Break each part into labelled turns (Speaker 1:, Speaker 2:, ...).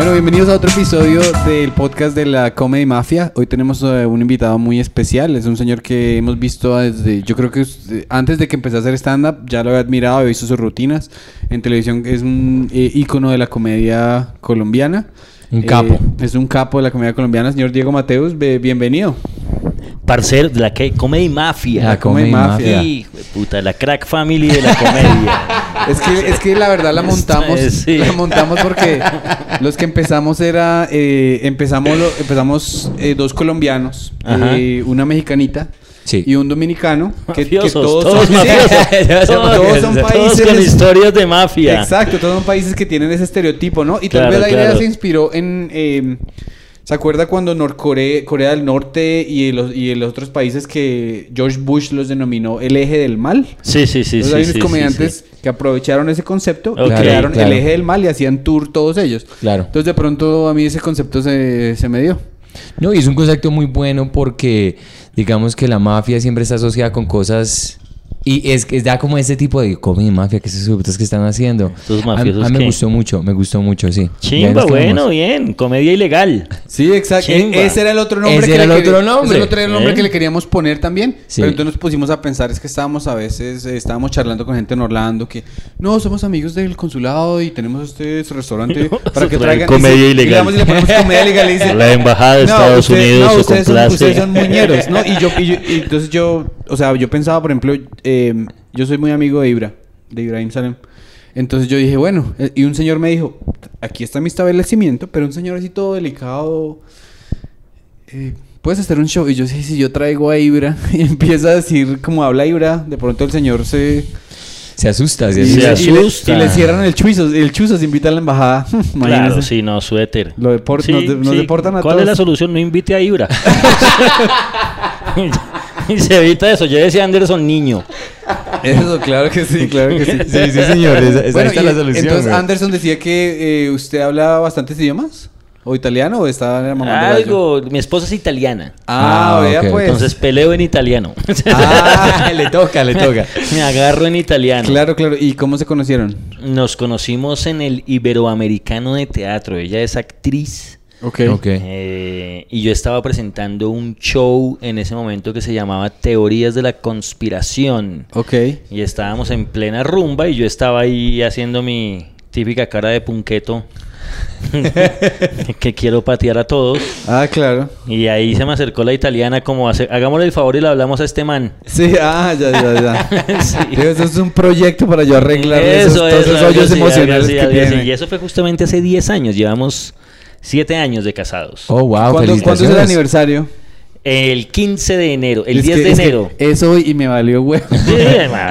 Speaker 1: Bueno, bienvenidos a otro episodio del podcast de la Comedy Mafia. Hoy tenemos eh, un invitado muy especial. Es un señor que hemos visto desde, yo creo que usted- antes de que empecé a hacer stand-up, ya lo había admirado, había visto sus rutinas. En televisión es un eh, ícono de la comedia colombiana.
Speaker 2: Un
Speaker 1: Eh,
Speaker 2: capo.
Speaker 1: es un capo de la comedia colombiana, señor Diego Mateus. be- bienvenido.
Speaker 3: Parcero de la que Comedy Mafia.
Speaker 2: La Comedy Mafia.
Speaker 3: Hijo de puta, la crack family de la comedia.
Speaker 1: Es que, es que la verdad la montamos,
Speaker 3: Sí.
Speaker 1: la montamos porque los que empezamos era, eh, empezamos, lo- empezamos eh, dos colombianos, eh, una mexicanita
Speaker 2: Sí.
Speaker 1: y un dominicano, que, todos,
Speaker 3: todos,
Speaker 1: son,
Speaker 3: mafiosos.
Speaker 1: todos,
Speaker 3: todos,
Speaker 1: son
Speaker 3: todos
Speaker 1: países,
Speaker 3: con historias de mafia.
Speaker 1: exacto, todos son países que tienen ese estereotipo, ¿no? Y tal vez la idea se inspiró en, eh, ¿se acuerda cuando Norcorea, Corea del Norte y los, y los otros países que George Bush los denominó el eje del mal?
Speaker 3: Sí, sí, sí.
Speaker 1: Entonces hay unos
Speaker 3: sí,
Speaker 1: comediantes
Speaker 3: sí.
Speaker 1: que aprovecharon ese concepto y
Speaker 3: Ok,
Speaker 1: crearon
Speaker 2: claro.
Speaker 1: el eje del mal y hacían tour todos ellos.
Speaker 2: Claro.
Speaker 1: Entonces de pronto a mí ese concepto se, se me dio.
Speaker 2: No, y es un concepto muy bueno porque digamos que la mafia siempre está asociada con cosas y es que da como ese tipo de comedy mafia que esos sujetos que están haciendo.
Speaker 3: Estos mafiosos
Speaker 2: a, mí me gustó mucho, me gustó mucho, sí.
Speaker 3: Chimba, bueno, bien. Comedia ilegal.
Speaker 1: Sí, exacto. E- Ese era el otro nombre.
Speaker 2: Ese
Speaker 1: que
Speaker 2: era el otro
Speaker 1: quería-
Speaker 2: nombre.
Speaker 1: ese era el otro nombre
Speaker 3: ¿Eh?
Speaker 1: que le queríamos poner también.
Speaker 2: Sí.
Speaker 1: Pero entonces nos pusimos a pensar, es que estábamos a veces, eh, estábamos charlando con gente en Orlando que, no, somos amigos del consulado y tenemos este restaurante para que traigan.
Speaker 3: comedia
Speaker 1: y
Speaker 3: ilegal.
Speaker 1: Y, vamos y le ponemos comedia ilegal y dice,
Speaker 3: La embajada de
Speaker 1: "No,
Speaker 3: Estados
Speaker 1: usted-
Speaker 3: Unidos
Speaker 1: no,
Speaker 3: se
Speaker 1: ustedes son,
Speaker 3: complace".
Speaker 1: ustedes son muñeros, ¿no? Y yo, y yo- y entonces yo, o sea, yo pensaba, por ejemplo, eh, yo soy muy amigo de Ibra, de Ibrahim Salem. Entonces yo dije, bueno, eh, y un señor me dijo, aquí está mi establecimiento, pero un señor así todo delicado, eh, ¿puedes hacer un show? Y yo, sí, sí, yo traigo a Ibra. Y empieza a decir, como habla Ibra, de pronto el señor se...
Speaker 2: Se asusta, se
Speaker 1: y,
Speaker 3: Se
Speaker 2: asusta.
Speaker 1: le, y le-
Speaker 3: asusta.
Speaker 1: y le cierran el chuzo, el chuzo se invita a la embajada.
Speaker 3: Claro, sí, no, suéter.
Speaker 1: Lo deport- nos de- nos deportan a
Speaker 3: ¿Cuál
Speaker 1: todos.
Speaker 3: es la solución? No invite a Ibra. y se evita eso. Yo decía Anderson niño.
Speaker 1: Eso, claro que sí, claro que sí.
Speaker 2: Sí, sí, señor, esa- esa está
Speaker 1: y
Speaker 2: la solución,
Speaker 1: Entonces
Speaker 2: güey.
Speaker 1: Anderson decía que eh, usted habla bastantes idiomas. ¿O italiano o estaba mamando gallo?
Speaker 3: Algo. Mi esposa es italiana.
Speaker 1: Ah,
Speaker 2: Ah,
Speaker 1: vea pues.
Speaker 3: Entonces peleo en italiano.
Speaker 1: Ah,
Speaker 2: le toca, le toca.
Speaker 3: Me agarro en italiano.
Speaker 1: claro, claro. ¿Y cómo se conocieron?
Speaker 3: Nos conocimos en el Iberoamericano de Teatro. Ella es actriz.
Speaker 1: Ok.
Speaker 2: Ok.
Speaker 3: eh, y yo estaba presentando un show en ese momento que se llamaba Teorías de la Conspiración.
Speaker 1: Ok.
Speaker 3: Y estábamos en plena rumba y yo estaba ahí haciendo mi típica cara de punqueto. que quiero patear a todos.
Speaker 1: Ah, claro.
Speaker 3: Y ahí se me acercó la italiana como hace, hagámosle el favor y le hablamos a este man.
Speaker 1: Sí, ah, ya, ya, ya.
Speaker 3: Sí.
Speaker 1: Digo, eso es un proyecto para yo arreglar esos, todos esos
Speaker 3: algo
Speaker 1: hoyos
Speaker 3: así, algo
Speaker 1: emocionales que tiene.
Speaker 3: Y eso fue justamente hace 10 años. Llevamos 7 años de casados.
Speaker 2: Oh, wow,
Speaker 1: ¿Cuándo, ¿Cuándo es el aniversario?
Speaker 3: El 15 de enero, el
Speaker 1: Es
Speaker 3: 10
Speaker 1: que-
Speaker 3: de
Speaker 1: es
Speaker 3: enero.
Speaker 1: Es hoy y me valió huevo.
Speaker 3: Sí,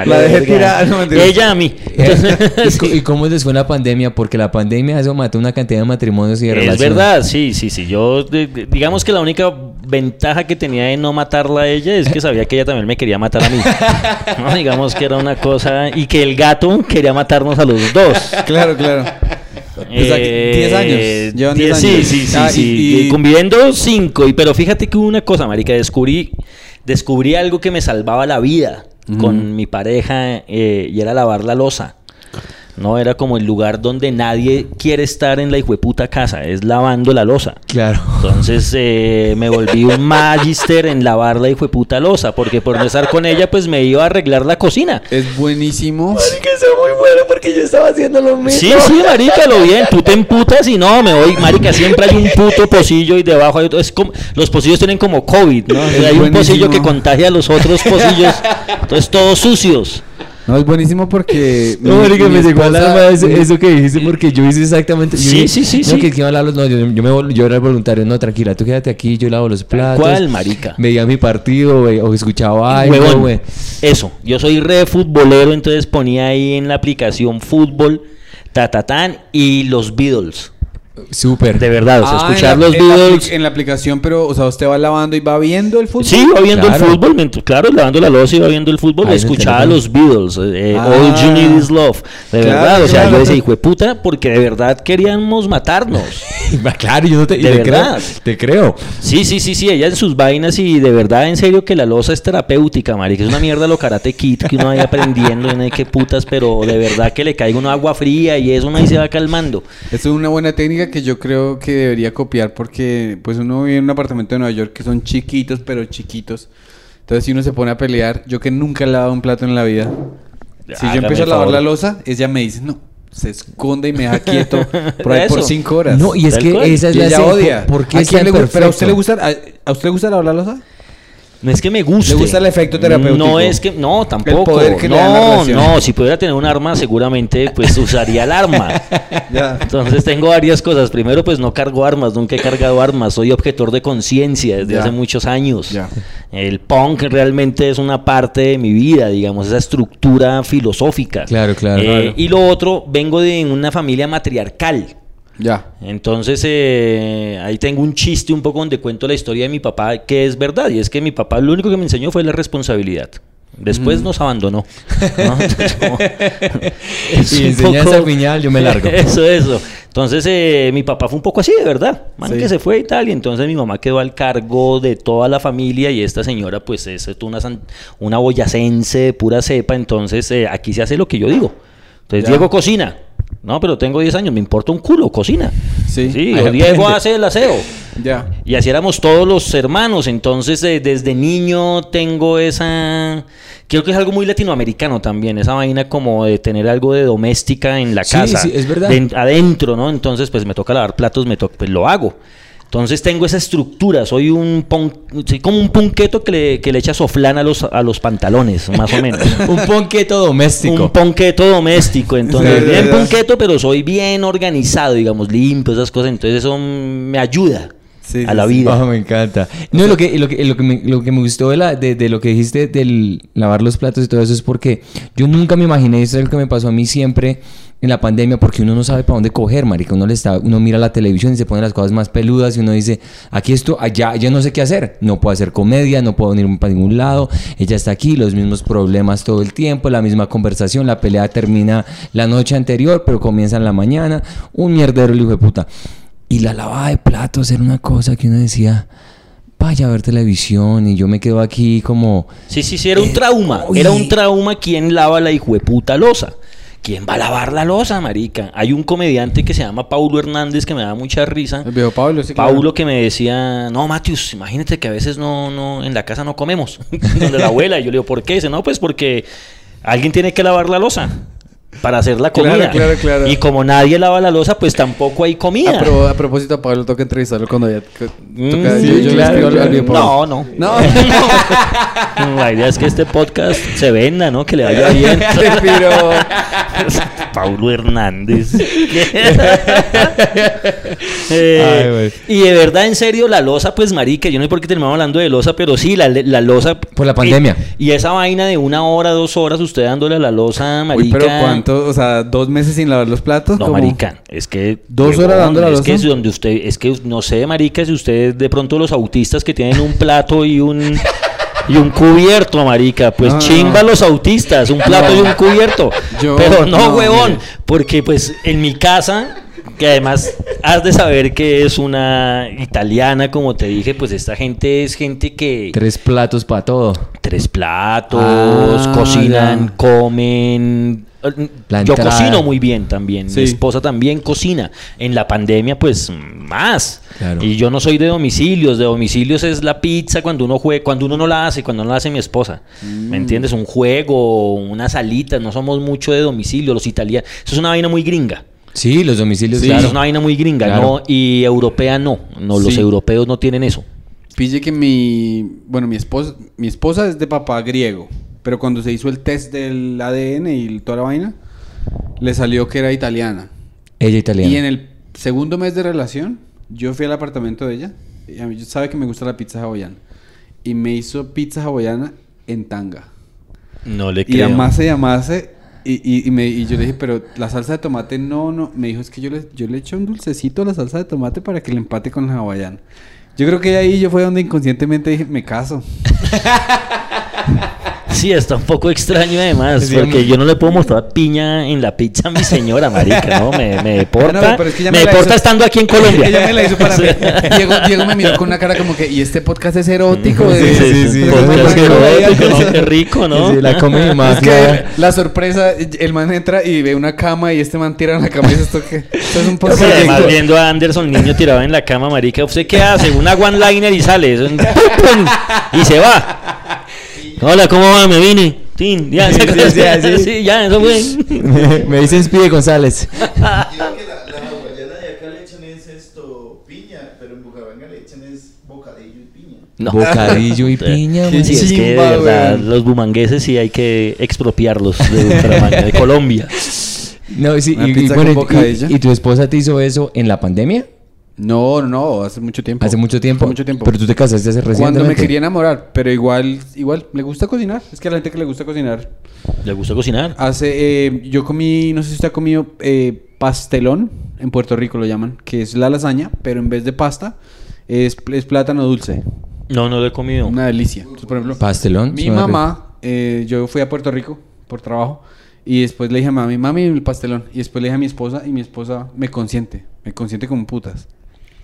Speaker 1: La dejé tirada. No.
Speaker 3: Ella a mí.
Speaker 2: ¿Y,
Speaker 3: Sí.
Speaker 2: co- y cómo les fue la pandemia? Porque la pandemia eso mató una cantidad de matrimonios y de
Speaker 3: Es
Speaker 2: relaciones.
Speaker 3: verdad, sí, sí, sí. Yo, digamos que la única ventaja que tenía de no matarla a ella es que sabía que ella también me quería matar a mí. No, digamos que era una cosa. Y que el gato quería matarnos a los dos.
Speaker 1: Claro, claro. Pues aquí, 10 años.
Speaker 3: Eh,
Speaker 1: Llevan 10
Speaker 3: diez- sí,
Speaker 1: años.
Speaker 3: sí, sí,
Speaker 1: Ah, y-
Speaker 3: sí.
Speaker 1: y-
Speaker 3: Eh, Conviviendo cinco. Y, pero fíjate que hubo una cosa, marica. Descubrí, descubrí algo que me salvaba la vida con mi pareja eh, y era lavar la losa. No era como el lugar donde nadie quiere estar en la hijueputa casa, es lavando la losa.
Speaker 2: Claro.
Speaker 3: Entonces eh, me volví un magister en lavar la hijueputa losa, porque por no estar con ella, pues me iba a arreglar la cocina.
Speaker 1: Es buenísimo.
Speaker 2: que eso muy bueno porque yo estaba haciendo lo mismo.
Speaker 3: Sí, sí, marica, lo bien. Tú te emputas y no, me voy, marica. Siempre hay un puto pocillo y debajo hay otro. Es como, los pocillos tienen como COVID, ¿no? O sea,
Speaker 1: Es
Speaker 3: hay un pocillo que contagia a los otros pocillos. Entonces, todos sucios.
Speaker 1: No, es buenísimo porque.
Speaker 2: No, marica,
Speaker 1: mi
Speaker 2: me llegó al alma eso, eso que dijiste porque yo hice exactamente. yo
Speaker 3: Sí, sí, sí,
Speaker 2: No,
Speaker 3: sí.
Speaker 2: que, iba a hablar los- no, yo, yo me vol- yo era el voluntario. No, tranquila, tú quédate aquí, yo lavo los platos.
Speaker 3: cual, marica.
Speaker 2: Veía mi partido, ve- o escuchaba algo,
Speaker 3: Huevón. Eso. Yo soy re futbolero, entonces ponía ahí en la aplicación fútbol, tatatán y los Beatles.
Speaker 2: Súper.
Speaker 3: De verdad, o sea,
Speaker 1: Ah,
Speaker 3: escuchar
Speaker 1: en la,
Speaker 3: los
Speaker 1: en la apli-
Speaker 3: Beatles.
Speaker 1: En la aplicación, pero, o sea, usted va lavando y va viendo el fútbol.
Speaker 3: Sí, iba viendo
Speaker 2: Claro.
Speaker 3: el fútbol, mientras- claro, lavando la loza, iba viendo el fútbol,
Speaker 2: el
Speaker 3: escuchaba
Speaker 2: teléfono.
Speaker 3: los Beatles, eh,
Speaker 1: Ah.
Speaker 3: All You Need Is Love, de
Speaker 1: Claro,
Speaker 3: verdad, o sea,
Speaker 1: claro.
Speaker 3: yo decía, hijo de puta, porque de verdad queríamos matarnos.
Speaker 2: Va, claro, yo no te, y
Speaker 3: De
Speaker 2: te creo. Te creo.
Speaker 3: Sí, sí, sí, sí, ella en sus vainas y de verdad, en serio, que la loza es terapéutica, marica, es una mierda lo karate kit que uno vaya aprendiendo, y no hay que putas, pero de verdad que le caiga una agua fría y eso uno ahí se va calmando.
Speaker 1: Es una buena técnica técnica que yo creo que debería copiar porque pues uno vive en un apartamento de Nueva York que son chiquitos, pero chiquitos. Entonces si uno se pone a pelear, yo que nunca he lavado un plato en la vida, si yo empiezo a lavar
Speaker 3: favor.
Speaker 1: la losa, ella me dice, no, se esconde y me deja quieto por ahí por cinco horas.
Speaker 2: No, y es que
Speaker 3: cual.
Speaker 2: esa es
Speaker 1: Y
Speaker 2: la
Speaker 1: ella odia.
Speaker 2: ¿Por qué
Speaker 1: ¿A
Speaker 2: es
Speaker 1: quién
Speaker 2: tan
Speaker 1: le gusta? ¿Pero a usted le gusta, a, a usted le gusta lavar la losa?
Speaker 3: No es que me guste.
Speaker 1: ¿Le gusta el efecto terapéutico?
Speaker 3: No es que, no, tampoco.
Speaker 1: poder que le da la
Speaker 3: no, no, si pudiera tener un arma, seguramente pues usaría el arma.
Speaker 1: Ya.
Speaker 3: Entonces tengo varias cosas. Primero, pues no cargo armas, nunca he cargado armas. Soy objetor de conciencia desde
Speaker 1: Ya.
Speaker 3: hace muchos años.
Speaker 1: Ya.
Speaker 3: El punk realmente es una parte de mi vida, digamos, esa estructura filosófica.
Speaker 2: Claro, claro.
Speaker 3: Eh,
Speaker 2: Claro.
Speaker 3: Y lo otro, vengo de una familia matriarcal.
Speaker 1: Ya.
Speaker 3: Entonces, eh, ahí tengo un chiste un poco donde cuento la historia de mi papá, que es verdad, y es que mi papá lo único que me enseñó fue la responsabilidad. Después nos abandonó. ¿no? Entonces, como- es
Speaker 2: Y enseñanza
Speaker 3: poco-
Speaker 2: final, yo me largo.
Speaker 3: Eso, eso. Entonces, eh, mi papá fue un poco así, de verdad. Man,
Speaker 1: Sí.
Speaker 3: que se fue y tal. Y entonces mi mamá quedó al cargo de toda la familia. Y esta señora, pues, es una, san- una boyacense de pura cepa. Entonces, eh, aquí se hace lo que yo digo. Entonces,
Speaker 1: Ya.
Speaker 3: Diego cocina. No, pero tengo 10 años, me importa un culo, cocina.
Speaker 1: Sí.
Speaker 3: Sí, o Diego hace el aseo.
Speaker 1: Ya.
Speaker 3: Y así éramos todos los hermanos. Entonces, eh, desde niño tengo esa. Creo que es algo muy latinoamericano también. Esa vaina como de tener algo de doméstica en la
Speaker 2: Sí,
Speaker 3: casa.
Speaker 2: sí, es verdad.
Speaker 3: de- adentro, ¿no? Entonces, pues me toca lavar platos, me toca, pues lo hago. Entonces tengo esa estructura, soy un pon- soy como un ponqueto que le, que le echa soflán a los, a los pantalones, más o menos.
Speaker 2: Un ponqueto doméstico.
Speaker 3: Un ponqueto doméstico, entonces bien ponqueto, pero soy bien organizado, digamos, limpio, esas cosas, entonces eso me ayuda
Speaker 1: Sí,
Speaker 3: a la vida.
Speaker 2: Ah, me encanta. No, lo que, lo que, lo que, me, lo que me gustó de, la, de, de lo que dijiste del lavar los platos y todo eso es porque yo nunca me imaginé, eso es lo que me pasó a mí siempre en la pandemia, porque uno no sabe para dónde coger, marica. Uno, le está, uno mira la televisión y se pone las cosas más peludas y uno dice, aquí esto, allá, ya no sé qué hacer. No puedo hacer comedia, no puedo ir para ningún lado. Ella está aquí, los mismos problemas todo el tiempo, la misma conversación. La pelea termina la noche anterior, pero comienza en la mañana. Un mierdero, el hijo de puta. Y la lavada de platos era una cosa que uno decía, vaya a ver televisión y yo me quedo aquí como...
Speaker 3: Sí, sí, sí, era un
Speaker 2: Eh,
Speaker 3: trauma.
Speaker 2: uy.
Speaker 3: Era un trauma quién lava la hijueputa losa. ¿Quién va a lavar la losa, marica? Hay un comediante que se llama Paulo Hernández que me da mucha risa.
Speaker 1: El viejo Pablo, sí, claro.
Speaker 3: Paulo que me decía, no, Matius, imagínate que a veces no, no, en la casa no comemos. Donde la abuela. Y yo le digo, ¿por qué? Dice, no, pues porque alguien tiene que lavar la losa para hacer la
Speaker 1: Claro,
Speaker 3: comida.
Speaker 1: claro, claro.
Speaker 3: Y como nadie lava la losa, pues tampoco hay comida.
Speaker 1: A, pro- a propósito, a Pablo toca entrevistarlo cuando ya
Speaker 3: Mm,
Speaker 1: toca.
Speaker 3: sí,
Speaker 1: yo yo le
Speaker 3: claro,
Speaker 1: escribo al- al
Speaker 3: claro.
Speaker 1: Pablo.
Speaker 3: No, no.
Speaker 1: No.
Speaker 3: La idea es que este podcast se venda, ¿no? Que le vaya bien. Paulo Hernández. Eh,
Speaker 2: Ay, güey.
Speaker 3: y de verdad, en serio, la losa, pues marica, yo no sé por qué terminamos hablando de losa, pero sí, la, la losa.
Speaker 2: Por la pandemia.
Speaker 3: Y, y esa vaina de una hora, dos horas, usted dándole a la losa, marica.
Speaker 1: Uy, pero ¿cuánto? O sea, dos meses sin lavar los platos.
Speaker 3: No,
Speaker 1: ¿Cómo?
Speaker 3: marica, es que...
Speaker 1: ¿Dos horas dando la
Speaker 3: Es que es donde usted... Es que, no sé, marica, si usted de pronto los autistas que tienen un plato y un... Y un cubierto, marica. Pues
Speaker 1: No,
Speaker 3: chimba
Speaker 1: no.
Speaker 3: los autistas, un plato y un cubierto.
Speaker 1: Yo-
Speaker 3: Pero no,
Speaker 1: no,
Speaker 3: huevón.
Speaker 1: mire.
Speaker 3: Porque pues en mi casa, que además has de saber que es una italiana, como te dije, pues esta gente es gente que
Speaker 2: Tres platos para todo.
Speaker 3: tres platos,
Speaker 1: Ah,
Speaker 3: cocinan,
Speaker 1: ya.
Speaker 3: comen.
Speaker 2: La
Speaker 3: Yo
Speaker 2: entrada.
Speaker 3: cocino muy bien también.
Speaker 1: Sí.
Speaker 3: Mi esposa también cocina. En la pandemia, pues más.
Speaker 2: Claro.
Speaker 3: Y yo no soy de domicilios. De domicilios es la pizza cuando uno juega, cuando uno no la hace, cuando no la hace mi esposa.
Speaker 1: Mm.
Speaker 3: ¿Me entiendes? Un juego, unas salitas. No somos mucho de domicilio. Los italianos. Eso es una vaina muy gringa.
Speaker 2: Sí, los domicilios,
Speaker 3: Sí,
Speaker 2: claro.
Speaker 3: es una vaina muy gringa,
Speaker 2: Claro.
Speaker 3: ¿no? Y europea no. No, los
Speaker 1: Sí.
Speaker 3: europeos no tienen eso.
Speaker 1: Pille que mi. Bueno, mi esposa, mi esposa es de papá griego. Pero cuando se hizo el test del ADN y toda la vaina, le salió que era italiana.
Speaker 2: Ella italiana.
Speaker 1: Y en el segundo mes de relación, yo fui al apartamento de ella. Y a mí sabe que me gusta la pizza hawaiana. Y me hizo pizza hawaiana en tanga.
Speaker 3: No le
Speaker 1: Y amase y amase. Y, y, y me, y yo le dije, pero la salsa de tomate no, no. Me dijo, es que yo le, yo le eché un dulcecito a la salsa de tomate para que le empate con la hawaiana. Yo creo que ahí yo fue donde inconscientemente dije, me caso.
Speaker 3: Sí, está un poco extraño además,
Speaker 2: Sí,
Speaker 3: porque yo no le puedo mostrar piña en la pizza a mi señora, marica, ¿no? Me, me deporta,
Speaker 1: No, pero es que
Speaker 3: me
Speaker 1: me
Speaker 3: deporta
Speaker 1: hizo-
Speaker 3: estando aquí en Colombia.
Speaker 1: Ella me la hizo para
Speaker 3: Sí.
Speaker 1: mí. Diego, Diego me miró con una cara como que, ¿y este podcast es erótico?
Speaker 3: Sí, sí, sí,
Speaker 1: Pues,
Speaker 3: podcast
Speaker 1: pues,
Speaker 3: erótico, ¿no? Qué rico, ¿no?
Speaker 2: Sí, la come
Speaker 1: Es
Speaker 2: mafia.
Speaker 1: que la sorpresa, el man entra y ve una cama y este man tira en la cama y dice, ¿esto qué? Esto es un
Speaker 3: Sí,
Speaker 1: podcast.
Speaker 3: además viendo a Anderson niño tirado en la cama, marica, ¿usted qué hace? Una one-liner y sale, y se va. Hola, ¿cómo va? Me vine. Tin, ya,
Speaker 2: Sí,
Speaker 3: se-
Speaker 2: sí, sí, sí.
Speaker 3: sí, ya, eso fue.
Speaker 2: me, me dicen Spide González.
Speaker 4: Digo que la, la hawaiana de acá le echan es esto, piña, pero en Bucaramanga le echan es bocadillo y piña.
Speaker 3: No.
Speaker 2: Bocadillo y piña.
Speaker 3: Sí, es que de verdad, los bumangueses sí hay que expropiarlos de Bucaramanga, de Colombia.
Speaker 2: No, sí, y, bueno, y tu esposa te hizo eso en la pandemia?
Speaker 1: No, no, hace mucho tiempo.
Speaker 2: Hace mucho tiempo.
Speaker 1: Hace mucho tiempo.
Speaker 2: Pero tú te casaste hace recientemente.
Speaker 1: Cuando me quería enamorar, pero igual, igual, le gusta cocinar. Es que a la gente que le gusta cocinar.
Speaker 3: ¿Le gusta cocinar?
Speaker 1: Hace, eh, yo comí, no sé si usted ha comido eh, pastelón, en Puerto Rico lo llaman, que es la lasaña, pero en vez de pasta, es, es plátano dulce.
Speaker 3: No, no lo he comido.
Speaker 1: Una delicia. Entonces, por ejemplo,
Speaker 2: Pastelón.
Speaker 1: mi mamá, eh, yo fui a Puerto Rico por trabajo y después le dije a mami, mami, el pastelón. Y después le dije a mi esposa y mi esposa me consiente, me consiente como putas.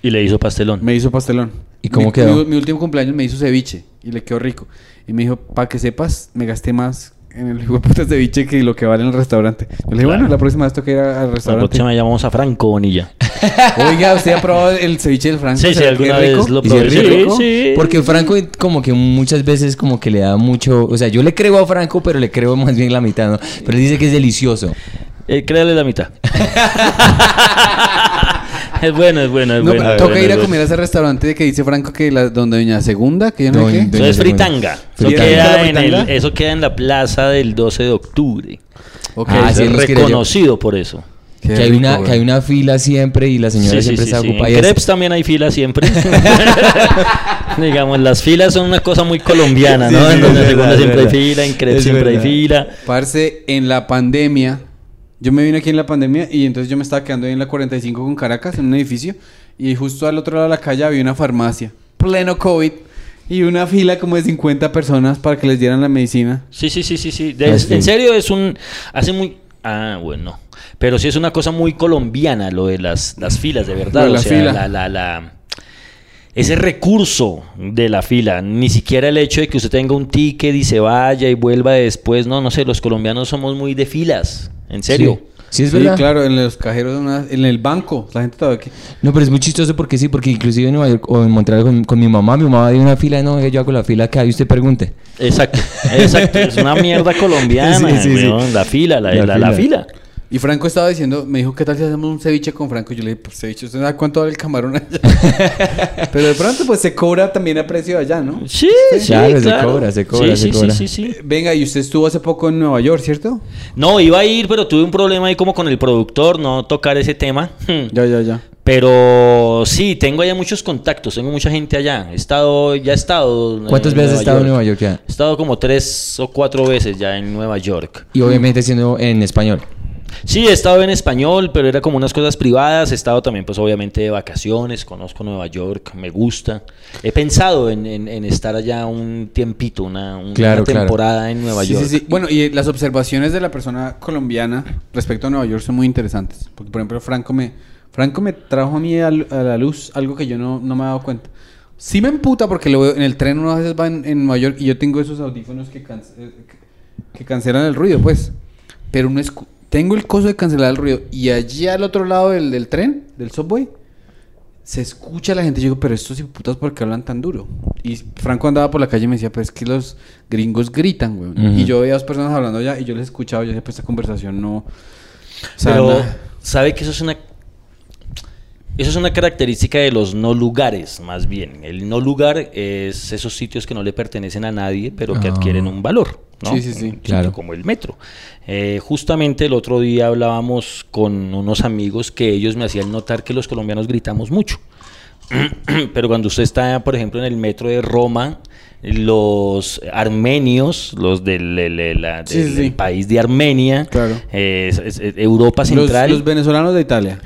Speaker 3: Y le hizo pastelón.
Speaker 1: Me hizo pastelón.
Speaker 2: ¿Y cómo
Speaker 1: Mi-
Speaker 2: quedó?
Speaker 1: Mi, mi último cumpleaños me hizo ceviche y le quedó rico. Y me dijo, para que sepas, me gasté más en el hijo de ceviche que lo que vale en el restaurante. Yo le dije,
Speaker 3: Claro.
Speaker 1: bueno, la próxima vez toca ir al
Speaker 3: La
Speaker 1: restaurante.
Speaker 3: próxima llamamos a Franco Bonilla.
Speaker 1: Oiga, ¿usted ha probado el ceviche del Franco?
Speaker 3: Sí, sí,
Speaker 1: ¿Será que
Speaker 3: alguna
Speaker 1: rico?
Speaker 3: vez lo
Speaker 2: ¿Y si
Speaker 3: probé. Sí,
Speaker 2: rico?
Speaker 3: sí.
Speaker 2: Porque Franco como que muchas veces como que le da mucho... O sea, yo le creo a Franco, pero le creo más bien la mitad, ¿no? Pero él dice que es delicioso.
Speaker 3: Eh, créale la mitad. es bueno, es bueno, es
Speaker 1: No,
Speaker 3: bueno. es
Speaker 1: toca
Speaker 3: bueno,
Speaker 1: ir a
Speaker 3: es
Speaker 1: comer a ese restaurante que dice Franco que la, donde Doña Segunda, que yo no
Speaker 2: Doña-
Speaker 1: sé qué.
Speaker 3: Eso es fritanga. Eso queda,
Speaker 1: ¿La
Speaker 3: en el, eso queda en la plaza del 12 de octubre.
Speaker 1: Ok.
Speaker 2: Ah,
Speaker 3: es
Speaker 2: sí, yo.
Speaker 3: reconocido por eso.
Speaker 1: Qué
Speaker 2: que, hay
Speaker 1: rico,
Speaker 2: una, que hay una fila siempre y la señora
Speaker 3: Sí, sí,
Speaker 2: siempre
Speaker 3: sí,
Speaker 2: está
Speaker 3: sí.
Speaker 2: ocupada.
Speaker 3: En
Speaker 2: es-
Speaker 3: crepes también hay filas siempre. Digamos, las filas son una cosa muy colombiana, ¿no? En donde
Speaker 2: es
Speaker 3: segunda
Speaker 2: verdad,
Speaker 3: siempre
Speaker 2: es
Speaker 3: hay fila, en crepes
Speaker 2: Es
Speaker 3: siempre hay
Speaker 2: verdad.
Speaker 3: fila.
Speaker 1: Parce, en la pandemia, yo me vine aquí en la pandemia y entonces yo me estaba quedando ahí en la 45 con Caracas, en un edificio, y justo al otro lado de la calle había una farmacia, pleno COVID, y una fila como de 50 personas para que les dieran la medicina.
Speaker 3: Sí, sí, sí, sí, sí. De-
Speaker 2: Ah, sí.
Speaker 3: En serio es un... Hace muy... Ah, bueno. Pero sí es una cosa muy colombiana lo de las, las filas, de verdad.
Speaker 1: De
Speaker 3: o
Speaker 1: la
Speaker 3: sea,
Speaker 1: fila.
Speaker 3: la, la, la- Ese recurso de la fila, ni siquiera el hecho de que usted tenga un ticket y se vaya y vuelva después, no, no sé, los colombianos somos muy de filas, en serio.
Speaker 2: Sí, es
Speaker 1: sí,
Speaker 2: verdad.
Speaker 1: claro, en los cajeros, en el banco, la gente todavía aquí.
Speaker 2: No, pero es muy chistoso porque sí, porque inclusive en Nueva York o en Montreal con, con mi mamá, mi mamá dio una fila, no, yo hago la fila acá y usted pregunte.
Speaker 3: Exacto, exacto, es una mierda colombiana,
Speaker 2: Sí, sí, sí.
Speaker 3: weón, la fila, la,
Speaker 2: La
Speaker 3: la- la
Speaker 2: fila.
Speaker 1: Y Franco estaba diciendo, me dijo, ¿qué tal si hacemos un ceviche con Franco? Yo le dije, pues ceviche, ¿usted sabe cuánto vale el camarón allá? Pero de pronto, pues se cobra también a precio de allá, ¿no?
Speaker 3: Sí, sí,
Speaker 2: Claro, se
Speaker 3: claro.
Speaker 2: cobra, se cobra,
Speaker 3: Sí,
Speaker 2: se
Speaker 3: sí,
Speaker 2: cobra.
Speaker 3: sí, sí, sí.
Speaker 1: Venga, y usted estuvo hace poco en Nueva York, ¿cierto?
Speaker 3: No, iba a ir, pero tuve un problema ahí como con el productor, no tocar ese tema.
Speaker 1: Ya, ya, ya.
Speaker 3: Pero sí, tengo allá muchos contactos, tengo mucha gente allá. He estado, ya he estado.
Speaker 2: ¿Cuántas veces has estado en Nueva York ya?
Speaker 3: He estado como tres o cuatro veces ya en Nueva York.
Speaker 2: Y obviamente siendo en español.
Speaker 3: Sí, he estado en español, pero era como unas cosas privadas. He estado también, pues obviamente, de vacaciones. Conozco Nueva York, me gusta. He pensado en, en- en estar allá un tiempito, una, una
Speaker 2: Claro, claro.
Speaker 3: temporada en Nueva
Speaker 1: Sí,
Speaker 3: York.
Speaker 1: sí, sí. Bueno, y las observaciones de la persona colombiana respecto a Nueva York son muy interesantes. Porque, por ejemplo, Franco me, Franco me trajo a mí a, la luz algo que yo no, no me he dado cuenta. Sí me emputa porque lo veo en el tren uno a veces va en, en Nueva York y yo tengo esos audífonos que, can- eh, que, que cancelan el ruido, pues. Pero no escu- tengo el coso de cancelar el ruido y allí al otro lado del, del tren, del subway, se escucha la gente. Yo digo, pero estos putas, ¿por qué hablan tan duro? Y Franco andaba por la calle y me decía, pues es que los gringos gritan, güey. Y yo veía a dos personas hablando allá y yo les escuchaba. Y yo decía, pues esta conversación no. O sea,
Speaker 3: Pero,
Speaker 1: na-
Speaker 3: ¿sabe que eso es una... Eso es una característica de los no lugares, más bien. El no lugar es esos sitios que no le pertenecen a nadie, pero que
Speaker 2: Ah.
Speaker 3: adquieren un valor, ¿no?
Speaker 1: Sí, sí, sí.
Speaker 2: Claro.
Speaker 3: Como el metro. Eh, justamente el otro día hablábamos con unos amigos que ellos me hacían notar que los colombianos gritamos mucho. Pero cuando usted está, por ejemplo, en el metro de Roma, los armenios, los del,
Speaker 1: sí, sí.
Speaker 3: país de Armenia,
Speaker 1: Claro.
Speaker 3: eh, es- es- es Europa
Speaker 1: Los,
Speaker 3: Central,
Speaker 1: los
Speaker 3: los,
Speaker 1: venezolanos de Italia.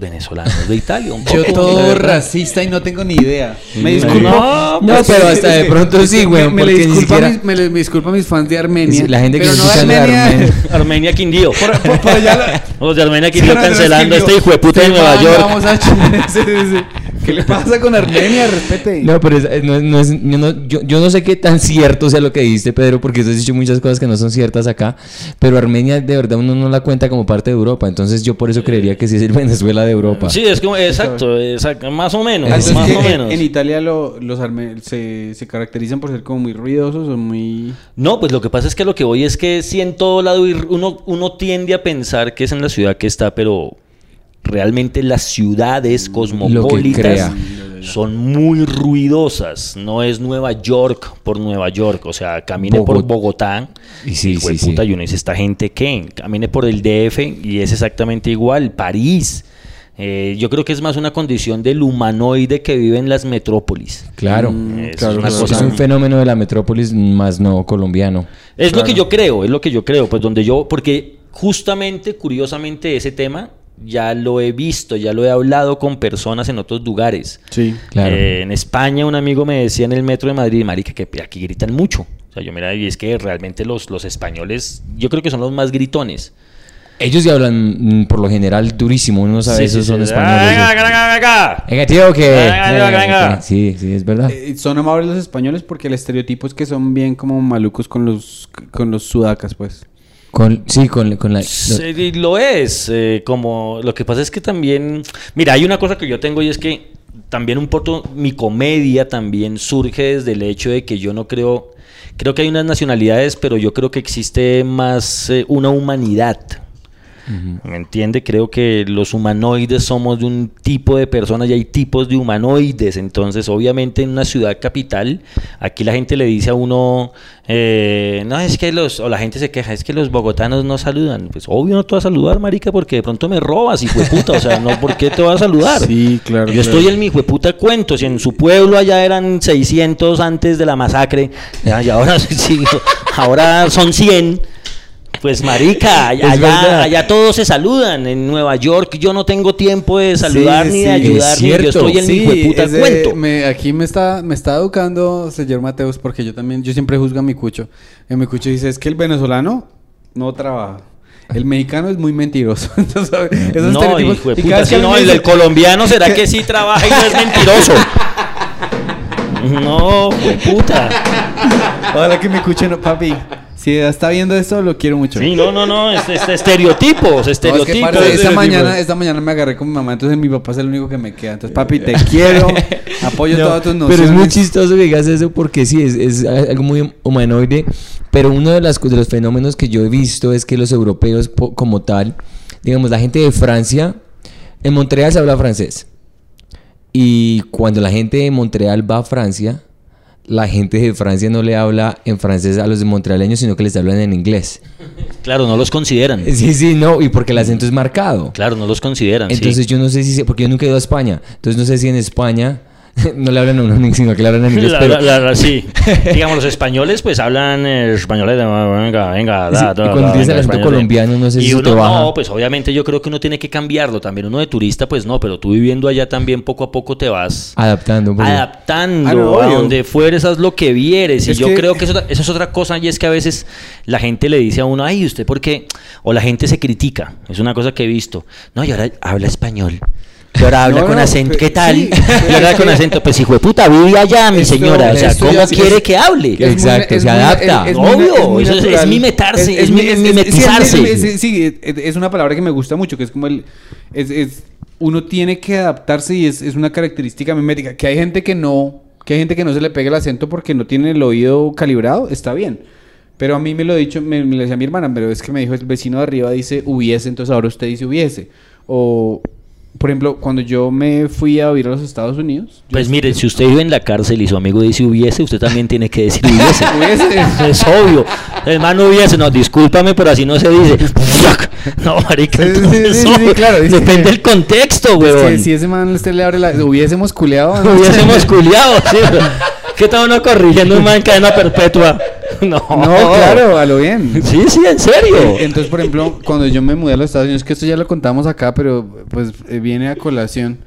Speaker 3: venezolanos de Italia. un
Speaker 1: Yo
Speaker 3: poco,
Speaker 1: todo racista y no tengo ni idea. Me disculpo.
Speaker 3: no,
Speaker 2: No,
Speaker 1: Es que-
Speaker 2: pero hasta de pronto sí,
Speaker 1: me-
Speaker 2: weón,
Speaker 1: Me,
Speaker 2: siquiera-
Speaker 1: me, le- me disculpa mis fans de Armenia.
Speaker 2: La gente que
Speaker 1: pero no de
Speaker 2: escucha de
Speaker 1: Armenia.
Speaker 2: Armenia.
Speaker 3: Armenia Quindío.
Speaker 1: Por- por- por allá la-
Speaker 3: Los de Armenia Quindío cancelando a este hijo de puta de Nueva York.
Speaker 1: vamos a- sí, sí, sí. ¿Qué le pasa con Armenia? Respete.
Speaker 2: No, pero es- no, es- no es- yo, no, yo, yo no sé qué tan cierto sea lo que dijiste, Pedro, porque tú has dicho muchas cosas que no son ciertas acá, pero Armenia de verdad uno no la cuenta como parte de Europa, entonces yo por eso creería que sí es el Venezuela de Europa.
Speaker 3: Sí, es como, exacto, exacto, más o menos,
Speaker 1: entonces
Speaker 3: más
Speaker 1: que
Speaker 3: o
Speaker 1: en-
Speaker 3: menos.
Speaker 1: En Italia lo- los arme- se, se caracterizan por ser como muy ruidosos o muy...
Speaker 3: No, pues lo que pasa es que lo que voy es que sí en todo lado uno, uno tiende a pensar que es en la ciudad que está, pero realmente las ciudades cosmopolitas son muy ruidosas. No es Nueva York por Nueva York. O sea, camine por
Speaker 2: Bogotá. Y sí,
Speaker 3: de
Speaker 2: sí,
Speaker 3: puta,
Speaker 2: sí.
Speaker 3: y uno dice, ¿esta gente qué? Camine por el DF y es exactamente igual. París. Eh, yo creo que es más una condición del humanoide que vive en las metrópolis.
Speaker 2: Claro,
Speaker 1: Mm,
Speaker 3: Es
Speaker 1: claro,
Speaker 3: una
Speaker 2: es,
Speaker 1: claro.
Speaker 3: cosa-
Speaker 2: es un fenómeno de la metrópolis más no colombiano.
Speaker 3: Es lo que yo creo, es lo que yo creo, pues donde yo, porque justamente, curiosamente, ese tema ya lo he visto, ya lo he hablado con personas en otros lugares.
Speaker 1: Sí.
Speaker 2: Claro.
Speaker 3: Eh, en España un amigo me decía en el metro de Madrid, marica, que aquí gritan mucho. O sea, yo mira, y es que realmente los, los españoles, yo creo que son los más gritones.
Speaker 2: Ellos ya hablan mm, por lo general durísimo, uno no sabe,
Speaker 3: Sí,
Speaker 2: esos
Speaker 3: sí,
Speaker 2: son
Speaker 3: sí.
Speaker 2: españoles.
Speaker 3: Venga, venga, venga, venga.
Speaker 2: Venga, tío, que...
Speaker 3: Venga, venga, venga.
Speaker 2: Sí, sí, es verdad.
Speaker 1: Eh, son amables los españoles porque el estereotipo es que son bien como malucos con los, con los sudacas, pues.
Speaker 2: Con, sí, con, con la...
Speaker 3: Lo es. eh, como lo que pasa es que también, mira, hay una cosa que yo tengo y es que también un poco mi comedia también surge desde el hecho de que yo no creo, creo que hay unas nacionalidades, pero yo creo que existe más eh, una humanidad. ¿Me entiende? Creo que los humanoides somos de un tipo de personas y hay tipos de humanoides. Entonces, obviamente, en una ciudad capital, aquí la gente le dice a uno, eh, no, es que los, o la gente se queja, es que los bogotanos no saludan. Pues obvio no te vas a saludar, marica, porque de pronto me robas, hijo de puta. O sea, no, ¿por qué te vas a saludar?
Speaker 1: Sí, claro,
Speaker 3: Yo
Speaker 1: claro.
Speaker 3: estoy en mi hijo de puta cuento. Si en su pueblo allá eran 600 antes de la masacre, y ahora, sí, ahora son 100. Pues marica, allá, allá todos se saludan. En Nueva York yo no tengo tiempo de saludar
Speaker 1: Sí,
Speaker 3: ni
Speaker 1: sí,
Speaker 3: de ayudar, ni yo estoy en mi hijo de puta
Speaker 1: es de-
Speaker 3: cuento.
Speaker 1: me- aquí me está, me está educando señor Mateus porque yo también, yo siempre juzgo a mi cucho. En mi cucho dice, es que el venezolano no trabaja. El mexicano es muy mentiroso. Entonces, ¿sabes? Esos
Speaker 3: No,
Speaker 1: estereotipos-
Speaker 3: hijo de
Speaker 1: y
Speaker 3: puta,
Speaker 1: que
Speaker 3: no, el
Speaker 1: dice-
Speaker 3: colombiano será que sí trabaja y no es mentiroso. No, puta.
Speaker 1: Ojalá que me escuchen, no, papi. Si está viendo esto, lo quiero mucho.
Speaker 3: Sí, no, no, no, este, este estereotipos,
Speaker 1: No, es que,
Speaker 3: estereotipos.
Speaker 1: esta,
Speaker 3: estereotipos.
Speaker 1: mañana, esta mañana me agarré con mi mamá, entonces mi papá es el único que me queda. Entonces, papi, te quiero, apoyo
Speaker 2: No,
Speaker 1: todas tus nociones.
Speaker 2: pero es muy chistoso que digas eso porque sí, es, es algo muy humanoide. Pero uno de, las, de los fenómenos que yo he visto es que los europeos como tal, digamos, la gente de Francia, en Montreal se habla francés. Y cuando la gente de Montreal va a Francia, la gente de Francia no le habla en francés a los de montrealeños, sino que les hablan en inglés.
Speaker 3: Claro, no los consideran.
Speaker 2: Sí, sí, no, y porque el acento es marcado.
Speaker 3: Claro, no los consideran. sí.
Speaker 2: Entonces yo no sé si, porque yo nunca he ido a España, entonces no sé si en España no le hablan a uno, sino que le hablan en inglés.
Speaker 3: La-
Speaker 2: pero,
Speaker 3: la- la- sí. Digamos, los españoles pues hablan españoles de venga, venga, da,
Speaker 2: Sí,
Speaker 3: da,
Speaker 2: y cuando tienes el acento colombiano, no sé
Speaker 3: y
Speaker 2: si
Speaker 3: uno,
Speaker 2: te baja.
Speaker 3: No, pues obviamente yo creo que uno tiene que cambiarlo también. Uno de turista, pues no, pero tú viviendo allá también poco a poco te vas
Speaker 2: adaptando. poco.
Speaker 3: adaptando
Speaker 1: Ah, no,
Speaker 3: a donde fueres, haz lo que vieres. Y
Speaker 1: Es
Speaker 3: yo
Speaker 1: que-
Speaker 3: creo que eso, eso es otra cosa y es que a veces la gente le dice a uno, ay, ¿usted por qué? O la gente se critica. Es una cosa que he visto. No, y ahora habla español. Y ahora habla
Speaker 1: No,
Speaker 3: con
Speaker 1: no,
Speaker 3: acento. ¿Qué tal?
Speaker 1: sí,
Speaker 3: y ahora
Speaker 1: es
Speaker 3: con acento. Pues hijo de puta, vive allá, mi
Speaker 1: Esto-
Speaker 3: señora. O sea, ¿cómo
Speaker 1: ya-
Speaker 3: quiere
Speaker 1: es-
Speaker 3: que hable?
Speaker 1: que es muy-
Speaker 2: Exacto,
Speaker 1: es
Speaker 2: se
Speaker 1: muy-
Speaker 2: adapta.
Speaker 1: es- es
Speaker 3: Obvio,
Speaker 1: muy
Speaker 3: eso es- es mimetarse, es
Speaker 1: mi-
Speaker 3: mi- mimetizarse.
Speaker 1: sí, es- es- Sí, es, es una palabra que me gusta mucho, que es como el... Es, es- uno tiene que adaptarse y es, es una característica mimética. Que hay gente que no... Que hay gente que no se le pega el acento porque no tiene el oído calibrado, está bien. Pero a mí me lo he dicho, me, me lo decía mi hermana, pero es que me dijo el vecino de arriba dice hubiese, entonces ahora usted dice hubiese. O, por ejemplo, cuando yo me fui a vivir a los Estados Unidos...
Speaker 3: Pues mire, si usted vive en la cárcel y su amigo dice hubiese, usted también tiene que decir hubiese.
Speaker 1: Hubiese.
Speaker 3: Es obvio. Hermano hubiese, no, discúlpame, pero así no se dice. No, marica,
Speaker 1: Sí, sí, claro, dice-
Speaker 3: Depende del contexto, weón.
Speaker 1: que si ese man usted le abre la... Hubiésemos culeado. ¿no?
Speaker 3: Hubiésemos culiado, sí. ¿Qué tal uno corrigiendo un man en cadena perpetua? No,
Speaker 1: No, claro, a lo bien.
Speaker 3: Sí, sí, en serio.
Speaker 1: Entonces, por ejemplo, cuando yo me mudé a los Estados Unidos, que esto ya lo contamos acá, pero pues eh, viene a colación,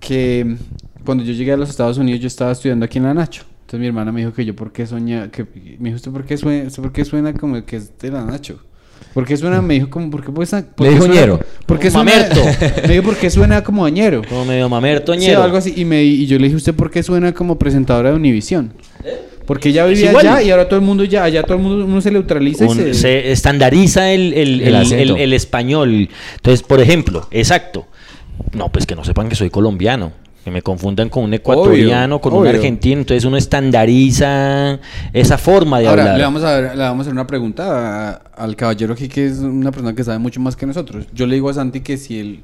Speaker 1: que cuando yo llegué a los Estados Unidos yo estaba estudiando aquí en la Nacho. Entonces mi hermana me dijo que yo por qué soñaba, que me dijo, ¿usted por qué suena, por qué suena como que es de la Nacho? ¿Por qué suena? Me dijo como, ¿por qué pues, por
Speaker 2: Le dijo
Speaker 1: suena-
Speaker 2: ñero.
Speaker 1: ¿Por qué
Speaker 3: Como
Speaker 1: suena?
Speaker 3: mamerto.
Speaker 1: me dijo, ¿por qué suena como añero?
Speaker 3: Como medio mamerto,
Speaker 1: Sí,
Speaker 3: ñero.
Speaker 1: algo así. Y, me, y yo le dije, ¿usted por qué suena como presentadora de Univisión? Porque ella vivía allá y ahora todo el mundo ya, allá todo el mundo uno se neutraliza y se...
Speaker 3: se estandariza el, el-
Speaker 2: El
Speaker 3: el-
Speaker 2: acento.
Speaker 3: el- el español. Entonces, por ejemplo, exacto. No, pues que no sepan que soy colombiano. Que me confundan con un ecuatoriano, con un argentino. Entonces uno estandariza esa forma de
Speaker 1: Ahora,
Speaker 3: hablar.
Speaker 1: le vamos, a ver- le vamos a hacer una pregunta a- al caballero aquí, que es una persona que sabe mucho más que nosotros. Yo le digo a Santi que si él...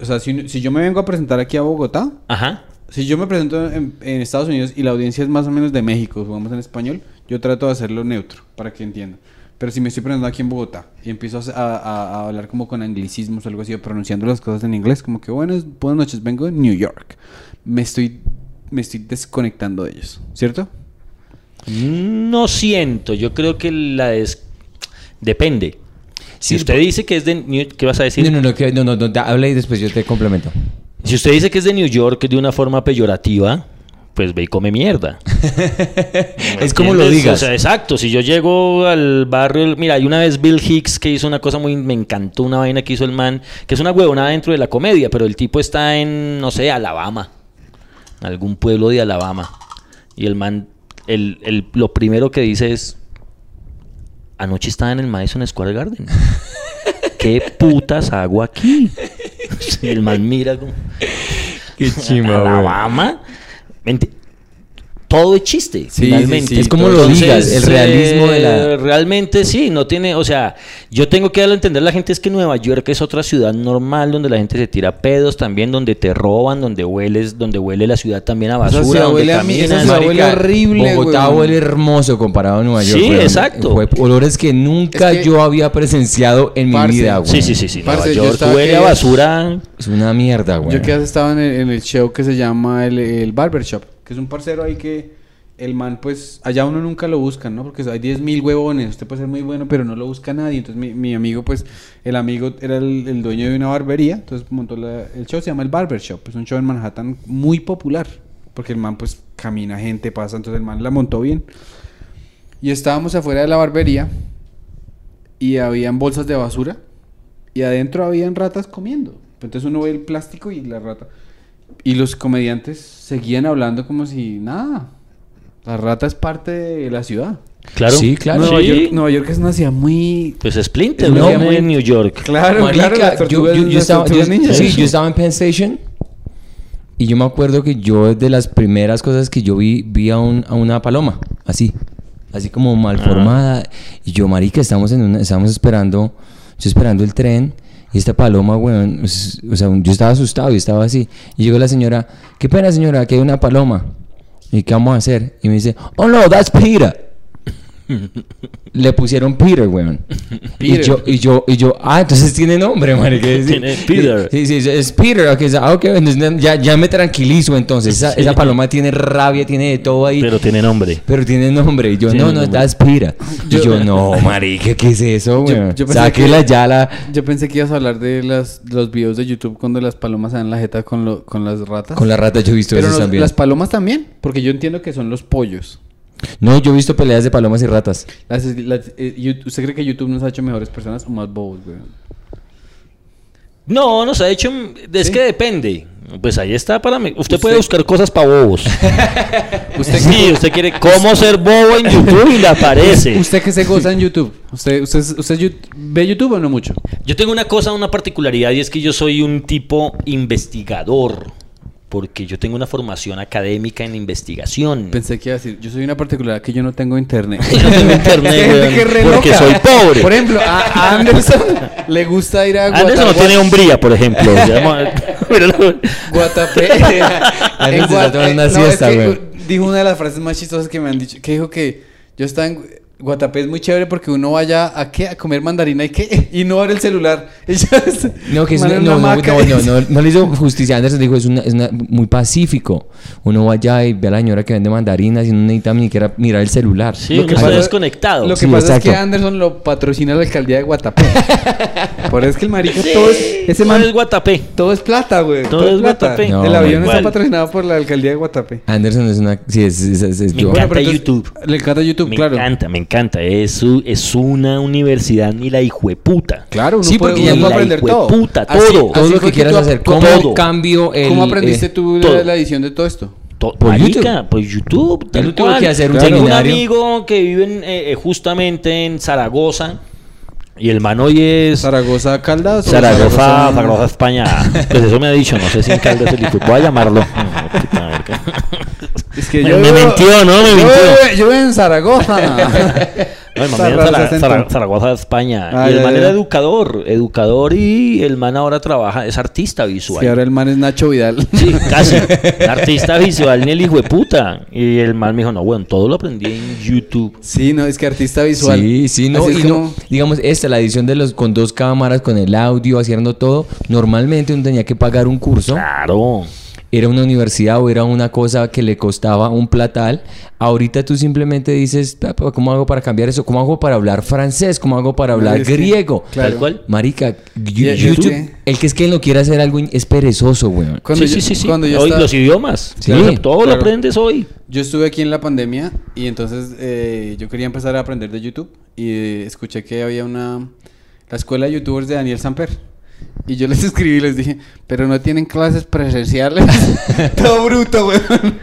Speaker 1: O sea, si, si yo me vengo a presentar aquí a Bogotá,
Speaker 3: Ajá.
Speaker 1: si yo me presento en, en Estados Unidos y la audiencia es más o menos de México, jugamos en español, yo trato de hacerlo neutro, para que entiendan. Pero si me estoy presentando aquí en Bogotá y empiezo a, a- a hablar como con anglicismos o algo así, o pronunciando las cosas en inglés, como que buenas, buenas noches, vengo de New York. Me estoy, me estoy desconectando de ellos, ¿cierto?
Speaker 3: No siento. Yo creo que la des... Depende. Si
Speaker 2: Sí,
Speaker 3: usted dice que es de... New- ¿Qué vas a decir?
Speaker 2: No, no, no, que- no, no, no, da- habla y después yo te complemento.
Speaker 3: Si usted dice que es de New York de una forma peyorativa, pues ve y come mierda.
Speaker 2: es como lo digas.
Speaker 3: O sea, exacto. Si yo llego al barrio, mira, hay una vez Bill Hicks que hizo una cosa muy, me encantó una vaina que hizo el man, que es una huevonada dentro de la comedia, pero el tipo está en, no sé, Alabama, algún pueblo de Alabama, y el man, el, el- lo primero que dice es, anoche estaba en el Madison Square Garden. ¿Qué putas hago aquí? Y el man mira como...
Speaker 2: Qué
Speaker 3: Alabama. Mente- Todo es chiste,
Speaker 1: Sí,
Speaker 3: finalmente.
Speaker 1: sí, sí,
Speaker 2: Es como lo digas, el realismo de la-
Speaker 3: eh, Realmente sí, no tiene, o sea, yo tengo que darle a entender a la gente es que Nueva York es otra ciudad normal donde la gente se tira pedos también, donde te roban, donde hueles, donde huele la ciudad también a basura,
Speaker 1: ciudad
Speaker 3: donde
Speaker 1: huele a mí- esa
Speaker 3: caminas.
Speaker 1: ciudad huele horrible,
Speaker 2: Bogotá
Speaker 1: weón.
Speaker 2: huele hermoso comparado a Nueva York.
Speaker 3: Sí, exacto.
Speaker 2: Fue olores que nunca
Speaker 1: Es que-
Speaker 2: yo había presenciado en
Speaker 1: Parce,
Speaker 2: mi vida, güey.
Speaker 3: Sí, sí, sí, sí.
Speaker 1: Parce,
Speaker 3: Nueva
Speaker 1: yo
Speaker 3: York huele a basura.
Speaker 2: Es una mierda, güey.
Speaker 1: Yo que estaba en el, en el show que se llama el, el Barbershop, es un parcero ahí que el man, pues, allá uno nunca lo busca, ¿no? Porque hay 10 mil huevones, usted puede ser muy bueno, pero no lo busca nadie. Entonces mi, mi amigo, pues, el amigo era el, dueño de una barbería, entonces montó el show, se llama el Barbershop, es un show en Manhattan muy popular, porque el man, pues, camina gente, pasa, entonces el man la montó bien. Y estábamos afuera de la barbería y habían bolsas de basura y adentro habían ratas comiendo. Entonces uno ve el plástico y la rata. Y los comediantes seguían hablando como si nada. La rata es parte de la ciudad.
Speaker 3: Claro.
Speaker 2: Sí, claro.
Speaker 1: Nueva,
Speaker 3: Sí.
Speaker 1: York, Nueva York es una ciudad muy...
Speaker 3: Pues Splinter,
Speaker 1: Es
Speaker 3: ¿no?
Speaker 1: muy-
Speaker 3: Muy en New York.
Speaker 1: Claro,
Speaker 2: Marica,
Speaker 1: claro.
Speaker 2: yo, estaba, yo- sí, yo estaba en Penn Station y yo me acuerdo que yo de las primeras cosas que yo vi, vi a, un- a una paloma, así, así como mal
Speaker 3: Ah.
Speaker 2: formada. Y yo, marica, estamos, en una, estamos esperando, yo esperando el tren y esta paloma, weón, o sea, yo estaba asustado y estaba así. Y llegó la señora, qué pena señora, que hay una paloma. ¿Y qué vamos a hacer? Y me dice, oh no, that's Peter. Le pusieron Peter, weón. Y yo, y yo, y yo, ah, entonces tiene nombre, marica. Sí,
Speaker 3: Tiene Peter.
Speaker 2: Sí, sí, es Peter. Ok, ah, ok, entonces ya, ya me tranquilizo entonces. Esa,
Speaker 3: Sí.
Speaker 2: esa paloma tiene rabia, tiene de todo ahí.
Speaker 3: Pero tiene nombre.
Speaker 2: Pero tiene nombre. Y yo,
Speaker 3: Tiene
Speaker 2: no, no, that's Peter.
Speaker 1: Yo-
Speaker 2: y yo, no, marica, ¿qué es eso,
Speaker 1: Yo-
Speaker 2: weón?
Speaker 1: yo pensé
Speaker 2: Sáquela
Speaker 1: que-
Speaker 2: ya la...
Speaker 1: Yo pensé que ibas a hablar de las, los videos de YouTube cuando las palomas se dan la jeta con, lo- con las ratas.
Speaker 2: Con la rata yo he visto eso también.
Speaker 1: las palomas también, porque yo entiendo que son los pollos.
Speaker 2: No, yo he visto peleas de palomas y ratas.
Speaker 1: Las- las- eh, ¿Usted cree que YouTube nos ha hecho mejores personas o más bobos, güey?
Speaker 3: No, nos ha hecho. Es
Speaker 1: ¿Sí?
Speaker 3: que depende. Pues ahí está para mí. Usted, puede buscar cosas para bobos. usted sí, usted quiere cómo ser bobo en YouTube y le aparece.
Speaker 1: ¿Usted que se goza en YouTube? ¿Usted, usted, usted ve YouTube o no mucho?
Speaker 3: Yo tengo una cosa, una particularidad y es que yo soy un tipo investigador. Porque yo tengo una formación académica en investigación.
Speaker 1: Pensé que iba a decir, yo soy una particularidad que yo no tengo internet.
Speaker 3: Yo no tengo internet, weón, porque soy pobre.
Speaker 1: Por ejemplo, a, Anderson le gusta ir a
Speaker 3: Anderson no tiene hombría, por ejemplo.
Speaker 1: Guatapé.
Speaker 2: Anderson está tomando una
Speaker 1: no, es
Speaker 2: siesta,
Speaker 1: que
Speaker 2: güey.
Speaker 1: Dijo una de las frases más chistosas que me han dicho. Que dijo que yo estaba en, Guatapé es muy chévere porque uno vaya a qué? A comer mandarina y qué? Y no ver el celular.
Speaker 2: No, que es una- no,
Speaker 1: una
Speaker 2: no, no, no, no, no le hizo justicia. Anderson dijo, es, una, es una- muy pacífico. Uno va allá y ve a la señora que vende mandarinas y no necesita ni siquiera mirar el celular.
Speaker 3: Sí,
Speaker 1: Lo
Speaker 3: uno
Speaker 1: que
Speaker 3: está
Speaker 1: pasa-
Speaker 3: desconectado.
Speaker 1: Lo que
Speaker 2: Sí,
Speaker 1: pasa es que Anderson lo patrocina la alcaldía de Guatapé. Por eso es que el marica todo es... Ese
Speaker 3: Todo
Speaker 1: man...
Speaker 3: es Guatapé.
Speaker 1: Todo es plata, güey.
Speaker 3: Todo es
Speaker 1: plata.
Speaker 3: Guatapé.
Speaker 2: No,
Speaker 1: el avión
Speaker 3: igual.
Speaker 1: está patrocinado por la alcaldía de Guatapé.
Speaker 2: Anderson es una... Sí, es... es, es- es-
Speaker 3: Me
Speaker 2: yo-
Speaker 3: encanta
Speaker 1: entonces,
Speaker 3: YouTube.
Speaker 1: Le encanta YouTube,
Speaker 3: Me
Speaker 1: claro.
Speaker 3: encanta, me encanta. Es, su- es una universidad ni la hijueputa.
Speaker 1: Claro, uno
Speaker 2: Sí,
Speaker 1: puede,
Speaker 2: porque ya
Speaker 1: puede aprender todo. Así-
Speaker 3: todo.
Speaker 2: todo
Speaker 1: así
Speaker 2: lo que quieras hacer.
Speaker 1: ¿Cómo,
Speaker 2: ¿Cómo
Speaker 3: todo.
Speaker 2: cambio el...
Speaker 1: cómo aprendiste
Speaker 2: eh,
Speaker 1: tú la,
Speaker 3: todo.
Speaker 1: la edición de todo esto?
Speaker 3: To-
Speaker 2: Por
Speaker 3: marica,
Speaker 2: YouTube.
Speaker 3: Por YouTube. Tal cual.
Speaker 2: que hacer un
Speaker 3: Tengo un amigo que vive en, eh, eh, justamente en Zaragoza. Y el man hoy es...
Speaker 1: ¿Zaragoza Caldas?
Speaker 3: Zaragoza, Zaragoza, España. Pues eso me ha dicho, no sé si en Caldas el. Voy a llamarlo. No, puta verga.
Speaker 1: Es que
Speaker 3: Me-
Speaker 1: yo
Speaker 3: me mintió, ¿no? Me
Speaker 1: yo,
Speaker 3: mintió.
Speaker 1: yo en Zaragoza.
Speaker 3: No, el man
Speaker 1: Zara-
Speaker 3: vive en Zara-
Speaker 1: acento.
Speaker 3: Zara- Zaragoza, España.
Speaker 1: Ah,
Speaker 3: y el man era educador, educador y el man ahora trabaja, es artista visual.
Speaker 1: Sí, ahora el man es Nacho Vidal.
Speaker 3: Sí, casi. Artista visual ni el hijo de puta. Y el man me dijo, no, bueno, todo lo aprendí en YouTube.
Speaker 1: Sí, no, es que artista visual.
Speaker 2: Sí, sí, no,
Speaker 1: Así
Speaker 2: y no, digamos, esta, la edición de los con dos cámaras, con el audio, haciendo todo, normalmente uno tenía que pagar un curso,
Speaker 3: Claro.
Speaker 2: Era una universidad o era una cosa que le costaba un platal, ahorita tú simplemente dices, "Pa, pa, ¿cómo hago para cambiar eso? ¿Cómo hago para hablar francés? ¿Cómo hago para hablar griego?
Speaker 1: claro.
Speaker 3: Tal cual.
Speaker 2: Marica, YouTube, el que es que no quiere hacer algo es perezoso, weón.
Speaker 1: Cuando
Speaker 3: sí,
Speaker 1: yo-
Speaker 3: sí, sí, sí.
Speaker 1: Cuando yo,
Speaker 3: Hoy
Speaker 1: estaba-
Speaker 3: los idiomas.
Speaker 2: Sí.
Speaker 3: Claro, todo lo aprendes hoy.
Speaker 1: yo estuve aquí en la pandemia y entonces eh, yo quería empezar a aprender de YouTube y eh, escuché que había una... La escuela de youtubers de Daniel Samper. Y yo les escribí y les dije, pero no tienen clases presenciales. Todo bruto, weón.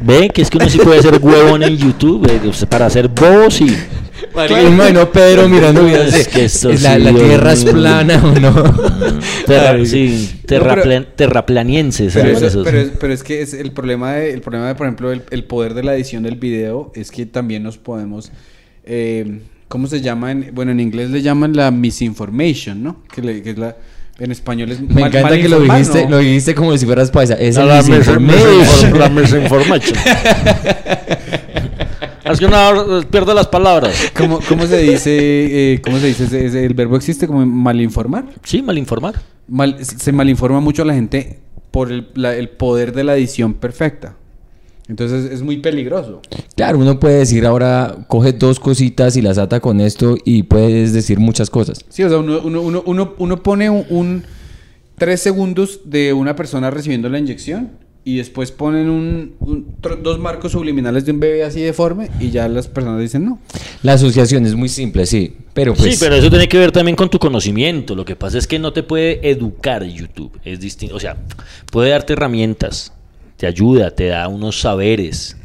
Speaker 3: Ve que es que uno sí puede ser huevón en YouTube eh, para hacer voz y.
Speaker 2: Bueno, Pedro mirando videos de-
Speaker 3: Es que esto
Speaker 2: la,
Speaker 3: sí,
Speaker 2: la tierra es plana o no.
Speaker 3: Terra- sí,
Speaker 1: No, pero-
Speaker 3: terraplan- terraplanienses.
Speaker 1: Pero,
Speaker 3: ¿sabes?
Speaker 1: pero es, pero es que es el problema de, el problema de, por ejemplo, el, el poder de la edición del video es que también nos podemos, eh, ¿cómo se llama? En- bueno, en inglés le llaman la misinformation, ¿no? Que, le- que es la, en español es
Speaker 2: Me
Speaker 1: mal-
Speaker 2: encanta
Speaker 1: mal
Speaker 2: que lo dijiste,
Speaker 1: ¿no?
Speaker 2: lo dijiste como si fueras paisa. Es
Speaker 3: No, la mis-
Speaker 2: misinformation.
Speaker 3: misinfor- la misinformation. es que no pierdo las palabras.
Speaker 1: ¿Cómo, cómo se dice, eh, cómo se dice, el verbo existe como malinformar?
Speaker 3: Sí, malinformar.
Speaker 1: Mal, se malinforma mucho a la gente por el, la- el poder de la edición perfecta. Entonces es muy peligroso.
Speaker 2: Claro, uno puede decir ahora, coge dos cositas y las ata con esto y puedes decir muchas cosas.
Speaker 1: Sí, o sea, uno, uno, uno, uno, uno pone un, un tres segundos de una persona recibiendo la inyección y después ponen un, un- dos marcos subliminales de un bebé así deforme y ya las personas dicen no.
Speaker 2: La asociación es muy simple, sí. Pero pues...
Speaker 3: sí, pero eso tiene que ver también con tu conocimiento. Lo que pasa es que no te puede educar YouTube. Es distinto. O sea, puede darte herramientas, te ayuda, te da unos saberes,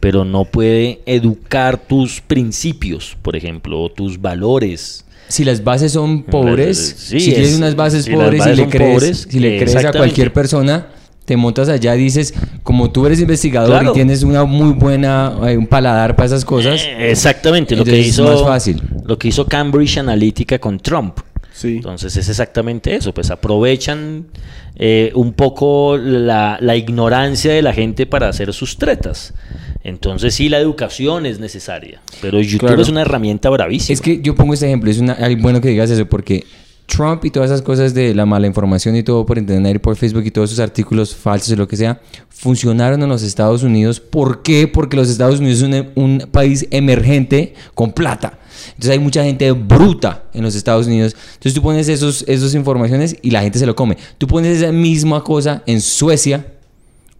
Speaker 3: pero no puede educar tus principios, por ejemplo, o tus valores.
Speaker 2: Si las bases son pobres,
Speaker 3: Sí,
Speaker 2: si tienes
Speaker 3: es-
Speaker 2: unas bases
Speaker 3: si
Speaker 2: pobres
Speaker 3: bases
Speaker 2: y le crees,
Speaker 3: pobres,
Speaker 2: si le crees a cualquier persona, te montas allá y dices, como tú eres investigador
Speaker 3: Claro.
Speaker 2: y tienes una muy buena, eh, un paladar para esas cosas,
Speaker 3: Eh, exactamente, lo que hizo
Speaker 2: más fácil.
Speaker 3: lo que hizo Cambridge Analytica con Trump.
Speaker 1: Sí.
Speaker 3: Entonces es exactamente eso, pues aprovechan eh, un poco la, la ignorancia de la gente para hacer sus tretas. Entonces sí, la educación es necesaria, pero YouTube
Speaker 1: Claro.
Speaker 3: es una herramienta bravísima.
Speaker 2: Es que yo pongo este ejemplo, es una, bueno que digas eso, porque Trump y todas esas cosas de la mala información y todo por internet y por Facebook y todos esos artículos falsos y lo que sea, funcionaron en los Estados Unidos. ¿Por qué? Porque los Estados Unidos es un, un país emergente con plata. Entonces hay mucha gente bruta en los Estados Unidos. Entonces tú pones esos, esas informaciones y la gente se lo come. Tú pones esa misma cosa en Suecia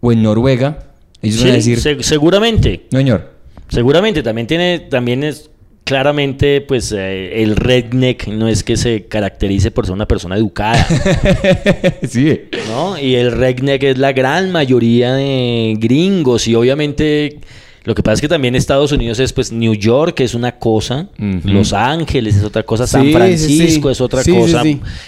Speaker 2: o en Noruega. Ellos van a
Speaker 3: Sí,
Speaker 2: decir,
Speaker 3: se- seguramente,
Speaker 2: no señor.
Speaker 3: seguramente también tiene, también es claramente, pues eh, el redneck no es que se caracterice por ser una persona educada.
Speaker 2: sí.
Speaker 3: ¿no? Y el redneck es la gran mayoría de gringos y obviamente lo que pasa es que también Estados Unidos es pues New York es una cosa. Los Ángeles es otra cosa, San
Speaker 1: Sí,
Speaker 3: Francisco
Speaker 1: sí.
Speaker 3: es otra cosa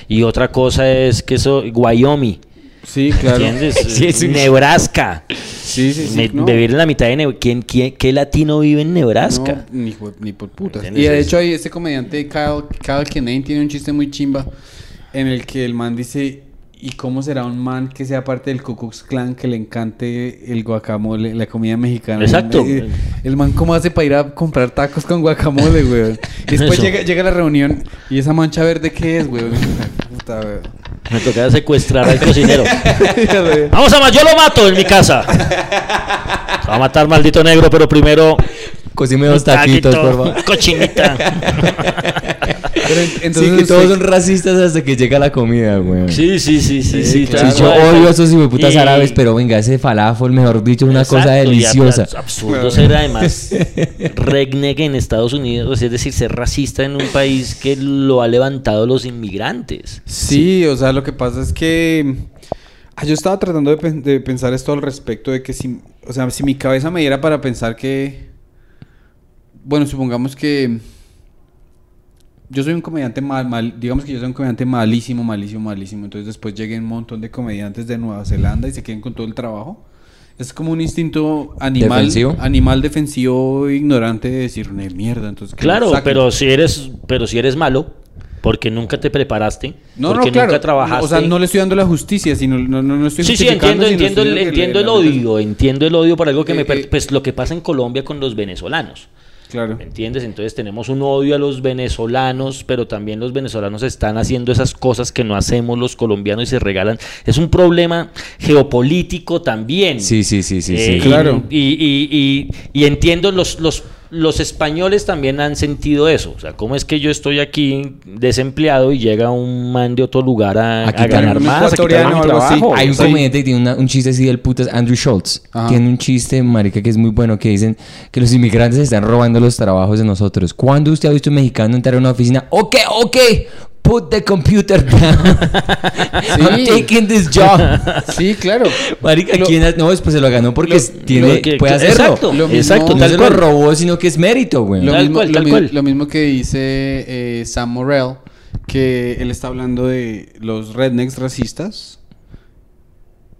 Speaker 3: y otra cosa es que eso Wyoming,
Speaker 1: Sí, claro.
Speaker 3: ¿entiendes?
Speaker 2: Sí, es un-
Speaker 3: Nebraska.
Speaker 1: Sí, sí, sí. No.
Speaker 3: Vivir en la mitad de Nebraska. ¿Quién, quién, ¿Qué latino vive en Nebraska?
Speaker 1: No, ni, por putas. Y de hecho, hay este comediante Kyle, Kyle Kinane tiene un chiste muy chimba en el que el man dice: ¿y cómo será un man que sea parte del Ku Klux Klan que le encante el guacamole, la comida mexicana?
Speaker 3: Exacto.
Speaker 1: El, el man, ¿cómo hace para ir a comprar tacos con guacamole, weón? Y después llega, llega a la reunión y esa mancha verde, ¿qué es, weón? Puta, weón.
Speaker 3: Me toca secuestrar al cocinero. Vamos a más, yo lo mato en mi casa. Se va a matar maldito negro, pero primero
Speaker 2: Cocime dos taquitos, por favor.
Speaker 3: Cochinita.
Speaker 1: Pero entonces
Speaker 2: sí, que todos
Speaker 1: usted-
Speaker 2: son racistas hasta que llega la comida, güey.
Speaker 3: Sí, sí, sí, sí, sí.
Speaker 1: claro.
Speaker 2: Sí, yo odio a esos hijueputas
Speaker 3: Y-
Speaker 2: árabes, pero venga, ese falafel, mejor dicho, es una cosa
Speaker 3: Exacto, y
Speaker 2: deliciosa.
Speaker 3: ab- absurdo ser además redneck en Estados Unidos, es decir, ser racista en un país que lo ha levantado los inmigrantes.
Speaker 1: Sí, o sea, lo que pasa es que ah, yo estaba tratando de pensar esto al respecto de que si, o sea, si mi cabeza me diera para pensar que, bueno, supongamos que yo soy un comediante mal, mal, digamos que yo soy un comediante malísimo, malísimo, malísimo, entonces después lleguen un montón de comediantes de Nueva Zelanda y se queden con todo el trabajo. Es como un instinto animal,
Speaker 2: Defensivo.
Speaker 1: animal defensivo ignorante de decir, "Ne, mierda, entonces
Speaker 3: Claro,
Speaker 1: saquen".
Speaker 3: pero si eres, pero si eres malo, porque nunca te preparaste,
Speaker 1: No,
Speaker 3: porque
Speaker 1: no, claro.
Speaker 3: nunca trabajaste.
Speaker 1: O sea, no le estoy dando la justicia, sino no, no, no estoy
Speaker 3: Sí, sí, entiendo, entiendo, el, entiendo
Speaker 1: le-
Speaker 3: el odio, entiendo el odio por algo que
Speaker 1: Eh,
Speaker 3: me...
Speaker 1: eh.
Speaker 3: Pues lo que pasa en Colombia con los venezolanos.
Speaker 1: Claro.
Speaker 3: ¿Me entiendes? Entonces tenemos un odio a los venezolanos, pero también los venezolanos están haciendo esas cosas que no hacemos los colombianos y se regalan. Es un problema geopolítico también.
Speaker 2: Sí, sí, sí, sí,
Speaker 3: Eh,
Speaker 2: sí.
Speaker 3: y-
Speaker 1: Claro.
Speaker 3: Y, y- y- y entiendo, los, los, los españoles también han sentido eso. O sea, ¿cómo es que yo estoy aquí desempleado y llega un man de otro lugar a,
Speaker 2: A
Speaker 3: ganar
Speaker 1: un
Speaker 3: más, a quitarme mi trabajo?
Speaker 2: Hay un
Speaker 1: Sí.
Speaker 2: comediante que tiene una- un chiste así del putas, Andrew Schultz.
Speaker 1: Ajá.
Speaker 2: Tiene un chiste, marica, que es muy bueno, que dicen que los inmigrantes están robando los trabajos de nosotros. ¿Cuándo usted ha visto un mexicano entrar a una oficina? Ok, ok, put the computer down. I'm taking this job.
Speaker 1: Sí, claro.
Speaker 2: Marica,
Speaker 1: Lo-
Speaker 2: ¿quién ha- No, pues se lo ganó porque
Speaker 1: lo-
Speaker 2: tiene,
Speaker 3: lo que-
Speaker 2: puede hacerlo.
Speaker 3: exacto,
Speaker 1: Lo mismo-
Speaker 3: exacto,
Speaker 2: No
Speaker 3: tal
Speaker 2: se
Speaker 3: cual.
Speaker 2: lo robó, sino que es mérito, güey.
Speaker 1: Lo
Speaker 3: Tal
Speaker 1: mismo,
Speaker 3: cual,
Speaker 1: lo
Speaker 3: tal
Speaker 1: mi-
Speaker 3: cual.
Speaker 1: lo mismo que dice eh, Sam Morrell, que él está hablando de los rednecks racistas.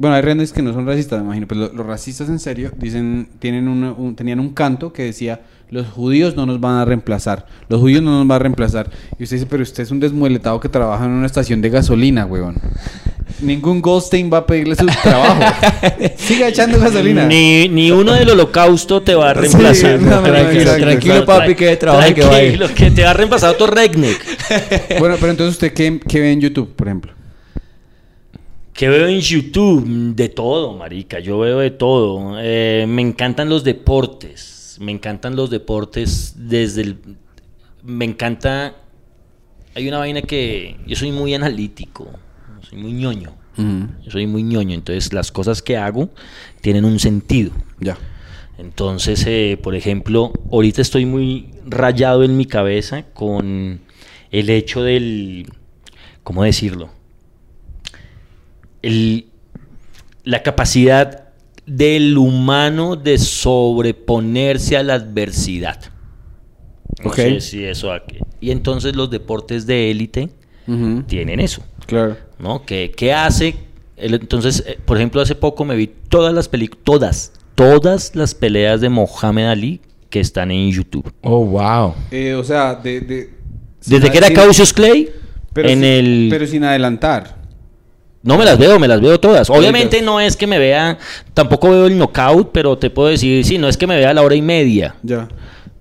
Speaker 1: Bueno, hay rednecks que no son racistas, me imagino, pero lo- los racistas en serio dicen, tienen una- un- tenían un canto que decía, los judíos no nos van a reemplazar, los judíos no nos van a reemplazar. Y usted dice, pero usted es un desmueletado que trabaja en una estación de gasolina, huevón. Ningún Goldstein va a pedirle su trabajo. Siga echando gasolina.
Speaker 3: Ni, ni uno del holocausto te va a reemplazar.
Speaker 1: Sí, no, no,
Speaker 2: tranquilo, tranquilo, papi, que de trabajo que va a ir.
Speaker 3: Que te va a reemplazar otro redneck.
Speaker 1: Bueno, pero entonces usted, ¿qué, qué ve en YouTube, por ejemplo?
Speaker 3: ¿Qué veo en YouTube? De todo, marica. Yo veo de todo. Eh, me encantan los deportes. Me encantan los deportes desde el... Me encanta... Hay una vaina que... Yo soy muy analítico. Soy muy ñoño. Yo soy muy ñoño. Entonces las cosas que hago tienen un sentido.
Speaker 1: Ya.
Speaker 3: Entonces, eh, por ejemplo, ahorita estoy muy rayado en mi cabeza con el hecho del, ¿cómo decirlo? El- la capacidad del humano de sobreponerse a la adversidad. No
Speaker 1: Ok.
Speaker 3: sé si eso... a qué- Y entonces los deportes de élite tienen eso.
Speaker 1: Claro.
Speaker 3: ¿no? ¿Qué, qué hace? El- entonces, eh, por ejemplo, hace poco me vi todas las películas, todas, todas las peleas de Mohamed Ali que están en YouTube.
Speaker 2: Oh, wow.
Speaker 1: Eh, o sea, de...
Speaker 3: Desde que era Cautious Clay,
Speaker 1: pero
Speaker 3: en
Speaker 1: sin-
Speaker 3: el...
Speaker 1: Pero sin adelantar.
Speaker 3: No me las veo, me las veo todas. Obviamente no es que me vea, tampoco veo el knockout, pero te puedo decir, sí, no es que me vea a la hora y media,
Speaker 1: Ya.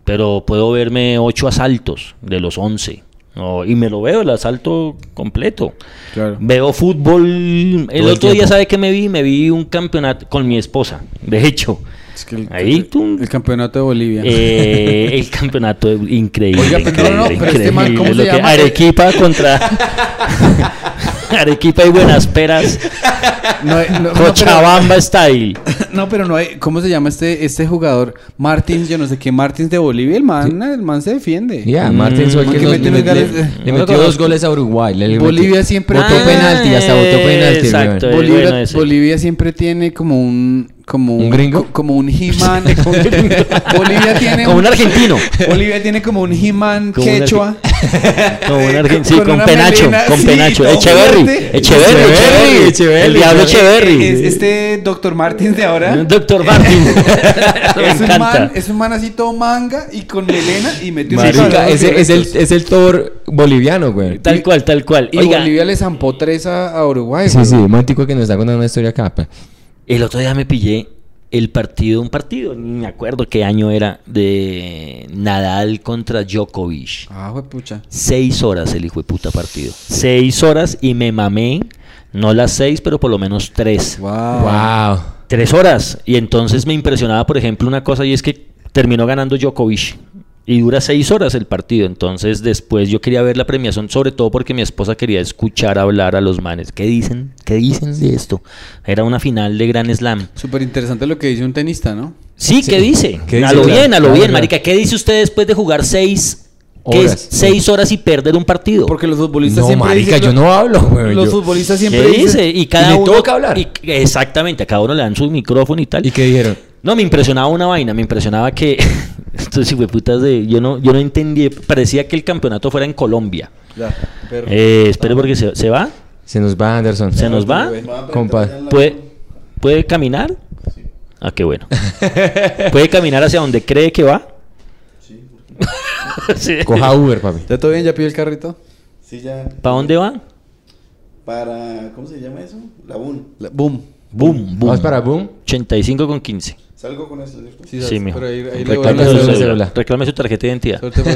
Speaker 3: pero puedo verme ocho asaltos de los once. ¿no? y me lo veo, el asalto completo.
Speaker 1: Claro.
Speaker 3: Veo fútbol. El
Speaker 2: Todo el
Speaker 3: otro día. ¿sabe qué me vi? Me vi un campeonato con mi esposa, de hecho.
Speaker 1: Es que el,
Speaker 3: Ahí,
Speaker 1: el-
Speaker 3: tú.
Speaker 1: el campeonato de Bolivia.
Speaker 3: Eh, el campeonato de- increíble.
Speaker 1: Oiga, pero no, no,
Speaker 3: increíble,
Speaker 1: pero este man,
Speaker 3: increíble.
Speaker 1: ¿cómo
Speaker 3: Lo
Speaker 1: se
Speaker 3: que-
Speaker 1: llama?
Speaker 3: Arequipa contra. Arequipa y Buenas Peras.
Speaker 1: No, hay- no, no,
Speaker 3: Cochabamba style.
Speaker 1: pero, no, pero no hay... ¿Cómo se llama este, este jugador? Martins, yo no sé qué, Martins de Bolivia. El man, el man se defiende.
Speaker 2: Ya,
Speaker 3: Mm,
Speaker 2: Martín fue el que le, metió dos goles a Uruguay. le- le
Speaker 1: Bolivia
Speaker 2: metió-
Speaker 1: siempre tiene-
Speaker 2: penalti, hasta botó penalti.
Speaker 3: Exacto. bueno.
Speaker 1: Bolivia siempre tiene como un como
Speaker 2: ¿Un gringo?
Speaker 1: co- como un He-Man. Bolivia tiene
Speaker 3: Como un argentino.
Speaker 1: Bolivia tiene como un He-Man
Speaker 3: un
Speaker 1: quechua.
Speaker 3: Como un argentino. Sí,
Speaker 1: con
Speaker 3: penacho.
Speaker 1: melena,
Speaker 3: Con
Speaker 1: sí,
Speaker 3: penacho.
Speaker 1: todo
Speaker 3: Echeverry. Echeverry.
Speaker 2: Echeverry,
Speaker 3: Echeverry.
Speaker 2: Echeverry,
Speaker 3: El diablo
Speaker 2: Echeverry.
Speaker 1: Es este Dr. Martins de ahora.
Speaker 3: Doctor Martin. Me
Speaker 1: es, un man, es un man así todo manga y con melena y un de
Speaker 2: ese es el, es el Thor boliviano, güey.
Speaker 3: Tal cual, tal cual.
Speaker 1: Y
Speaker 3: Oiga,
Speaker 1: Bolivia le zampó tres a, a Uruguay.
Speaker 2: Sí,
Speaker 1: güey.
Speaker 2: sí, Mantico que nos está contando una historia acá.
Speaker 3: El otro día me pillé el partido, un partido, ni me acuerdo qué año era, de Nadal contra Djokovic.
Speaker 1: Ah, güey, pucha.
Speaker 3: Seis horas el hijo de puta partido. Seis horas y me mamé, no las seis, pero por lo menos tres.
Speaker 1: Wow.
Speaker 2: Wow.
Speaker 3: Tres horas. Y entonces me impresionaba, por ejemplo, una cosa y es que terminó ganando Djokovic. Y dura seis horas el partido. Entonces después yo quería ver la premiación, sobre todo porque mi esposa quería escuchar hablar a los manes. ¿Qué dicen? ¿Qué dicen de esto? Era una final de Gran Slam.
Speaker 1: Súper interesante lo que dice un tenista, ¿no?
Speaker 3: Sí, ¿qué dice?
Speaker 2: ¿Qué
Speaker 3: a
Speaker 2: dice?
Speaker 3: lo bien, a lo bien, marica. ¿Qué dice usted después de jugar seis, ¿qué es?
Speaker 2: Horas.
Speaker 3: seis horas y perder un partido?
Speaker 1: Porque los futbolistas
Speaker 2: No,
Speaker 1: siempre
Speaker 2: marica,
Speaker 1: dicen-
Speaker 2: yo no hablo, güey.
Speaker 1: Los
Speaker 2: yo-
Speaker 1: futbolistas
Speaker 3: ¿Qué
Speaker 1: siempre
Speaker 3: dice?
Speaker 1: dicen...
Speaker 3: Y cada
Speaker 2: Y le
Speaker 3: uno
Speaker 2: toca hablar.
Speaker 3: y- exactamente, a cada uno le dan su micrófono y tal.
Speaker 2: ¿Y qué dijeron?
Speaker 3: No, me impresionaba una vaina, me impresionaba que estos putas de yo no yo no entendí, parecía que el campeonato fuera en Colombia.
Speaker 1: Ya, perro.
Speaker 3: Eh, espere porque se, se va,
Speaker 2: Se nos va Anderson.
Speaker 3: se nos va.
Speaker 2: Compa.
Speaker 3: ¿Puede puede caminar?
Speaker 4: Sí,
Speaker 3: Ah, qué bueno. ¿Puede caminar hacia donde cree que va?
Speaker 4: sí.
Speaker 3: Sí.
Speaker 2: Coja Uber, papi.
Speaker 1: ¿Ya todo bien? ¿Ya pidió el carrito?
Speaker 4: Sí, ya.
Speaker 3: ¿Para dónde va?
Speaker 4: Para, ¿cómo se llama eso? La BUN.
Speaker 1: La- boom.
Speaker 3: Boom, boom.
Speaker 2: Vamos para Boom.
Speaker 3: 85 con 15.
Speaker 4: Salgo con eso, ¿cierto?
Speaker 1: Sí,
Speaker 3: Sí, mijo.
Speaker 1: pero ahí- ahí le
Speaker 3: Reclame
Speaker 1: voy a
Speaker 2: la
Speaker 3: su
Speaker 1: dar-
Speaker 2: cédula.
Speaker 3: cédula. Reclame su tarjeta de identidad.
Speaker 1: Suerte por-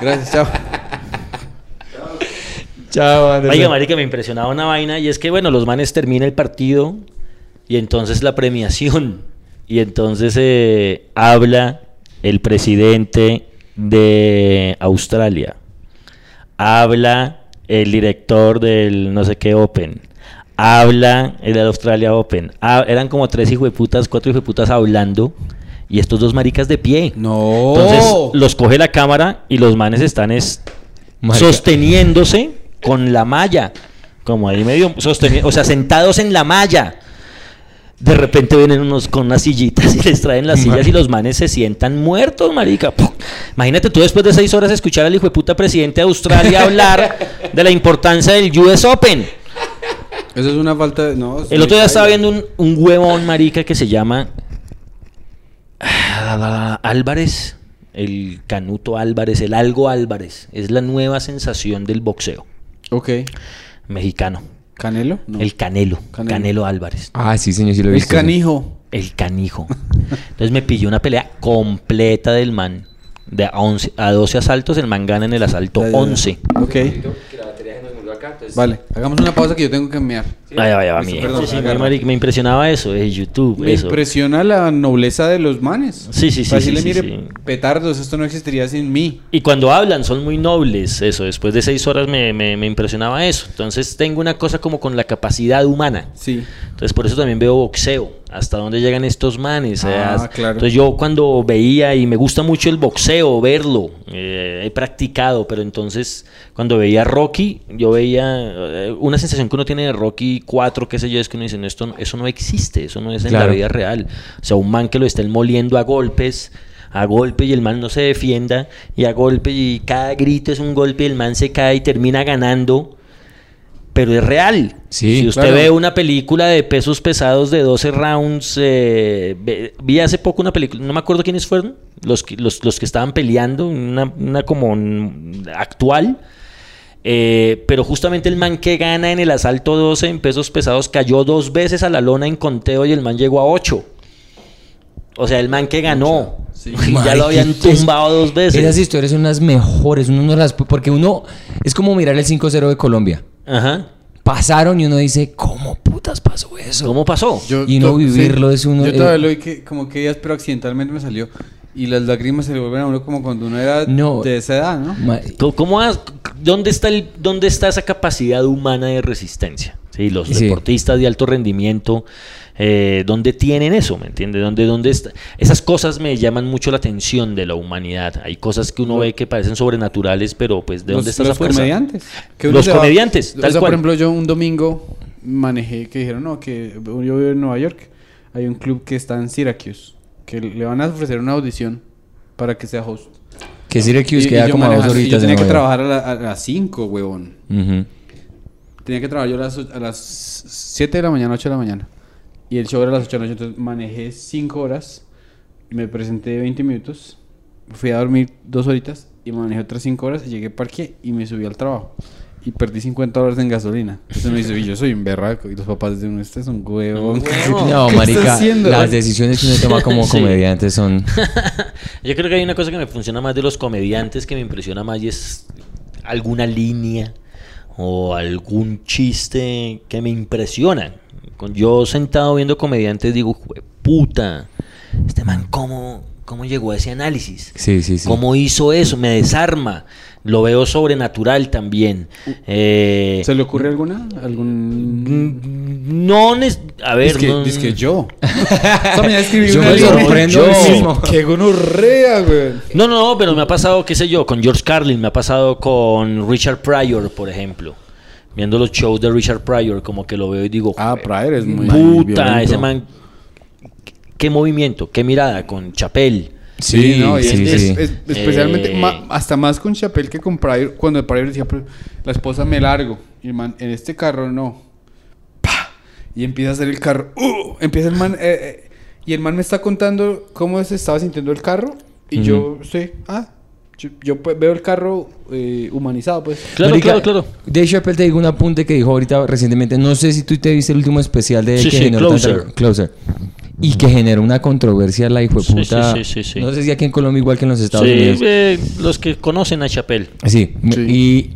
Speaker 1: Gracias, chao.
Speaker 2: Chao, Anderson.
Speaker 3: Oiga, marica, me impresionaba una vaina y es que, bueno, los manes termina el partido y entonces la premiación y entonces eh, habla el presidente de Australia, habla el director del no sé qué Open, habla el de Australia Open, ha- eran como tres hijueputas, cuatro hijueputas hablando y estos dos maricas de pie.
Speaker 1: No.
Speaker 3: Entonces los coge la cámara y los manes están es
Speaker 2: Marica.
Speaker 3: sosteniéndose con la malla. Como ahí medio sosteniendo, o sea, sentados en la malla. De repente vienen unos con unas sillitas y les traen las sillas y los manes se sientan muertos, marica. ¡Pum! Imagínate tú después de seis horas escuchar al hijo de puta presidente de Australia hablar de la importancia del US Open.
Speaker 1: Eso es una falta de... No,
Speaker 3: El otro día estaba viendo un, un huevón, marica, que se llama ah, Álvarez, el Canuto Álvarez, el Algo Álvarez. Es la nueva sensación del boxeo
Speaker 1: Ok.
Speaker 3: mexicano.
Speaker 1: ¿Canelo? No.
Speaker 3: El Canelo,
Speaker 1: Canelo.
Speaker 3: Canelo, Álvarez.
Speaker 2: Ah, sí, señor, sí lo he
Speaker 1: El
Speaker 2: visto.
Speaker 1: canijo.
Speaker 3: El canijo. Entonces me pilló una pelea completa del man. De a, 11, a 12 asaltos, el man gana en el asalto
Speaker 1: Ya, ya, ya.
Speaker 3: 11.
Speaker 1: Ok. Vale, hagamos una pausa que yo tengo que enviar.
Speaker 3: Vaya, vaya, va, mía.
Speaker 1: perdón,
Speaker 3: Sí, sí, me impresionaba eso, de YouTube.
Speaker 1: Me
Speaker 3: eso.
Speaker 1: impresiona la nobleza de los manes.
Speaker 3: Sí, sí, sí,
Speaker 1: Para
Speaker 3: sí,
Speaker 1: decirle,
Speaker 3: sí,
Speaker 1: mire,
Speaker 3: sí.
Speaker 1: petardos, esto no existiría sin mí.
Speaker 3: Y cuando hablan son muy nobles, eso. Después de seis horas me, me- me impresionaba eso. Entonces tengo una cosa como con la capacidad humana.
Speaker 1: Sí.
Speaker 3: Entonces por eso también veo boxeo. Hasta dónde llegan estos manes. eh,
Speaker 1: Ah, claro.
Speaker 3: Entonces yo cuando veía, y me gusta mucho el boxeo, verlo, eh, he practicado, pero entonces cuando veía Rocky, yo veía eh, una sensación que uno tiene de Rocky 4, qué sé yo, es que uno dice, no, esto, eso no existe, eso no es en
Speaker 2: Claro.
Speaker 3: la vida real. O sea, un man que lo estén moliendo a golpes, a golpe y el man no se defienda, y a golpe y cada grito es un golpe y el man se cae y termina ganando. Pero es real.
Speaker 2: Sí,
Speaker 3: si usted
Speaker 1: claro.
Speaker 3: ve una película de pesos pesados de 12 rounds, eh, vi hace poco una película, no me acuerdo quiénes fueron, los, que- los, los que estaban peleando, una, una como actual. eh, pero justamente el man que gana en el asalto 12 en pesos pesados cayó dos veces a la lona en conteo y el man llegó a 8. O sea, el man que ganó.
Speaker 1: Sí.
Speaker 3: Ya lo habían tumbado dos veces.
Speaker 2: Esas historias son las mejores. Uno no las, porque uno es como mirar el 5-0 de Colombia.
Speaker 3: Ajá.
Speaker 2: Pasaron y uno dice, ¿cómo putas pasó eso?
Speaker 3: ¿Cómo pasó?
Speaker 2: Y no vivirlo es uno-
Speaker 1: Yo todavía
Speaker 2: eh,
Speaker 1: lo vi que, como que días, pero accidentalmente me salió. Y las lágrimas se le vuelven a uno como cuando uno era
Speaker 2: No.
Speaker 1: de esa edad, ¿no?
Speaker 2: Ma-
Speaker 3: ¿Cómo- ¿Cómo has- dónde, está el, ¿Dónde está esa capacidad humana de resistencia? Sí, los
Speaker 2: Sí.
Speaker 3: deportistas de alto rendimiento, eh, ¿dónde tienen eso? ¿Me entiendes? ¿Dónde, dónde está? Esas cosas me llaman mucho la atención de la humanidad. Hay cosas que uno ve que parecen sobrenaturales, pero pues ¿de dónde
Speaker 1: los,
Speaker 3: está
Speaker 1: los
Speaker 3: esa fuerza?
Speaker 1: comediantes. Que
Speaker 3: Los
Speaker 1: va-
Speaker 3: comediantes,
Speaker 1: O
Speaker 3: tal
Speaker 1: sea,
Speaker 3: cual.
Speaker 1: por ejemplo, yo un domingo manejé que dijeron, no, que yo vivo en Nueva York. hay un club que está en Syracuse, que le van a ofrecer una audición para que sea host.
Speaker 2: Que Syracuse
Speaker 1: Y- y
Speaker 2: queda
Speaker 1: yo
Speaker 2: como a dos
Speaker 1: y
Speaker 2: horitas
Speaker 1: Yo tenía que trabajar a, la- a las 5, huevón. Tenía que trabajar yo a las, o- a las 7 de la mañana, 8 de la mañana. Y el show era a las 8 de la noche. Entonces manejé 5 horas. Me presenté 20 minutos. Fui a dormir 2 horitas. Y manejé otras 5 horas. Y llegué, parqué y me subí al trabajo. Y perdí 50 dólares en gasolina. Entonces me dice, "Y yo soy un berraco. Y los papás dicen, este es un huevón.
Speaker 2: No,
Speaker 1: ¿Qué está
Speaker 2: marica,
Speaker 1: haciendo?
Speaker 2: las decisiones que uno toma como
Speaker 3: Sí.
Speaker 2: comediante son...
Speaker 3: Yo creo que hay una cosa que me funciona más de los comediantes que me impresiona más y es alguna línea o algún chiste que me impresiona. Con- Yo sentado viendo comediantes digo, "Jue puta, este man cómo, cómo llegó a ese análisis.
Speaker 2: Sí, sí, sí.
Speaker 3: ¿Cómo hizo eso? Me desarma. Lo veo sobrenatural también. Eh,
Speaker 1: ¿Se le ocurre alguna? ¿Algún...?
Speaker 3: mm, no, a ver,
Speaker 1: Dice que,
Speaker 3: no-
Speaker 1: dice que yo.
Speaker 2: Yo me sorprendo
Speaker 3: yo.
Speaker 2: mismo.
Speaker 1: ¡Qué gonorrea, güey!
Speaker 3: No, no, no, pero me ha pasado, qué sé yo, con George Carlin, me ha pasado con Richard Pryor, por ejemplo. Viendo los shows de Richard Pryor, como que lo veo y digo,
Speaker 1: Ah,
Speaker 3: "Jue-
Speaker 1: Pryor es muy
Speaker 3: puta,
Speaker 1: violento.
Speaker 3: ese man, qué movimiento, qué mirada, con Chapel.
Speaker 1: Sí, no, y
Speaker 2: sí,
Speaker 1: es-
Speaker 2: sí.
Speaker 1: es- es- especialmente
Speaker 3: Eh.
Speaker 1: ma- hasta más con Chapel que con Pryor, cuando el Pryor decía, "Pero la esposa me largo, y el man, en este carro no. ¡Pah! Y empieza a hacer el carro, ¡uh! empieza el man, eh, eh, y el man me está contando cómo se estaba sintiendo el carro, y yo, sí, ah, yo, yo, pues, veo el carro eh, humanizado, pues.
Speaker 3: Claro,
Speaker 2: Marica,
Speaker 3: claro, claro.
Speaker 2: Dave Chappelle te digo un apunte que dijo ahorita recientemente. No sé si tú te viste el último especial de
Speaker 3: Sí,
Speaker 2: que
Speaker 3: sí,
Speaker 2: generó
Speaker 3: Closer.
Speaker 2: tanta- Closer. Y que generó una controversia la hijo de puta.
Speaker 3: sí, sí, sí, sí.
Speaker 2: No sé si aquí en Colombia igual que en los Estados
Speaker 3: Sí,
Speaker 2: Unidos.
Speaker 3: eh, los que conocen a
Speaker 2: me-
Speaker 1: Sí.
Speaker 2: y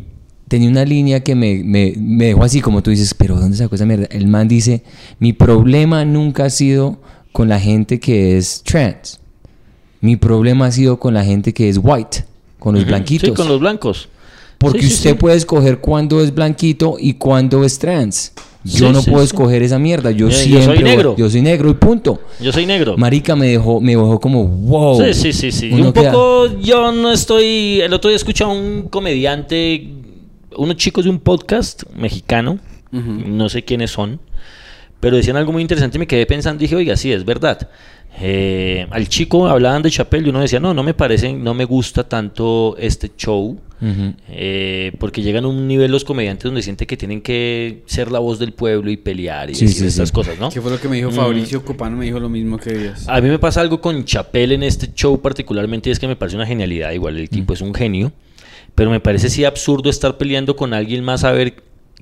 Speaker 2: tenía una línea que me, me, me dejó así como tú dices, pero ¿dónde sacó esa mierda? El man dice, mi problema nunca ha sido con la gente que es trans. Mi problema ha sido con la gente que es white, con los blanquitos.
Speaker 3: Sí, con los blancos.
Speaker 2: Porque
Speaker 3: Sí, sí,
Speaker 2: usted
Speaker 3: sí.
Speaker 2: puede escoger cuándo es blanquito y cuándo es trans. Yo
Speaker 3: Sí,
Speaker 2: no
Speaker 3: sí,
Speaker 2: puedo
Speaker 3: sí.
Speaker 2: escoger esa mierda. Yo
Speaker 3: Eh, yo soy
Speaker 2: siempre
Speaker 3: negro.
Speaker 2: yo soy negro y punto.
Speaker 3: Yo soy negro.
Speaker 2: Marica me dejó, me dejó como wow.
Speaker 3: Sí, sí, sí, sí. Y un
Speaker 2: queda-
Speaker 3: poco, yo no estoy. El otro día escuché a un comediante, unos chicos de un podcast mexicano, no sé quiénes son, pero decían algo muy interesante y me quedé pensando. Dije, oiga, sí, es verdad. Eh, al chico hablaban de Chapel y uno decía, no, no me parece, no me gusta tanto este show. Eh, porque llegan a un nivel los comediantes donde sienten que tienen que ser la voz del pueblo y pelear y
Speaker 2: Sí,
Speaker 3: decir
Speaker 2: sí,
Speaker 3: estas
Speaker 2: sí.
Speaker 3: cosas, ¿no?
Speaker 1: ¿Qué fue lo que me dijo
Speaker 3: Mm.
Speaker 1: Fabricio Copano? Me dijo lo mismo que ellas.
Speaker 3: A mí me pasa algo con Chapel en este show particularmente, es que me parece una genialidad, igual el tipo es un genio, pero me parece sí absurdo estar peleando con alguien más a ver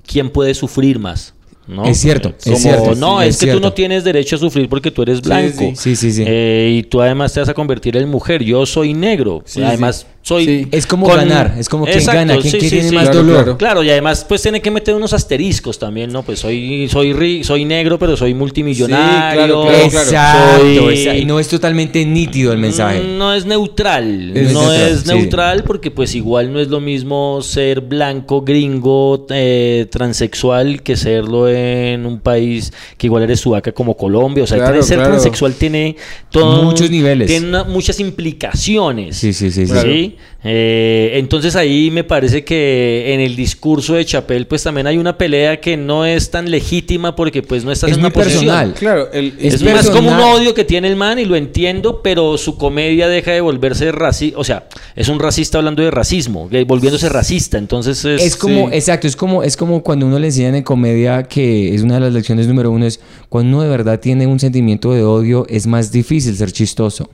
Speaker 3: quién puede sufrir más. ¿No?
Speaker 2: Es cierto,
Speaker 3: Eh,
Speaker 2: es
Speaker 3: como,
Speaker 2: cierto,
Speaker 3: No,
Speaker 2: sí,
Speaker 3: es,
Speaker 2: es
Speaker 3: que tú no tienes derecho a sufrir porque tú eres blanco.
Speaker 1: sí.
Speaker 2: Sí, sí, sí.
Speaker 3: Eh, y tú además te vas a convertir en mujer. Yo soy negro.
Speaker 1: Sí,
Speaker 3: además,
Speaker 1: sí.
Speaker 3: Soy.
Speaker 1: Sí.
Speaker 2: Es como ganar, es como quién gana, quién- quién tiene más
Speaker 1: Claro,
Speaker 2: dolor.
Speaker 1: claro.
Speaker 3: Claro, y además pues tiene que meter unos asteriscos también, ¿no? Pues soy soy ri- soy negro, pero soy multimillonario.
Speaker 1: Sí, claro, claro, claro.
Speaker 2: Exacto,
Speaker 3: Soy-
Speaker 2: no es totalmente nítido el mensaje.
Speaker 3: Mm, No es neutral,
Speaker 2: Es
Speaker 3: no
Speaker 2: neutral,
Speaker 3: es
Speaker 2: sí.
Speaker 3: neutral porque pues igual no es lo mismo ser blanco, gringo, eh, transexual que serlo en un país que igual eres sudaca como Colombia. O sea,
Speaker 1: Claro,
Speaker 3: tiene- ser
Speaker 1: claro.
Speaker 3: transexual tiene todo-
Speaker 2: Muchos niveles.
Speaker 3: Tiene una- muchas implicaciones.
Speaker 2: Sí, sí, sí, sí.
Speaker 3: Eh, entonces ahí me parece que en el discurso de Chapel pues también hay una pelea que no es tan legítima porque pues no estás
Speaker 2: Es
Speaker 3: en una
Speaker 2: muy
Speaker 3: posición.
Speaker 2: personal.
Speaker 1: Claro, el,
Speaker 2: Es
Speaker 3: más como un
Speaker 2: personal.
Speaker 3: odio que tiene el man y lo entiendo, pero su comedia deja de volverse racista. O sea, es un racista hablando de racismo, volviéndose racista. Entonces es.
Speaker 2: Es como,
Speaker 1: sí.
Speaker 2: exacto, es como, es como cuando uno le enseñan en comedia que es una de las lecciones número uno, es cuando uno de verdad tiene un sentimiento de odio, es más difícil ser chistoso.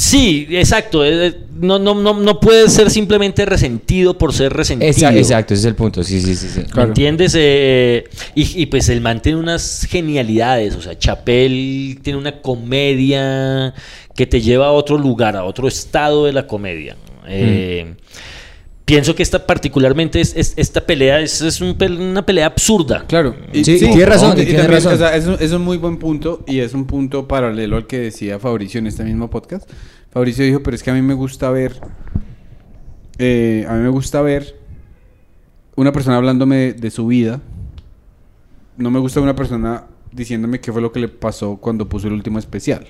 Speaker 3: Sí, exacto. eh, No, no, no, no puedes ser simplemente resentido por ser resentido.
Speaker 2: Exacto, ese es el punto, sí, sí, sí. sí.
Speaker 3: ¿Me
Speaker 1: Claro.
Speaker 3: entiendes? Eh, y, y pues el man tiene unas genialidades. O sea, Chapel tiene una comedia que te lleva a otro lugar, a otro estado de la comedia. Eh, Pienso que esta particularmente es, es- esta pelea es, es un una pelea absurda.
Speaker 1: Claro.
Speaker 2: Sí, tiene razón,
Speaker 1: y
Speaker 2: tiene
Speaker 1: también,
Speaker 2: razón.
Speaker 1: o sea, es, un, es un muy buen punto y es un punto paralelo al que decía Fabricio en este mismo podcast. Fabricio dijo, pero es que a mí me gusta ver, eh, a mí me gusta ver una persona hablándome de, de su vida. No me gusta una persona diciéndome qué fue lo que le pasó cuando puso el último especial.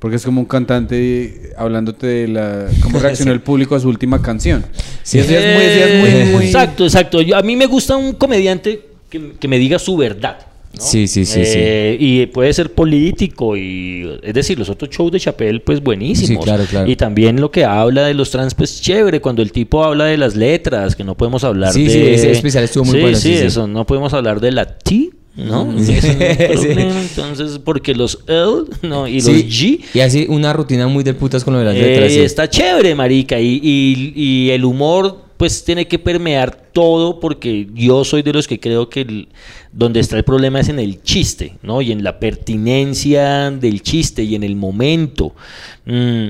Speaker 1: Porque es como un cantante hablándote de la cómo reaccionó el público a su última canción.
Speaker 2: Sí.
Speaker 1: Es muy, eso ya es muy, muy-
Speaker 3: Exacto, exacto. Yo- a mí me gusta un comediante que, que me diga su verdad. ¿no?
Speaker 2: Sí, sí, sí,
Speaker 3: Eh, Y puede ser político y es decir, los otros shows de Chappelle pues buenísimos.
Speaker 2: Sí, claro, claro.
Speaker 3: Y también lo que habla de los trans pues chévere cuando el tipo habla de las letras, que no podemos hablar
Speaker 2: Sí,
Speaker 3: de
Speaker 2: sí, ese especial estuvo muy
Speaker 3: Sí,
Speaker 2: bueno,
Speaker 3: Sí,
Speaker 2: sí, sí.
Speaker 3: eso, no podemos hablar de la T, ¿no?
Speaker 2: Sí.
Speaker 3: Es un
Speaker 2: Sí.
Speaker 3: problema, Entonces, porque los L, no, y
Speaker 2: Sí,
Speaker 3: los G
Speaker 2: Y así una rutina muy del putas con lo de las
Speaker 3: eh,
Speaker 2: letras. sí.
Speaker 3: Está chévere, marica. Y, y- y el humor, pues, tiene que permear todo porque yo soy de los que creo que el- donde está el problema es en el chiste, ¿no? Y en la pertinencia del chiste y en el momento. Mm,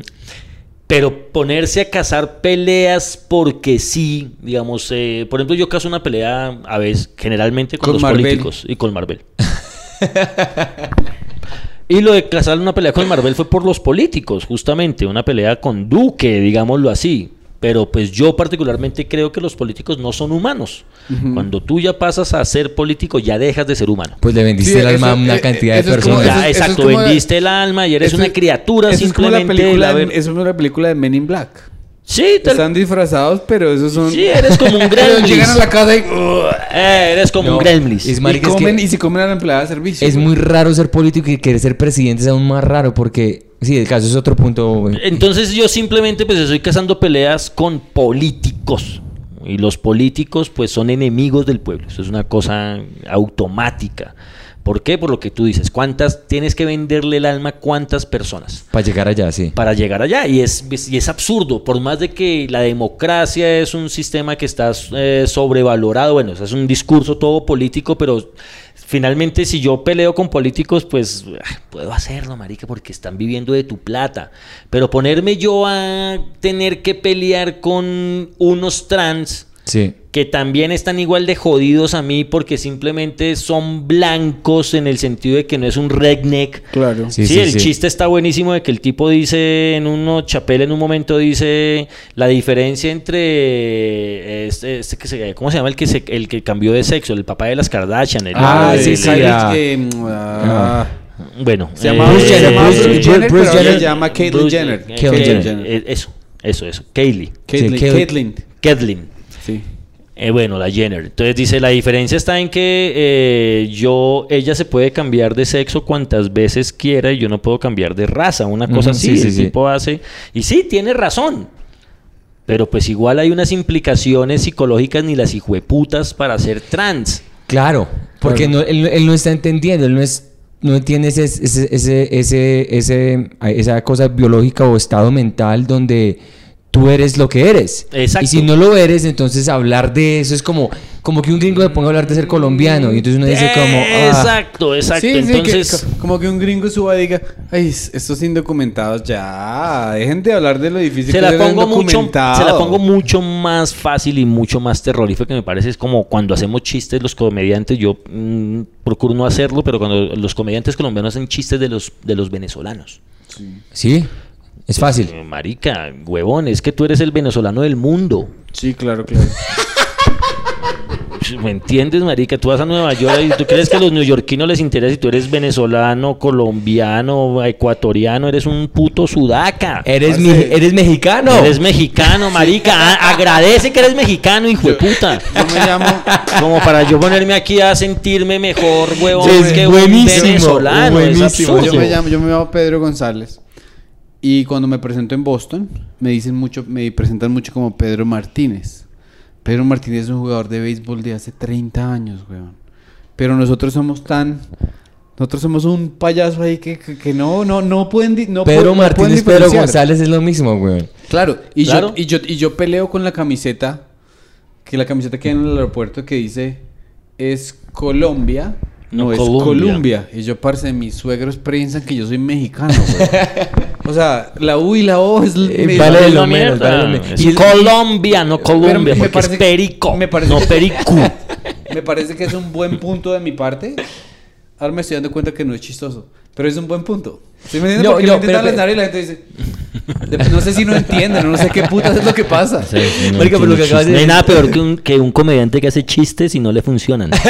Speaker 3: pero ponerse a cazar peleas porque sí, digamos, eh, por ejemplo, yo cazo una pelea a veces, generalmente con,
Speaker 1: Con
Speaker 3: los
Speaker 1: Marvel.
Speaker 3: políticos y con Marvel. Y lo de cazar una pelea con Marvel fue por los políticos, justamente, una pelea con Duque, digámoslo así. Pero pues yo particularmente creo que los políticos no son humanos. Cuando tú ya pasas a ser político, ya dejas de ser humano.
Speaker 2: Pues le vendiste
Speaker 1: Sí,
Speaker 2: el alma a una
Speaker 1: eh,
Speaker 2: cantidad de
Speaker 1: es como-
Speaker 2: personas.
Speaker 3: ya,
Speaker 1: es- es
Speaker 3: exacto,
Speaker 1: la-
Speaker 3: vendiste el alma y eres
Speaker 1: Eso
Speaker 3: una
Speaker 1: es-
Speaker 3: criatura
Speaker 1: eso es como
Speaker 3: simplemente.
Speaker 1: la película
Speaker 3: la
Speaker 1: de-
Speaker 3: ver-
Speaker 1: eso es una película de Men in Black.
Speaker 3: Sí,
Speaker 1: Están disfrazados, pero esos son...
Speaker 3: sí, eres como un gremlin.
Speaker 1: llegan a la casa y...
Speaker 3: Eh, eres como
Speaker 2: No,
Speaker 3: un gremlin.
Speaker 2: es
Speaker 1: y,
Speaker 2: marica, es que-
Speaker 1: comen, y se comen a la empleada de servicio.
Speaker 2: Es
Speaker 1: güey.
Speaker 2: muy raro ser político y querer ser presidente es aún más raro porque, sí, el caso es otro punto. güey.
Speaker 3: Entonces yo simplemente pues estoy cazando peleas con políticos. Y los políticos pues son enemigos del pueblo. Eso es una cosa automática. ¿Por qué? Por lo que tú dices. ¿Cuántas tienes que venderle el alma a cuántas personas?
Speaker 2: Para llegar allá, sí.
Speaker 3: para llegar allá. Y es, y es absurdo, por más de que la democracia es un sistema que está eh, sobrevalorado, bueno, eso es un discurso todo político, pero finalmente si yo peleo con políticos, pues ah, puedo hacerlo, marica, porque están viviendo de tu plata. Pero ponerme yo a tener que pelear con unos trans
Speaker 2: Sí.
Speaker 3: Que también están igual de jodidos a mí porque simplemente son blancos en el sentido de que no es un redneck.
Speaker 1: Claro.
Speaker 2: Sí,
Speaker 3: Sí,
Speaker 2: sí,
Speaker 3: el
Speaker 2: sí.
Speaker 3: chiste está buenísimo de que el tipo dice en uno, Chapel en un momento dice la diferencia entre este, este que se, ¿cómo se llama el que se, el que cambió de sexo? El papá de las Kardashian. el-
Speaker 2: Ah,
Speaker 3: el-
Speaker 2: sí,
Speaker 3: el-
Speaker 2: sí,
Speaker 1: Kylie,
Speaker 2: ah.
Speaker 1: eh, ah,
Speaker 3: Bueno,
Speaker 1: Se
Speaker 3: eh,
Speaker 1: llama
Speaker 2: Bruce
Speaker 1: se
Speaker 2: Jenner, Bruce-
Speaker 1: Bruce
Speaker 2: Bruce
Speaker 1: Jenner, pero
Speaker 2: Jenner.
Speaker 1: ella se llama Caitlyn
Speaker 3: Bruce-
Speaker 1: Jenner.
Speaker 3: eh,
Speaker 2: Caitlyn
Speaker 3: eh,
Speaker 2: Jenner.
Speaker 3: eh, eso, eso, eso. Kaylee.
Speaker 1: Caitlyn.
Speaker 2: Sí, Caitlyn.
Speaker 1: Caitlyn.
Speaker 3: Eh, bueno, la Jenner. Entonces dice, la diferencia está en que eh, yo, ella se puede cambiar de sexo cuantas veces quiera y yo no puedo cambiar de raza. Una cosa así,
Speaker 2: sí, sí,
Speaker 3: el
Speaker 2: sí.
Speaker 3: tipo hace... Y sí, tiene razón. Pero pues igual hay unas implicaciones psicológicas ni las hijueputas para ser trans.
Speaker 2: Claro, porque no, él, él no está entendiendo, él no es no tiene ese, ese, ese- esa cosa biológica o estado mental donde tú eres lo que eres.
Speaker 3: Exacto.
Speaker 2: Y si no lo eres, entonces hablar de eso es como, como que un gringo le ponga a hablar de ser colombiano. Y entonces uno dice como... ah,
Speaker 3: Exacto, exacto.
Speaker 1: Sí, sí, que-
Speaker 3: Entonces...
Speaker 1: co- como que un gringo suba y diga, ay, estos indocumentados ya, dejen de hablar de lo difícil
Speaker 3: se
Speaker 1: que
Speaker 3: la pongo mucho
Speaker 1: indocumentado".
Speaker 3: se la pongo mucho más fácil y mucho más terrorífico que me parece es como cuando hacemos chistes los comediantes yo mm, procuro no hacerlo pero cuando los comediantes colombianos hacen chistes de los de los venezolanos
Speaker 2: Sí, es fácil.
Speaker 3: Eh, marica huevón es que tú eres el venezolano del mundo
Speaker 1: Sí, claro, claro.
Speaker 3: ¿Me entiendes, marica? Tú vas a Nueva York y tú crees que a los neoyorquinos les interesa si tú eres venezolano, colombiano, ecuatoriano, eres un puto sudaca.
Speaker 2: Eres, mi- eres mexicano.
Speaker 3: Eres mexicano, marica. A- agradece que eres mexicano, hijo de puta.
Speaker 1: Yo me llamo...
Speaker 3: Como para yo ponerme aquí a sentirme mejor, huevón,
Speaker 2: Es
Speaker 3: que
Speaker 2: buenísimo,
Speaker 3: un venezolano.
Speaker 2: buenísimo.
Speaker 3: Es.
Speaker 1: Yo me llamo, yo me llamo Pedro González. Y cuando me presento en Boston, me dicen mucho, me presentan mucho como Pedro Martínez. Pedro Martínez es un jugador de béisbol de hace 30 años, weón. Pero nosotros somos tan nosotros somos un payaso ahí que, que, que no no no pueden no
Speaker 2: Pedro
Speaker 1: pueden- no pueden
Speaker 2: Martínez, Pedro. González es lo mismo, güey.
Speaker 1: Claro, y
Speaker 3: Claro.
Speaker 1: yo y yo y yo peleo con la camiseta que la camiseta que hay en el aeropuerto que dice es Colombia, no,
Speaker 3: No,
Speaker 1: es
Speaker 3: Colombia.
Speaker 1: Colombia. Y yo, parce, mis suegros piensan que yo soy mexicano, güey. o sea, la U y la O es...
Speaker 2: Eh, vale
Speaker 3: Es
Speaker 2: lo menos, vale lo menos. Y
Speaker 3: Colombia, no Colombia,
Speaker 1: me
Speaker 3: porque
Speaker 1: parece
Speaker 3: es perico,
Speaker 1: me parece
Speaker 3: no
Speaker 1: que-
Speaker 3: perico.
Speaker 1: Me parece que es un buen punto de mi parte. Ahora me estoy dando cuenta que no es chistoso. Pero es un buen punto. ¿Sí me entiendes?
Speaker 2: No,
Speaker 1: Porque
Speaker 2: no, pero-
Speaker 1: y la gente dice... "De- No sé si no entienden, no sé qué putas es lo que pasa.
Speaker 2: Marica, pero lo que acabas de
Speaker 3: No hay nada peor que un, que un comediante que hace chistes y no le funcionan.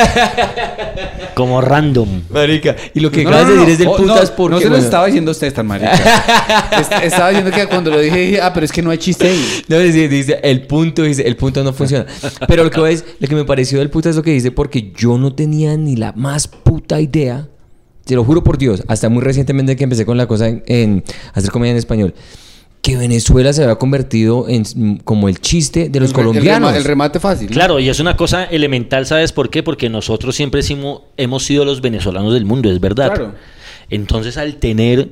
Speaker 3: Como random.
Speaker 2: Marica, y lo que
Speaker 1: No,
Speaker 2: acabas
Speaker 1: no,
Speaker 2: de
Speaker 1: no,
Speaker 2: decir es del
Speaker 1: oh,
Speaker 2: putas
Speaker 1: no,
Speaker 2: porque...
Speaker 1: No se lo
Speaker 2: bueno,
Speaker 1: estaba diciendo a usted tan marica. Est- estaba diciendo que cuando lo dije, dije, ah, pero es que no hay chiste ahí.
Speaker 2: No, dice, dice, el punto, dice, el punto no funciona. Pero lo que, decir- lo que me pareció del puta es lo que dice, porque yo no tenía ni la más puta idea, te lo juro por Dios, hasta muy recientemente que empecé con la cosa en, en hacer comedia en español, que Venezuela se había convertido en mm, como el chiste de los
Speaker 1: El re- el
Speaker 2: colombianos.
Speaker 1: El, remate fácil. ¿no?
Speaker 3: Claro, y es una cosa elemental, ¿sabes por qué? Porque nosotros siempre hemos, hemos sido los venezolanos del mundo, es verdad.
Speaker 1: Claro.
Speaker 3: Entonces, al tener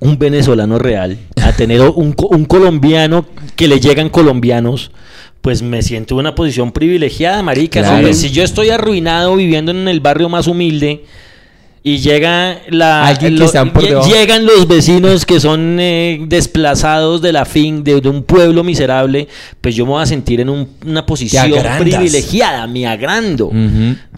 Speaker 3: un venezolano real, a tener un, un colombiano que le llegan colombianos, pues me siento en una posición privilegiada, marica.
Speaker 2: Claro.
Speaker 3: Si yo estoy arruinado viviendo en el barrio más humilde y llega la
Speaker 2: Alguien que
Speaker 3: lo-
Speaker 2: están por
Speaker 3: llegan los vecinos que son eh, desplazados de la fin de, de un pueblo miserable, pues yo me voy a sentir en un- una posición privilegiada, me agrando.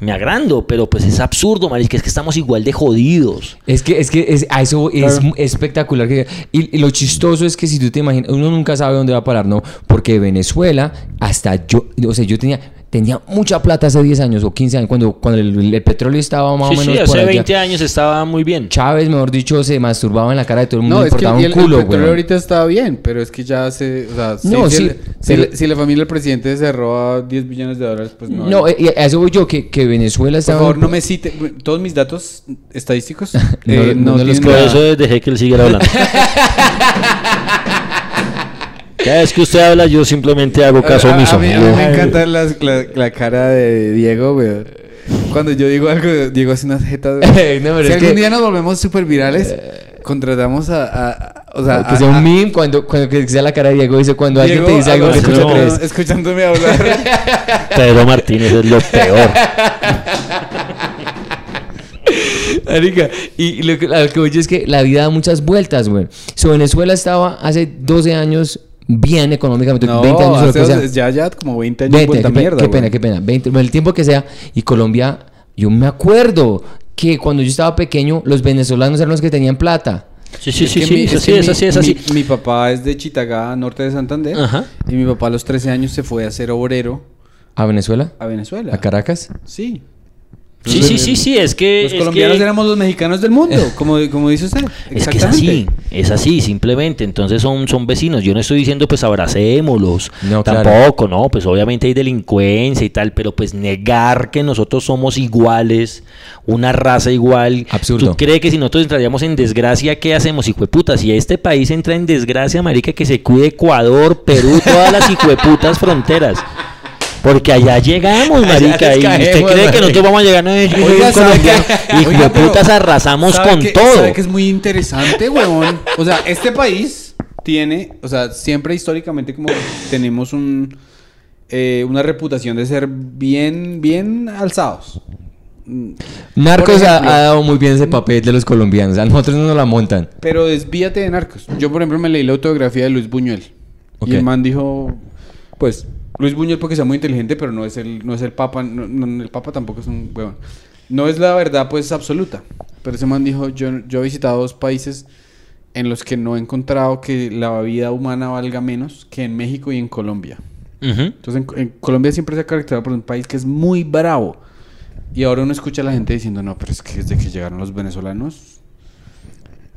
Speaker 3: Me agrando, pero pues es absurdo, marica, es que estamos igual de jodidos.
Speaker 2: Es que, es que es, a eso es espectacular. que- y, y lo chistoso es que si tú te imaginas, uno nunca sabe dónde va a parar, ¿no? Porque Venezuela, hasta yo, o sea, yo tenía, tenía mucha plata hace 10 años o 15 años, cuando, cuando el, el petróleo estaba más
Speaker 3: Sí,
Speaker 2: o
Speaker 3: sí,
Speaker 2: menos por
Speaker 3: hace
Speaker 2: allá.
Speaker 3: 20 años estaba muy bien.
Speaker 2: Chávez, mejor dicho, se masturbaba en la cara de todo el mundo,
Speaker 1: No,
Speaker 2: le
Speaker 1: es que
Speaker 2: importaba
Speaker 1: y
Speaker 2: un
Speaker 1: el, el
Speaker 2: culo,
Speaker 1: petróleo
Speaker 2: güey.
Speaker 1: ahorita está bien, pero es que ya se... O sea,
Speaker 2: No,
Speaker 1: si,
Speaker 2: sí,
Speaker 1: si- si,
Speaker 2: pero-
Speaker 1: la- si la familia del presidente se roba 10 billones de dólares, pues no.
Speaker 2: No, eh, a eso voy yo, que, que Venezuela
Speaker 1: Por
Speaker 2: estaba...
Speaker 1: favor, no me cite... Todos mis datos estadísticos
Speaker 2: No,
Speaker 1: eh,
Speaker 2: no
Speaker 1: no,
Speaker 2: los
Speaker 3: Por eso dejé que él siguiera hablando. Cada vez que usted habla, yo simplemente hago caso
Speaker 1: a, a
Speaker 3: omiso.
Speaker 1: mí, a mí me encanta la, la cara de Diego, güey. Cuando yo digo algo, Diego hace unas jetas.
Speaker 2: No, pero
Speaker 1: si algún
Speaker 2: que-
Speaker 1: día nos volvemos súper virales, contratamos a, a- a- o sea,
Speaker 2: que
Speaker 1: a-
Speaker 2: sea un
Speaker 1: a-
Speaker 2: meme cuando, cuando que sea la cara de Diego dice cuando alguien te dice algo que
Speaker 1: escuchando-
Speaker 2: escucha
Speaker 3: no.
Speaker 2: tres.
Speaker 1: escuchándome hablar.
Speaker 3: Pedro Martínez es lo peor.
Speaker 2: Marica, y lo que, a lo que voy es que la vida da muchas vueltas, güey. So, Venezuela estaba hace 12 años bien económicamente,
Speaker 1: No,
Speaker 2: 20 años o lo que sea.
Speaker 1: ya, ya como 20 años
Speaker 2: 20,
Speaker 1: vuelta
Speaker 2: qué,
Speaker 1: mierda,
Speaker 2: qué
Speaker 1: güey.
Speaker 2: pena, qué pena. 20, el tiempo que sea. Y Colombia, yo me acuerdo que cuando yo estaba pequeño, los venezolanos eran los que tenían plata.
Speaker 3: Sí, sí,
Speaker 1: Es
Speaker 3: sí, sí,
Speaker 1: mi-
Speaker 3: es
Speaker 1: es
Speaker 3: así,
Speaker 1: que
Speaker 3: es
Speaker 1: mi-
Speaker 3: así, es así.
Speaker 1: Mi, mi papá es de Chitagá, norte de Santander.
Speaker 3: Ajá.
Speaker 1: Y mi papá a los 13 años se fue a ser obrero
Speaker 2: ¿A Venezuela?
Speaker 1: a Venezuela.
Speaker 2: ¿A Caracas?
Speaker 1: Sí.
Speaker 3: Sí, sí, sí, sí, es que...
Speaker 1: Los
Speaker 3: es
Speaker 1: colombianos
Speaker 3: que-
Speaker 1: éramos los mexicanos del mundo, como, como dice usted.
Speaker 3: Es que es así, es así, simplemente. Entonces son, son vecinos. Yo no estoy diciendo, pues abracémoslos.
Speaker 2: No, claro.
Speaker 3: Tampoco, no. Pues obviamente hay delincuencia y tal, pero pues negar que nosotros somos iguales, una raza igual.
Speaker 2: Absurdo.
Speaker 3: ¿Tú crees que si nosotros entraríamos en desgracia, qué hacemos, hijueputa? Si este país entra en desgracia, marica, que se cuide Ecuador, Perú, todas las hijueputas fronteras. Porque allá llegamos, marica. Y usted cree que nosotros vamos a llegar, no, yo soy
Speaker 1: Oiga, ¿sabe
Speaker 3: colombiano.
Speaker 1: qué? Oiga,
Speaker 3: Hijueputas
Speaker 1: pero-
Speaker 3: arrasamos
Speaker 1: ¿sabe
Speaker 3: con todo.
Speaker 1: ¿Sabe que es muy interesante, huevón? O sea, este país tiene, o sea, siempre históricamente como tenemos un eh, una reputación de ser bien, bien alzados. Mm,
Speaker 2: Narcos ha, dado muy bien ese papel de los colombianos. A nosotros no nos la montan.
Speaker 1: Pero desvíate de narcos. Yo, por ejemplo, me leí la autografía de Luis Buñuel.
Speaker 2: Ok.
Speaker 1: Y el man dijo, pues, Luis Buñuel porque sea muy inteligente, pero no es el, no es el papa, no- no- el papa tampoco es un huevón. No es la verdad, pues, absoluta. Pero ese man dijo, yo, yo he visitado dos países en los que no he encontrado que la vida humana valga menos que en México y en Colombia. Entonces, en, en Colombia siempre se ha caracterizado por un país que es muy bravo. Y ahora uno escucha a la gente diciendo, no, pero es que desde que llegaron los venezolanos,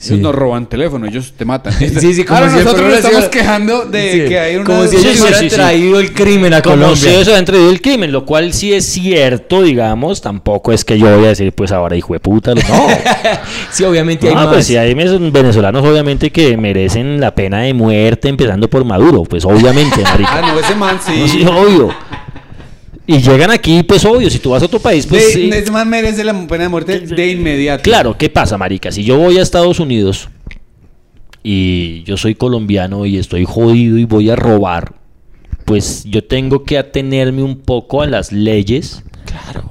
Speaker 2: Sí.
Speaker 1: ellos no roban teléfono, ellos te matan.
Speaker 2: Sí, sí, como
Speaker 1: Ahora
Speaker 2: si
Speaker 1: nosotros nos estamos quejando de
Speaker 2: Sí,
Speaker 1: que hay una...
Speaker 2: Como si ellos
Speaker 3: sí,
Speaker 2: hubieran
Speaker 3: sí, sí.
Speaker 2: traído el crimen a
Speaker 3: Como
Speaker 2: Colombia.
Speaker 3: si eso han traído el crimen, lo cual sí es cierto, digamos. Tampoco es que yo voy a decir, pues ahora hijo de puta. No,
Speaker 2: Sí, obviamente hay
Speaker 3: no
Speaker 2: más.
Speaker 3: pues sí hay venezolanos, obviamente, que merecen la pena de muerte, empezando por Maduro. Pues obviamente, marica.
Speaker 1: Ah, no, ese man sí.
Speaker 3: No, sí, obvio. Y llegan aquí, pues obvio, si tú vas a otro país, pues
Speaker 1: De- man merece la pena de muerte de inmediato.
Speaker 3: Claro, ¿qué pasa, marica? Si yo voy a Estados Unidos y yo soy colombiano y estoy jodido y voy a robar, pues yo tengo que atenerme un poco a las leyes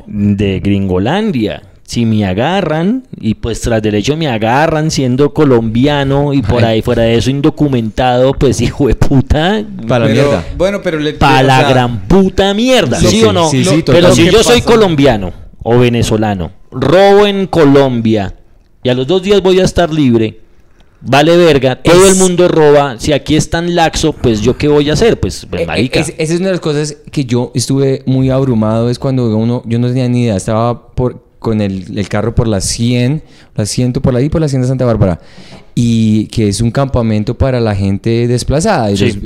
Speaker 3: de Gringolandia. Si me agarran y pues tras del hecho me agarran siendo colombiano y por
Speaker 2: Ay.
Speaker 3: ahí fuera de eso indocumentado, pues hijo de puta,
Speaker 2: Para la
Speaker 1: Pero-
Speaker 2: mierda.
Speaker 1: Bueno, pero le...
Speaker 3: para
Speaker 1: o
Speaker 3: la
Speaker 1: sea,
Speaker 3: gran puta mierda,
Speaker 2: Sí,
Speaker 3: ¿sí,
Speaker 2: sí,
Speaker 3: o no?
Speaker 2: sí, sí,
Speaker 3: Pero si
Speaker 1: ¿Qué
Speaker 3: yo soy colombiano o venezolano, robo en Colombia y a los dos días voy a estar libre, vale verga, todo
Speaker 2: Es-
Speaker 3: el mundo roba, si aquí es tan laxo, pues yo qué voy a hacer, pues, pues,
Speaker 2: Eh, eh,
Speaker 3: marica.
Speaker 2: es- esa es una de las cosas que yo estuve muy abrumado. Es cuando uno, yo no tenía ni idea. Estaba por con el, el carro por las 100, las 100 por ahí, por la 100 de Santa Bárbara. Y que es un campamento para la gente desplazada. Y,
Speaker 3: Sí.
Speaker 2: los-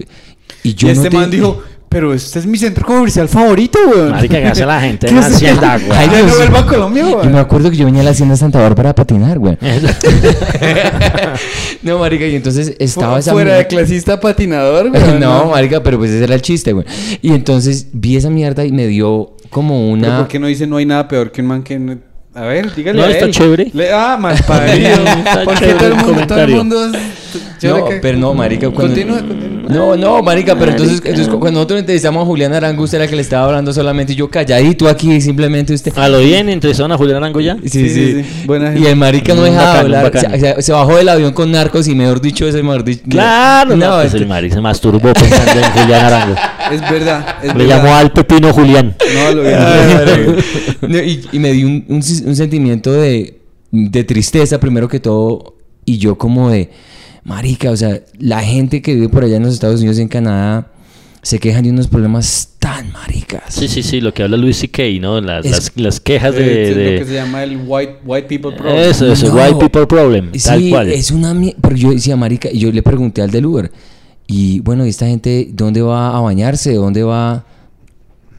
Speaker 2: y
Speaker 1: Y
Speaker 2: yo
Speaker 1: este
Speaker 2: no te-
Speaker 1: man dijo, pero este es mi centro comercial favorito, weón.
Speaker 3: Marica, que hace la gente
Speaker 1: ¿Qué
Speaker 3: en
Speaker 1: eso?
Speaker 3: Hacienda, güey.
Speaker 2: Ay,
Speaker 1: Ya no
Speaker 2: Dios.
Speaker 1: vuelvo a Colombia,
Speaker 2: Yo
Speaker 1: weón.
Speaker 2: me acuerdo que yo venía a la hacienda de Santa Bárbara a patinar, güey. no, marica, y entonces estaba esa
Speaker 1: Fuera de clasista patinador, weón.
Speaker 2: no, marica, pero pues ese era el chiste, güey. Y entonces vi esa mierda y me dio como
Speaker 1: Pero
Speaker 2: una...
Speaker 1: ¿Por qué no dice no hay nada peor que un man que... no- A ver, dígale
Speaker 3: No,
Speaker 1: a
Speaker 3: está chévere.
Speaker 1: Le- ah, mal parido.
Speaker 3: Está
Speaker 1: ¿Por qué
Speaker 3: chévere
Speaker 1: todo el mundo, todo el
Speaker 3: comentario.
Speaker 1: mundo... es-
Speaker 2: No,
Speaker 1: que-
Speaker 2: pero no, marica, cuando...
Speaker 1: Continúa, continúa.
Speaker 2: No, no, marica, pero entonces, entonces cu- cuando nosotros entrevistamos a Julián Arango, usted era que le estaba hablando solamente y yo calladito aquí, simplemente usted...
Speaker 3: A lo bien, entrevistaron a Julián Arango ya.
Speaker 2: Sí,
Speaker 1: Sí,
Speaker 2: sí,
Speaker 1: sí. Buena
Speaker 2: Y el marica no
Speaker 3: Un
Speaker 2: dejaba
Speaker 3: bacano,
Speaker 2: hablar.
Speaker 3: bacano.
Speaker 2: Se, bajó del avión con narcos y mejor dicho, ese mejor dicho.
Speaker 3: Claro, no, pues
Speaker 2: este-
Speaker 3: el marica se masturbó pensando en Julián Arango.
Speaker 1: Es verdad, es
Speaker 3: Le
Speaker 1: verdad.
Speaker 3: llamó al pepino Julián.
Speaker 1: No, lo.
Speaker 2: No, y, y me dio un, un un sentimiento de, de tristeza, primero que todo. Y yo, como de, marica, o sea, la gente que vive por allá en los Estados Unidos y en Canadá se quejan de unos problemas tan maricas.
Speaker 3: Sí, sí, sí, lo que habla Luis C.K., ¿no? Las,
Speaker 2: Es-
Speaker 3: las, las quejas
Speaker 1: Eh,
Speaker 3: de...
Speaker 1: es
Speaker 3: de-
Speaker 1: lo que se llama el white, white people problem.
Speaker 3: Eso, eso,
Speaker 2: No.
Speaker 3: white people problem, tal
Speaker 2: Sí,
Speaker 3: cual.
Speaker 2: es una mierda. Porque yo decía, marica, y yo le pregunté al del Uber. Y bueno, ¿y esta gente dónde va a bañarse? ¿Dónde va...?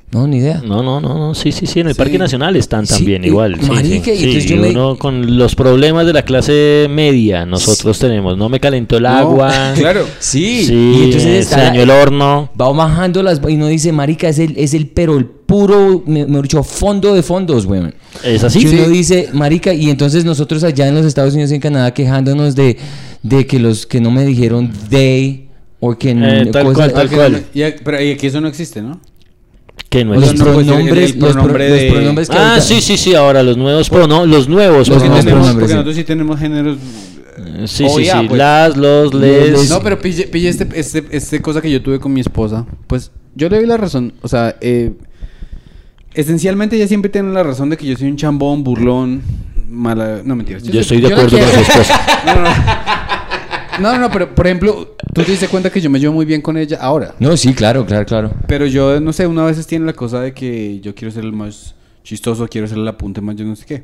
Speaker 2: No, ni idea.
Speaker 3: No, no, no, no, sí, sí, sí, en el
Speaker 1: Sí.
Speaker 3: Parque Nacional están
Speaker 2: Sí,
Speaker 3: también
Speaker 2: y-
Speaker 3: igual. sí,
Speaker 2: marica,
Speaker 3: sí,
Speaker 2: y entonces
Speaker 3: sí,
Speaker 2: yo me-
Speaker 3: uno con los problemas de la clase media nosotros tenemos. No me calentó el
Speaker 1: No,
Speaker 3: agua.
Speaker 1: claro.
Speaker 2: Sí,
Speaker 3: Sí,
Speaker 2: y entonces
Speaker 3: se
Speaker 2: está-
Speaker 3: dañó el horno.
Speaker 2: Va bajando las... Y uno dice, marica, es el, es el pero el puro, me, mejor dicho, fondo de fondos, weón.
Speaker 3: Es así.
Speaker 2: y uno
Speaker 1: sí.
Speaker 2: dice, marica, y entonces nosotros allá en los Estados Unidos y en Canadá quejándonos de, de que los que no me dijeron they o que
Speaker 3: Eh, tal cual, tal cual.
Speaker 1: no- y- pero y aquí eso no existe, ¿no?
Speaker 3: Que no
Speaker 2: los
Speaker 1: el-
Speaker 2: pronombres, los, pro-
Speaker 1: pronombre
Speaker 2: los
Speaker 1: de-
Speaker 2: pronombres que
Speaker 3: Ah,
Speaker 2: ahorita-
Speaker 3: sí, sí, sí, ahora los nuevos prono los nuevos
Speaker 2: Los
Speaker 1: Porque,
Speaker 2: nuevos
Speaker 3: pronombres.
Speaker 1: tenemos-
Speaker 2: pronombres,
Speaker 1: porque
Speaker 2: sí.
Speaker 1: nosotros sí tenemos géneros...
Speaker 3: Sí, sí,
Speaker 1: Oh, ya,
Speaker 3: sí.
Speaker 1: pues.
Speaker 3: Las, los, les.
Speaker 1: No, pero pille, pille este, este, este cosa que yo tuve con mi esposa. Pues yo le doy la razón. O sea, eh, esencialmente ella siempre tiene la razón de que yo soy un chambón, burlón, mala... No, mentiras.
Speaker 3: Yo
Speaker 1: soy-
Speaker 3: estoy de acuerdo con su esposa.
Speaker 1: No, no, no. No, no, pero por ejemplo, tú te diste cuenta que yo me llevo muy bien con ella ahora.
Speaker 2: No, sí, claro, claro, claro.
Speaker 1: Pero yo, no sé, una vez tiene la cosa de que yo quiero ser el más chistoso, quiero ser el apunte más, yo no sé qué.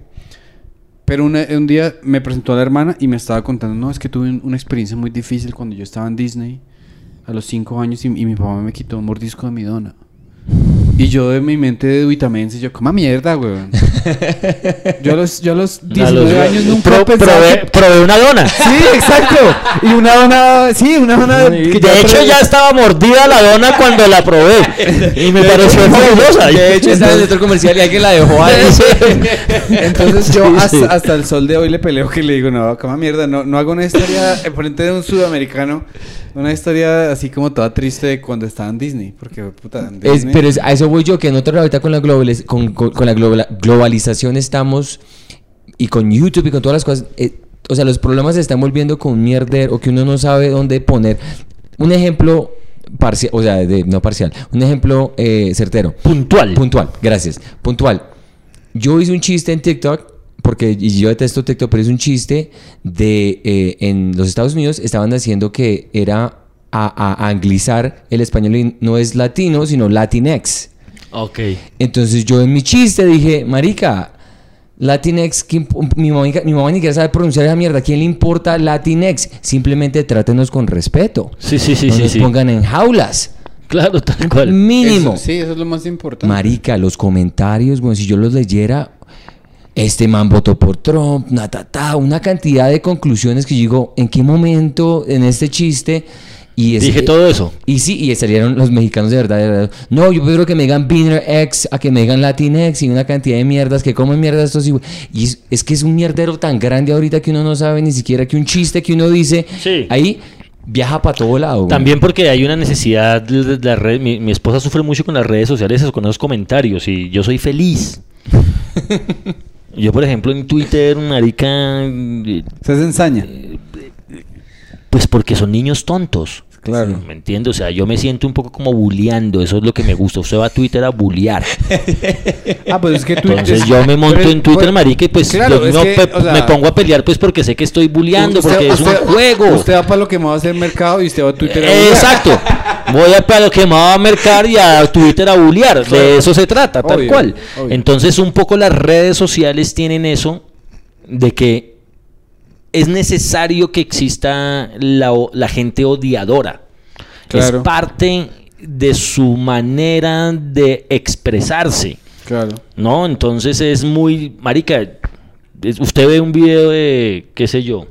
Speaker 1: Pero una- un día me presentó a la hermana y me estaba contando, no, es que tuve un- una experiencia muy difícil cuando yo estaba en Disney a los cinco años y, y mi papá me quitó un mordisco de mi dona. Y yo de mi mente de duitamense, yo, coma mierda, weón. Yo a los, yo a los
Speaker 3: A
Speaker 1: 19
Speaker 3: los-
Speaker 1: años nunca
Speaker 3: pro-
Speaker 1: pensaba
Speaker 3: probé,
Speaker 1: que-
Speaker 3: probé una dona.
Speaker 1: Sí, exacto. Y una dona, sí, una dona
Speaker 3: De
Speaker 1: que ya
Speaker 3: hecho,
Speaker 1: probé.
Speaker 3: ya estaba mordida la dona cuando la probé. Y me pareció fabulosa.
Speaker 2: De hecho, está en el centro comercial y alguien la dejó ahí.
Speaker 1: Entonces yo
Speaker 3: Sí,
Speaker 1: hasta,
Speaker 3: sí.
Speaker 1: hasta el sol de hoy le peleo que le digo, no, cama mierda, no, no hago una historia en frente de un sudamericano, una historia así como toda triste de cuando estaba en Disney, porque puta, en
Speaker 2: Es-
Speaker 1: Disney-
Speaker 2: pero es- a eso voy yo, que nosotros ahorita con la, globaliz- con, con- con la globalización estamos, y con YouTube y con todas las cosas, eh, o sea, los problemas se están volviendo con un mierder o que uno no sabe dónde poner. Un ejemplo parcial, o sea, de- no parcial, un ejemplo eh, certero.
Speaker 3: Puntual.
Speaker 2: Puntual, gracias. Puntual. Yo hice un chiste en TikTok, porque y yo detesto TikTok, pero es un chiste de eh, en los Estados Unidos estaban haciendo que era a, a anglizar el español y no es latino, sino latinex.
Speaker 3: Ok.
Speaker 2: Entonces yo en mi chiste dije, marica, Latinex, ¿qué imp- mi mamá, mi mamá ni siquiera sabe pronunciar esa mierda. ¿A quién le importa Latinex? Simplemente trátenos con respeto.
Speaker 3: Sí, sí, sí,
Speaker 2: no
Speaker 3: sí.
Speaker 2: nos
Speaker 3: sí.
Speaker 2: pongan en jaulas.
Speaker 3: Claro, tal cual.
Speaker 2: Mínimo.
Speaker 1: Eso- sí, eso es lo más importante.
Speaker 2: Marica, los comentarios, bueno, si yo los leyera, este man votó por Trump, na, ta, ta, una cantidad de conclusiones que yo digo, ¿en qué momento en este chiste? Y ese-
Speaker 3: Dije todo eso.
Speaker 2: Y sí, y salieron los mexicanos de verdad, de verdad. No, yo prefiero que me digan Beaner X a que me digan Latinx y una cantidad de mierdas que comen mierdas estos y, y es, es que es un mierdero tan grande ahorita que uno no sabe ni siquiera que un chiste que uno dice
Speaker 3: Sí.
Speaker 2: ahí viaja para todo lado. güey.
Speaker 3: También porque hay una necesidad de la red. Mi, mi esposa sufre mucho con las redes sociales, eso, con esos comentarios, y yo soy feliz. yo, por ejemplo, en Twitter, marica, eh,
Speaker 1: Se ensaña.
Speaker 3: Pues porque son niños tontos.
Speaker 1: Claro.
Speaker 3: ¿Me entiende? O sea, yo me siento un poco como bulleando, eso es lo que me gusta. Usted va a Twitter a bullear.
Speaker 1: Ah, pues es que tú...
Speaker 3: Entonces yo me monto
Speaker 1: pero-
Speaker 3: en Twitter,
Speaker 1: pues,
Speaker 3: marica, y pues
Speaker 1: claro,
Speaker 3: yo no
Speaker 1: que,
Speaker 3: pe-
Speaker 1: o sea,
Speaker 3: me pongo a pelear pues porque sé que estoy bulleando,
Speaker 1: usted-
Speaker 3: porque es
Speaker 1: usted-
Speaker 3: un juego.
Speaker 1: Usted va para lo que me va a hacer mercado y usted va a Twitter a bullear.
Speaker 3: Exacto. Voy a para lo que me va a mercar y a Twitter a bullear. De eso se trata, tal cual.
Speaker 1: obvio.
Speaker 3: Entonces, un poco las redes sociales tienen eso de que es necesario que exista la, la gente odiadora.
Speaker 1: Claro.
Speaker 3: Es parte de su manera de expresarse.
Speaker 1: Claro.
Speaker 3: ¿No? Entonces es muy. Marica, usted ve un video de. ¿Qué sé yo?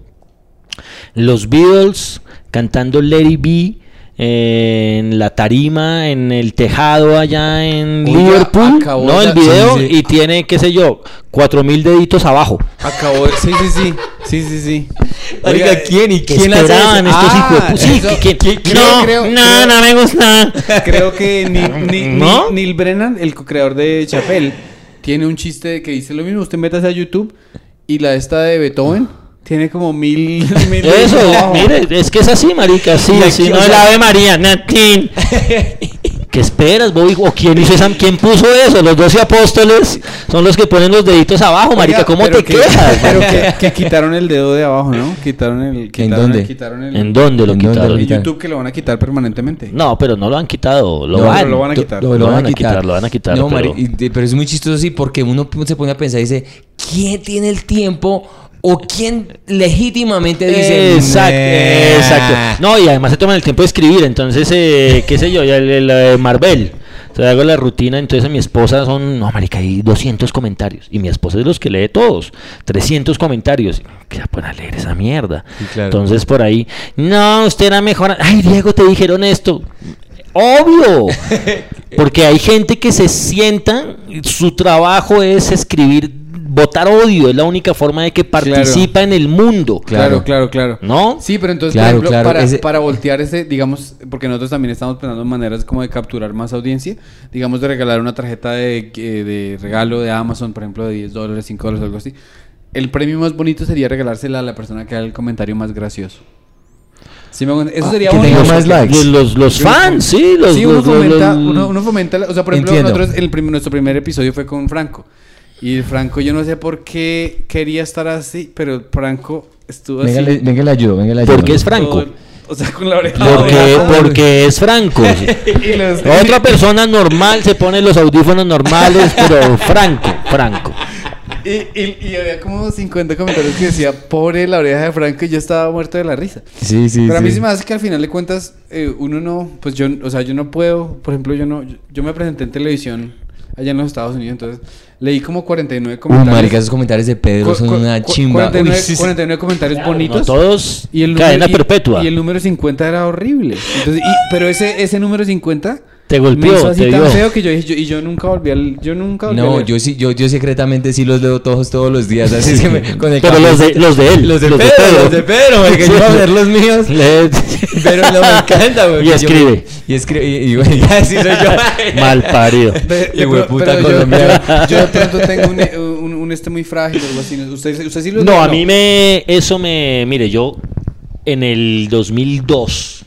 Speaker 3: Los Beatles cantando It Be en la tarima, en el tejado allá en Liverpool. ¿No? El video
Speaker 1: sí, sí.
Speaker 3: y tiene, qué sé yo, cuatro mil deditos abajo.
Speaker 1: Acabó. Sí, sí, sí. Sí, sí, sí. Oiga,
Speaker 2: ¿quién y
Speaker 3: ¿Qué
Speaker 2: quién hace
Speaker 3: esperaban estos
Speaker 1: Ah,
Speaker 3: hijos Sí,
Speaker 1: eso-
Speaker 3: ¿qué- qué-
Speaker 1: creo-
Speaker 3: no,
Speaker 1: creo-
Speaker 3: no,
Speaker 1: creo-
Speaker 3: no me gusta.
Speaker 1: Creo que Neil, Neil-
Speaker 3: ¿No?
Speaker 1: Neil- Brennan, el co-creador de Chappelle, tiene un chiste que dice lo mismo. Usted métase a YouTube y la esta de Beethoven tiene como mil... mil
Speaker 3: Eso, mire, es que es así, marica, sí, así no es la Ave María, Natín. ¿Qué esperas, Bobby? ¿O quién hizo esa, quién puso eso? Los doce apóstoles son los que ponen los deditos abajo, marica, ¿cómo
Speaker 1: pero
Speaker 3: te
Speaker 1: que-
Speaker 3: quejas?
Speaker 1: Pero que, que quitaron el dedo de abajo, ¿no? Quitaron el... Quitaron
Speaker 2: dónde?
Speaker 1: El, quitaron el,
Speaker 3: ¿En dónde lo
Speaker 2: ¿En dónde
Speaker 3: quitaron?
Speaker 2: lo
Speaker 1: En
Speaker 2: quitaron?
Speaker 1: YouTube que lo van a quitar permanentemente.
Speaker 3: No, pero no lo han quitado, lo
Speaker 2: No,
Speaker 3: van.
Speaker 1: pero lo van a quitar.
Speaker 2: Lo,
Speaker 3: Lo
Speaker 2: van
Speaker 3: van
Speaker 2: a quitar.
Speaker 3: quitar, lo van a quitar,
Speaker 2: No,
Speaker 3: pero-
Speaker 2: Mari- y- pero es muy chistoso así porque uno se pone a pensar y dice, ¿quién tiene el tiempo o quién legítimamente dice...
Speaker 3: Exacto,
Speaker 2: "Nah"?
Speaker 3: exacto. No, y además se toman el tiempo de escribir, entonces, eh, qué sé yo, ya el, el, eh, Marvel. Sea, hago la rutina, entonces a mi esposa son, no, marica, hay 200 comentarios. Y mi esposa es de los que lee todos, 300 comentarios. ¿Qué se pone a leer esa mierda?
Speaker 2: Sí, claro.
Speaker 3: Entonces por ahí, no, usted era mejor. Ay, Diego, te dijeron esto. Obvio, porque hay gente que se sienta, su trabajo es escribir, votar odio, es la única forma de que participa en el mundo.
Speaker 1: Claro, claro, claro.
Speaker 3: ¿No?
Speaker 1: Sí, pero entonces,
Speaker 2: Claro,
Speaker 1: por ejemplo,
Speaker 2: claro,
Speaker 1: para,
Speaker 2: ese-
Speaker 1: para voltear ese, digamos, porque nosotros también estamos pensando en maneras como de capturar más audiencia, digamos, de regalar una tarjeta de, de regalo de Amazon, por ejemplo, de 10 dólares, 5 dólares, algo así. El premio más bonito sería regalársela a la persona que haga el comentario más gracioso. Sí, me eso
Speaker 2: Ah,
Speaker 1: sería
Speaker 2: que
Speaker 1: bonito.
Speaker 2: tenga más likes.
Speaker 3: Los, los, los fans, sí, los,
Speaker 1: sí, uno
Speaker 3: los-
Speaker 1: fomenta,
Speaker 3: los-
Speaker 1: uno, uno fomenta, o sea, por ejemplo,
Speaker 2: Entiendo.
Speaker 1: nosotros, el prim- nuestro primer episodio fue con Franco. Y Franco, yo no sé por qué quería estar así, pero Franco estuvo
Speaker 2: Venga,
Speaker 1: así.
Speaker 2: le, venga, le ayudo, venga, le ayudo.
Speaker 3: Porque es Franco.
Speaker 1: o sea, con la oreja.
Speaker 3: Porque, porque es Franco. Otra persona normal se pone los audífonos normales, pero Franco, Franco.
Speaker 1: Y, y- y había como 50 comentarios que decía, pobre la oreja de Franco, y yo estaba muerto de la risa.
Speaker 2: Sí, sí,
Speaker 1: Pero a mí
Speaker 2: sí.
Speaker 1: sí me hace que al final de cuentas, eh, uno no, pues yo, o sea, yo no puedo, por ejemplo, yo no, yo, yo me presenté en televisión allá en los Estados Unidos, entonces leí como 49
Speaker 2: Uy,
Speaker 1: comentarios.
Speaker 2: marica, esos comentarios de Pedro
Speaker 1: Cu-
Speaker 2: son
Speaker 1: cu-
Speaker 2: una chimba.
Speaker 1: 49,
Speaker 2: Uy, sí, sí.
Speaker 1: 49 comentarios bonitos.
Speaker 3: No todos
Speaker 1: Y el
Speaker 3: cadena
Speaker 1: número, y-
Speaker 3: perpetua.
Speaker 1: Y, el número 50 era horrible. Entonces, y- pero ese, ese número 50
Speaker 3: Te
Speaker 1: me
Speaker 3: golpeó,
Speaker 1: hizo así
Speaker 3: te
Speaker 1: tan
Speaker 3: dio.
Speaker 1: feo que yo dije, yo- y yo nunca volví al, yo nunca volví a
Speaker 2: No,
Speaker 1: leer.
Speaker 2: yo sí, yo, yo secretamente sí los leo todos todos los días, así se me, con el
Speaker 3: Pero los de, los de él.
Speaker 2: Los de Pedro, los de Pedro, marica, yo iba a ver los míos.
Speaker 3: Le-
Speaker 2: Pero no me encanta, güey.
Speaker 3: Y
Speaker 2: Yo-
Speaker 3: escribe.
Speaker 2: Y escribe. Y, y, güey, ya sí soy yo.
Speaker 3: Mal parido.
Speaker 1: Pe-
Speaker 2: Y
Speaker 1: pero-
Speaker 2: hueputa
Speaker 1: pero yo,
Speaker 2: colombiano.
Speaker 1: yo- yo de pronto tengo un, eh, un, un este muy frágil o algo así. ¿no? ¿Usted, usted sí lo
Speaker 3: No, a mí me. Eso me. Mire, yo. En el 2002.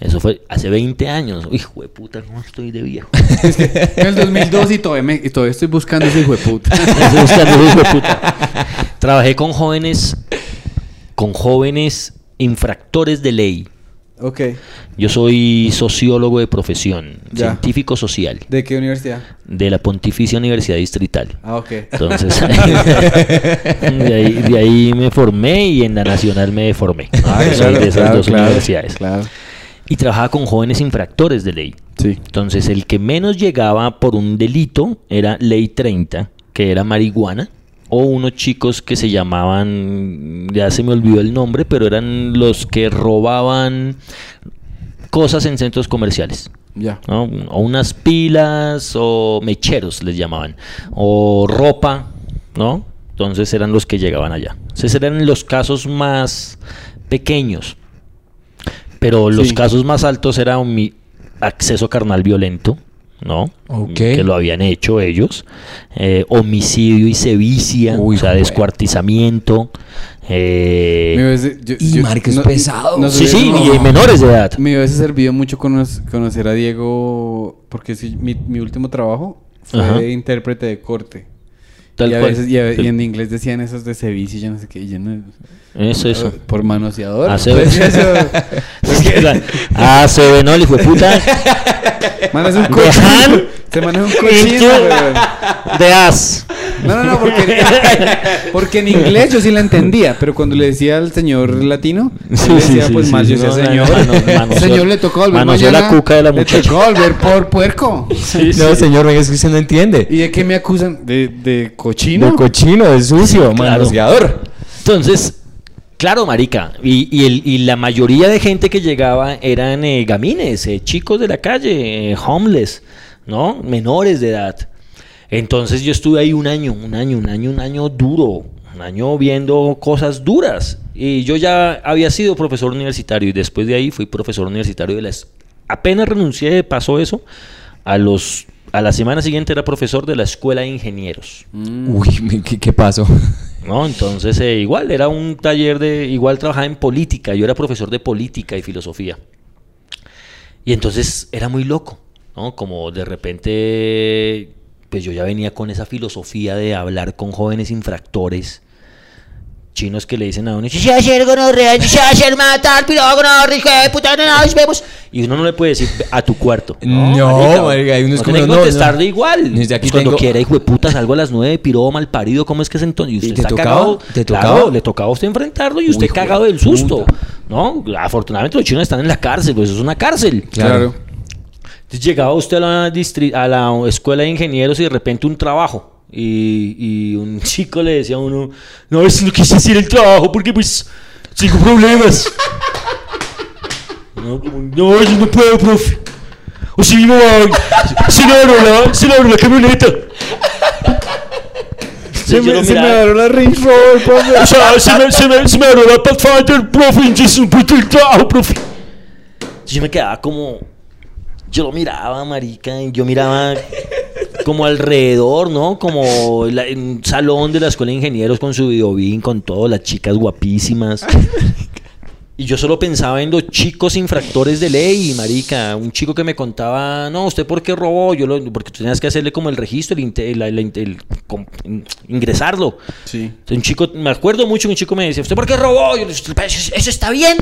Speaker 3: Eso fue hace 20 años. Hijo de puta, ¿cómo estoy de viejo?
Speaker 1: En el 2002 y todavía, me, y todavía estoy buscando ese hijo de puta.
Speaker 3: Estoy buscando, hijo de puta. Trabajé con jóvenes. Con jóvenes infractores de ley.
Speaker 1: ok.
Speaker 3: Yo soy sociólogo de profesión,
Speaker 1: Ya.
Speaker 3: científico social,
Speaker 1: ¿De qué universidad?
Speaker 3: de la Pontificia Universidad Distrital.
Speaker 1: Ah, ok.
Speaker 3: Entonces, de, ahí, de ahí me formé y en la Nacional me formé.
Speaker 1: Ah,
Speaker 3: soy
Speaker 1: claro,
Speaker 3: de esas
Speaker 1: claro,
Speaker 3: dos
Speaker 1: claro,
Speaker 3: universidades.
Speaker 1: Claro.
Speaker 3: Y trabajaba con jóvenes infractores de ley.
Speaker 1: Sí.
Speaker 3: Entonces, el que menos llegaba por un delito era Ley 30, que era marihuana, o unos chicos que se llamaban, ya se me olvidó el nombre, pero eran los que robaban cosas en centros comerciales.
Speaker 1: Ya.
Speaker 3: ¿no? O unas pilas o mecheros les llamaban. O ropa, ¿no? Entonces eran los que llegaban allá. Entonces eran los casos más pequeños. Pero los
Speaker 1: Sí.
Speaker 3: casos más altos era mi acceso carnal violento, ¿no?
Speaker 2: Ok.
Speaker 3: Que lo habían hecho ellos. Eh, homicidio y sevicia,
Speaker 2: Uy,
Speaker 3: o sea, descuartizamiento. eh,
Speaker 1: yo-
Speaker 2: Y,
Speaker 1: yo-
Speaker 2: marica, es pesado.
Speaker 3: sí, sí, y menores de edad.
Speaker 1: Me hubiese servido mucho cono- conocer a Diego porque mi, mi último trabajo fue
Speaker 3: Ajá.
Speaker 1: de intérprete de corte.
Speaker 3: Tal
Speaker 1: y, a
Speaker 3: cual.
Speaker 1: veces, y, a- y en inglés decían esos de ceviche y yo no sé qué. y yo no-
Speaker 3: Eso, eso.
Speaker 1: Por manoseador.
Speaker 3: Hace-
Speaker 1: Pues eso.
Speaker 3: se ve, ¿no? Hijo de puta.
Speaker 1: Man, es un
Speaker 3: ¿De
Speaker 1: cochino.
Speaker 3: Han?
Speaker 1: Se maneja un cochino.
Speaker 3: De as.
Speaker 1: No, no, no, porque, porque en inglés yo sí la entendía, pero cuando le decía al señor latino,
Speaker 3: Sí,
Speaker 1: decía,
Speaker 3: sí,
Speaker 1: pues
Speaker 3: sí, sí,
Speaker 1: yo decía,
Speaker 3: no,
Speaker 1: señor, señor le tocó volver mañana,
Speaker 3: la cuca de la
Speaker 1: le
Speaker 3: muchacha.
Speaker 1: tocó volver por puerco.
Speaker 2: no, señor, venga, es que usted no entiende.
Speaker 1: ¿Y de qué me acusan? ¿De, de cochino?
Speaker 2: De cochino, de sucio,
Speaker 3: claro.
Speaker 2: manoseador.
Speaker 3: Entonces, claro, marica. Y, y, la mayoría de gente que llegaba eran eh, gamines, eh, chicos de la calle, eh, homeless, ¿no? Menores de edad. Entonces yo estuve ahí un año, un año, un año, un año duro, un año viendo cosas duras. Y yo ya había sido profesor universitario y después de ahí fui profesor universitario de las... Apenas renuncié, pasó eso, a los... A la semana siguiente era profesor de la Escuela de Ingenieros.
Speaker 2: Uy, ¿qué, qué pasó?
Speaker 3: ¿No? Entonces, eh, igual, era un taller de, igual trabajaba en política, yo era profesor de política y filosofía. Y entonces era muy loco, ¿no? Como de repente, pues yo ya venía con esa filosofía de hablar con jóvenes infractores, chinos que le dicen a uno, "Sí, ayer gonorrea, sí, ayer matar, puta, no, nos vemos. Y uno no le puede decir a tu cuarto.
Speaker 2: No, marica, hay unos
Speaker 3: no
Speaker 2: como,
Speaker 3: que
Speaker 2: no, no.
Speaker 3: igual.
Speaker 2: Desde aquí
Speaker 3: Pues cuando quiera, hijo de puta, salgo a las nueve, piro mal parido, ¿cómo es que es entonces? Y usted
Speaker 2: te
Speaker 3: está
Speaker 2: tocaba?
Speaker 3: cagado.
Speaker 2: ¿Te
Speaker 3: Claro,
Speaker 2: tocaba?
Speaker 3: le tocaba a usted enfrentarlo y usted cagado del susto.
Speaker 2: puta.
Speaker 3: ¿No? Afortunadamente los chinos están en la cárcel, pues eso es una cárcel.
Speaker 1: Claro.
Speaker 3: Entonces llegaba usted a la, distri- a la escuela de ingenieros y de repente un trabajo. Y, y un chico le decía a uno, no, es no quise hacer el trabajo porque pues tengo problemas. no, como, no, yo no puedo, profe. O si mi mamá se le abrió la, se le abrió la camioneta.
Speaker 1: Se me, se me agarró la Range Rover, profe.
Speaker 3: O sea, se me, se me, se me abrió la Pathfinder, profe, y es un puto el trabajo, profe. Yo me quedaba como... Yo lo miraba, marica, y yo miraba como alrededor, ¿no? Como la- en un salón de la escuela de ingenieros con su videobin, con todas las chicas guapísimas. Y yo solo pensaba en los chicos infractores de ley, marica. Un chico que me contaba, no, ¿usted por qué robó? Yo lo, porque tú tenías que hacerle como el registro, el, inte- el- el- el- com- ingresarlo.
Speaker 1: Sí.
Speaker 3: Entonces, Un chico, me acuerdo mucho que un chico me decía, ¿usted por qué robó? Yo le dije, ¿eso, eso está bien?